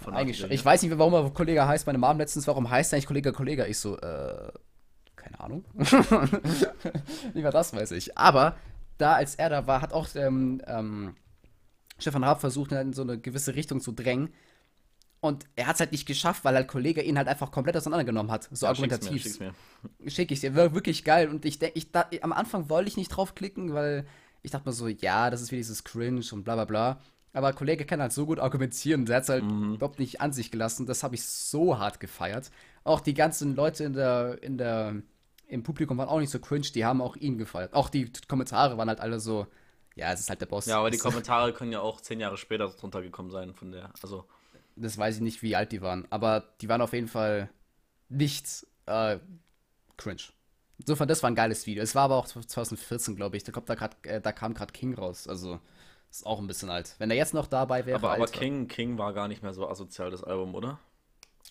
Speaker 2: von Eigentlich schon. Ich weiß nicht, warum er Kollege heißt. Meine Mom letztens, warum heißt er eigentlich Kollege Kollege? Ich so, äh, keine Ahnung. [LAUGHS] Lieber das weiß ich. Aber da, als er da war, hat auch ähm, ähm, Stefan Raab versucht, in so eine gewisse Richtung zu drängen. Und er hat es halt nicht geschafft, weil halt Kollege ihn halt einfach komplett auseinandergenommen hat. So ja, argumentativ. Schick's mir, schick's mir. Schick ich dir. War wirklich geil. Und ich denke, ich, da, am Anfang wollte ich nicht draufklicken, weil ich dachte mir so, ja, das ist wie dieses Cringe und bla bla bla. Aber Kollege kann halt so gut argumentieren. Der hat es halt mhm. überhaupt nicht an sich gelassen. Das habe ich so hart gefeiert. Auch die ganzen Leute in der, in der, im Publikum waren auch nicht so cringe. Die haben auch ihn gefeiert. Auch die Kommentare waren halt alle so, ja, es ist halt der Boss.
Speaker 1: Ja, aber die Kommentare können ja auch zehn Jahre später drunter gekommen sein von der. Also.
Speaker 2: Das weiß ich nicht, wie alt die waren. Aber die waren auf jeden Fall nicht äh, cringe. Insofern, das war ein geiles Video. Es war aber auch 2014, glaube ich. Da, kommt da, grad, äh, da kam gerade King raus. Also ist auch ein bisschen alt. Wenn er jetzt noch dabei wäre.
Speaker 1: Aber, aber King, King war gar nicht mehr so asozial, das Album, oder?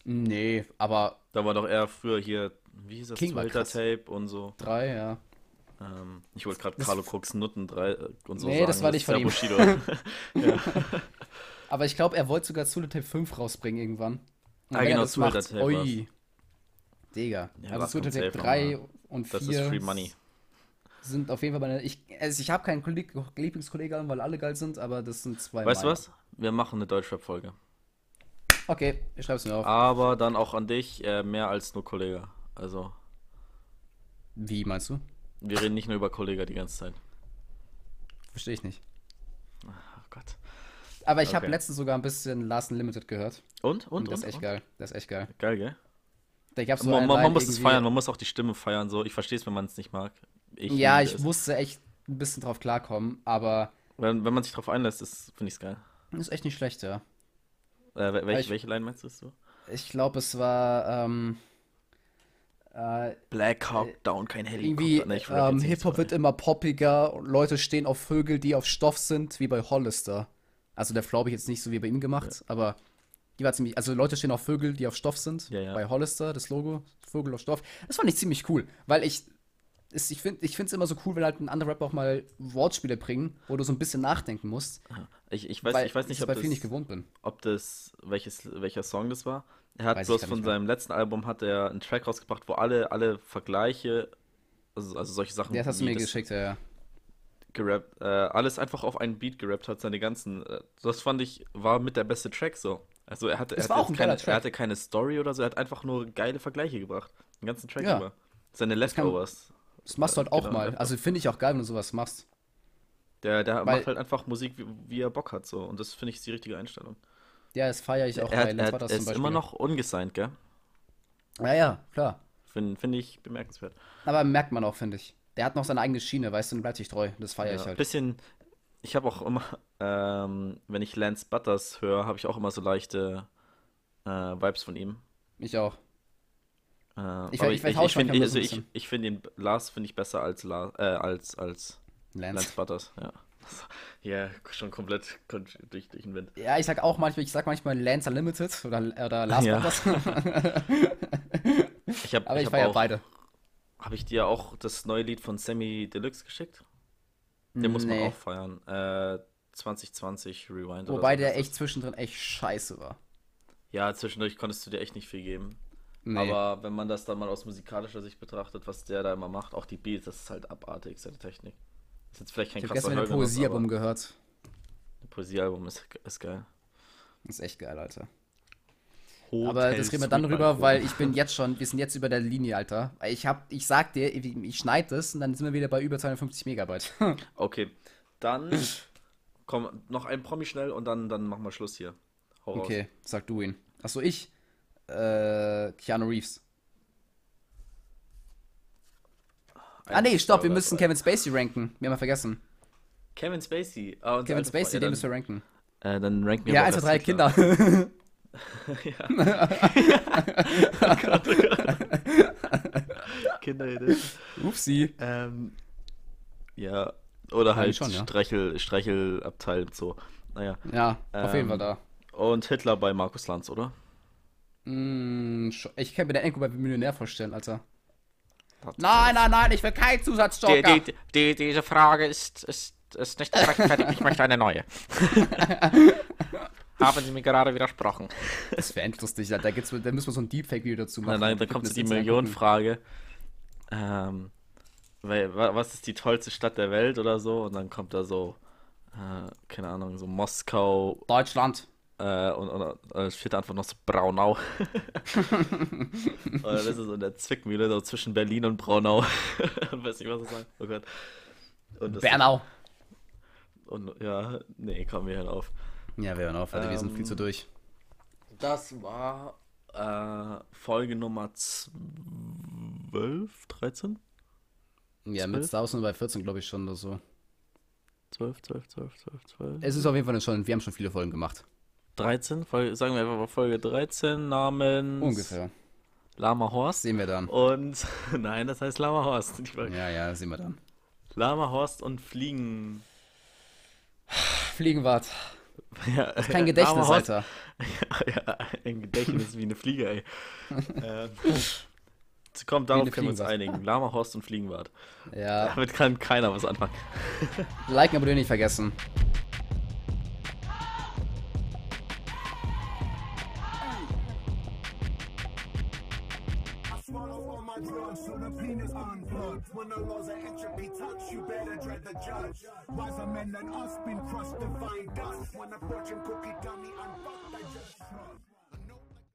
Speaker 2: Nee, aber.
Speaker 1: Da war doch eher früher hier, wie hieß das, King Twitter Tape und so.
Speaker 2: Drei, ja.
Speaker 1: Ähm, ich wollte gerade Carlo Crooks Nutten 3 äh, und so
Speaker 2: nee,
Speaker 1: sagen.
Speaker 2: das war nicht von ihm. [LAUGHS] Aber ich glaube, er wollte sogar Zulu Tape 5 rausbringen irgendwann.
Speaker 1: Und ah, genau, Zulu Tape. Ui.
Speaker 2: Digga. Ja, also Zulu Tape 3 und 4.
Speaker 1: Das ist Free Money.
Speaker 2: Sind auf jeden Fall meine. Ich, also ich habe keinen Lieblingskollegen, weil alle geil sind, aber das sind zwei.
Speaker 1: Weißt du was? Wir machen eine Deutschrap-Folge.
Speaker 2: Okay, ich schreib's mir auf.
Speaker 1: Aber dann auch an dich äh, mehr als nur Kollege. Also.
Speaker 2: Wie meinst du?
Speaker 1: Wir reden nicht nur über Kollege die ganze Zeit.
Speaker 2: Verstehe ich nicht.
Speaker 1: Oh Gott.
Speaker 2: Aber ich okay. habe letztens sogar ein bisschen Last Limited gehört.
Speaker 1: Und? Und?
Speaker 2: und das
Speaker 1: ist
Speaker 2: echt
Speaker 1: und?
Speaker 2: geil. Das ist echt geil.
Speaker 1: Geil, gell?
Speaker 2: So
Speaker 1: man, man, man muss es feiern, man muss auch die Stimme feiern. So, ich verstehe es, wenn man es nicht mag.
Speaker 2: Ich ja, ich es. musste echt ein bisschen drauf klarkommen, aber.
Speaker 1: Wenn, wenn man sich drauf einlässt, finde ich es geil.
Speaker 2: Ist echt nicht schlecht, ja.
Speaker 1: Äh, welche, ich, welche Line meinst du? So?
Speaker 2: Ich glaube, es war. Ähm,
Speaker 1: äh, Black Hawk äh, Down, kein Helikopter.
Speaker 2: Irgendwie, ähm, Hip-Hop wird immer poppiger, Leute stehen auf Vögel, die auf Stoff sind, wie bei Hollister. Also der Flow habe ich jetzt nicht so wie bei ihm gemacht, ja. aber die war ziemlich, also Leute stehen auf Vögel, die auf Stoff sind.
Speaker 1: Ja, ja.
Speaker 2: Bei Hollister, das Logo, Vögel auf Stoff. Das fand ich ziemlich cool, weil ich, ist, ich finde es immer so cool, wenn halt ein anderer Rapper auch mal Wortspiele bringen, wo du so ein bisschen nachdenken musst.
Speaker 1: Ich, ich, weiß, ich weiß nicht,
Speaker 2: ob das, nicht gewohnt bin.
Speaker 1: ob das, welches, welcher Song das war. Er hat Weiß bloß von seinem letzten Album hat er einen Track rausgebracht, wo alle, alle Vergleiche, also, also solche Sachen.
Speaker 2: Ja, das hast du mir geschickt, ja.
Speaker 1: Gerappt, äh, alles einfach auf einen Beat gerappt hat, seine ganzen. Äh, das fand ich, war mit der beste Track so. Also er hatte, er hatte, keine, er hatte keine Story oder so, er hat einfach nur geile Vergleiche gebracht. Den ganzen Track ja. über. Seine Leftovers.
Speaker 2: Das machst du halt auch genau, mal. Also finde ich auch geil, wenn du sowas machst.
Speaker 1: Der, der Weil, macht halt einfach Musik, wie, wie er Bock hat so. Und das finde ich die richtige Einstellung.
Speaker 2: Ja, das feiere ich auch
Speaker 1: er, bei er, er ist immer noch ungesigned, gell?
Speaker 2: Ja, ja, klar.
Speaker 1: Finde find ich bemerkenswert.
Speaker 2: Aber merkt man auch, finde ich. Der hat noch seine eigene Schiene, weißt du, und bleibt sich treu. Das feiere ja, ich halt.
Speaker 1: Bisschen, ich habe auch immer, [LAUGHS] ähm, wenn ich Lance Butters höre, habe ich auch immer so leichte äh, Vibes von ihm.
Speaker 2: Ich auch.
Speaker 1: Äh, ich, ich, ich, ich finde also ich, ich find den Lars finde ich besser als, La, äh, als, als Lance. Lance Butters, ja. [LAUGHS] Ja, schon komplett durch, durch den Wind.
Speaker 2: Ja, ich sag auch manchmal, ich sag manchmal Lance Unlimited oder, oder Last ja. [LAUGHS] [LAUGHS]
Speaker 1: Ich hab,
Speaker 2: Aber ich,
Speaker 1: ich
Speaker 2: feiere beide.
Speaker 1: Habe ich dir auch das neue Lied von Sammy Deluxe geschickt? Den nee. muss man auch feiern. Äh, 2020 Rewind.
Speaker 2: Wobei so der echt zwischendrin echt scheiße war.
Speaker 1: Ja, zwischendurch konntest du dir echt nicht viel geben. Nee. Aber wenn man das dann mal aus musikalischer Sicht betrachtet, was der da immer macht, auch die Beats, das ist halt abartig, seine Technik. Ist jetzt vielleicht kein
Speaker 2: ich krasser gestern ein Poesiealbum gehört.
Speaker 1: Ein Poesiealbum ist, ist geil.
Speaker 2: ist echt geil, Alter. Hotel Aber das reden wir dann rüber, weil ich bin jetzt schon, wir sind jetzt über der Linie, Alter. Ich hab, ich sag dir, ich, ich schneide das und dann sind wir wieder bei über 250 Megabyte. [LAUGHS]
Speaker 1: okay, dann komm, noch ein Promi schnell und dann, dann machen wir Schluss hier.
Speaker 2: Hau okay, raus. sag du ihn. Achso, ich. Äh, Keanu Reeves. Ah, nee, stopp, wir müssen Kevin Spacey ranken. Wir haben wir vergessen.
Speaker 1: Kevin Spacey.
Speaker 2: Oh, Kevin Spacey, den müssen wir ranken.
Speaker 1: Äh, dann ranken wir
Speaker 2: Ja, 1, 2, 3 Kinder. [LAUGHS]
Speaker 1: ja. Kinderidee.
Speaker 2: Upsi.
Speaker 1: Ähm, ja, oder halt schon, ja. Streichel, Streichelabteil so. Naja.
Speaker 2: Ja, auf ähm, jeden Fall da.
Speaker 1: Und Hitler bei Markus Lanz, oder?
Speaker 2: Mm, ich kann mir den Enko bei Millionär vorstellen, Alter. Nein, nein, nein, ich will keinen
Speaker 3: Die,
Speaker 2: Zusatzjoker.
Speaker 3: die, die, diese Frage ist, ist, ist nicht gerechtfertigt. Ich möchte eine neue. [LAUGHS] Haben Sie mir gerade widersprochen?
Speaker 2: Das wäre endlich lustig, Alter. Da, gibt's, da müssen wir so ein Deepfake-Video dazu machen.
Speaker 1: Nein, nein, da kommt so die Millionenfrage. Ähm, weil, wa- was ist die tollste Stadt der Welt oder so? Und dann kommt da so, äh, keine Ahnung, so Moskau
Speaker 2: Deutschland.
Speaker 1: Äh, und, und äh, steht einfach noch so Braunau. [LAUGHS] und das ist so in der Zwickmühle, so zwischen Berlin und Braunau. und [LAUGHS] weiß nicht, was das sagt. Oh Gott. Und das,
Speaker 2: Bernau.
Speaker 1: Und, ja, nee, komm, wir hören auf.
Speaker 2: Ja, wir hören auf, Alter. wir sind
Speaker 1: Ähm,
Speaker 2: viel zu durch.
Speaker 1: Das war äh, Folge Nummer 12, 13?
Speaker 2: Ja, mit
Speaker 1: zwölf?
Speaker 2: Star Wars bei 14, glaube ich, schon oder so.
Speaker 1: 12, 12, 12, 12, 12.
Speaker 2: Es ist auf jeden Fall schon, wir haben schon viele Folgen gemacht.
Speaker 1: 13, Folge, sagen wir einfach mal Folge 13 namens
Speaker 2: Ungefähr.
Speaker 1: Lama Horst.
Speaker 2: Sehen wir dann.
Speaker 1: Und [LAUGHS] nein, das heißt Lama Horst.
Speaker 2: Ja, ja, sehen wir dann.
Speaker 1: Lama Horst und Fliegen. [SIGHS]
Speaker 2: Fliegenwart. [LAUGHS]
Speaker 1: Ja,
Speaker 2: Kein Gedächtnis,
Speaker 1: Horst-
Speaker 2: Alter. [LAUGHS]
Speaker 1: ja, ein Gedächtnis wie eine Fliege, ey. ähm, kommt, darauf können wir uns einigen. Lama Horst und Fliegenwart.
Speaker 2: Ja,
Speaker 1: Damit kann keiner was anfangen.
Speaker 2: liken aber nicht vergessen.
Speaker 4: Penis unplugged. When the laws of entropy touch, you better dread the judge. Wiser men than us been crushed to find dust. When a fortune cookie dummy unfucked, I just shrug.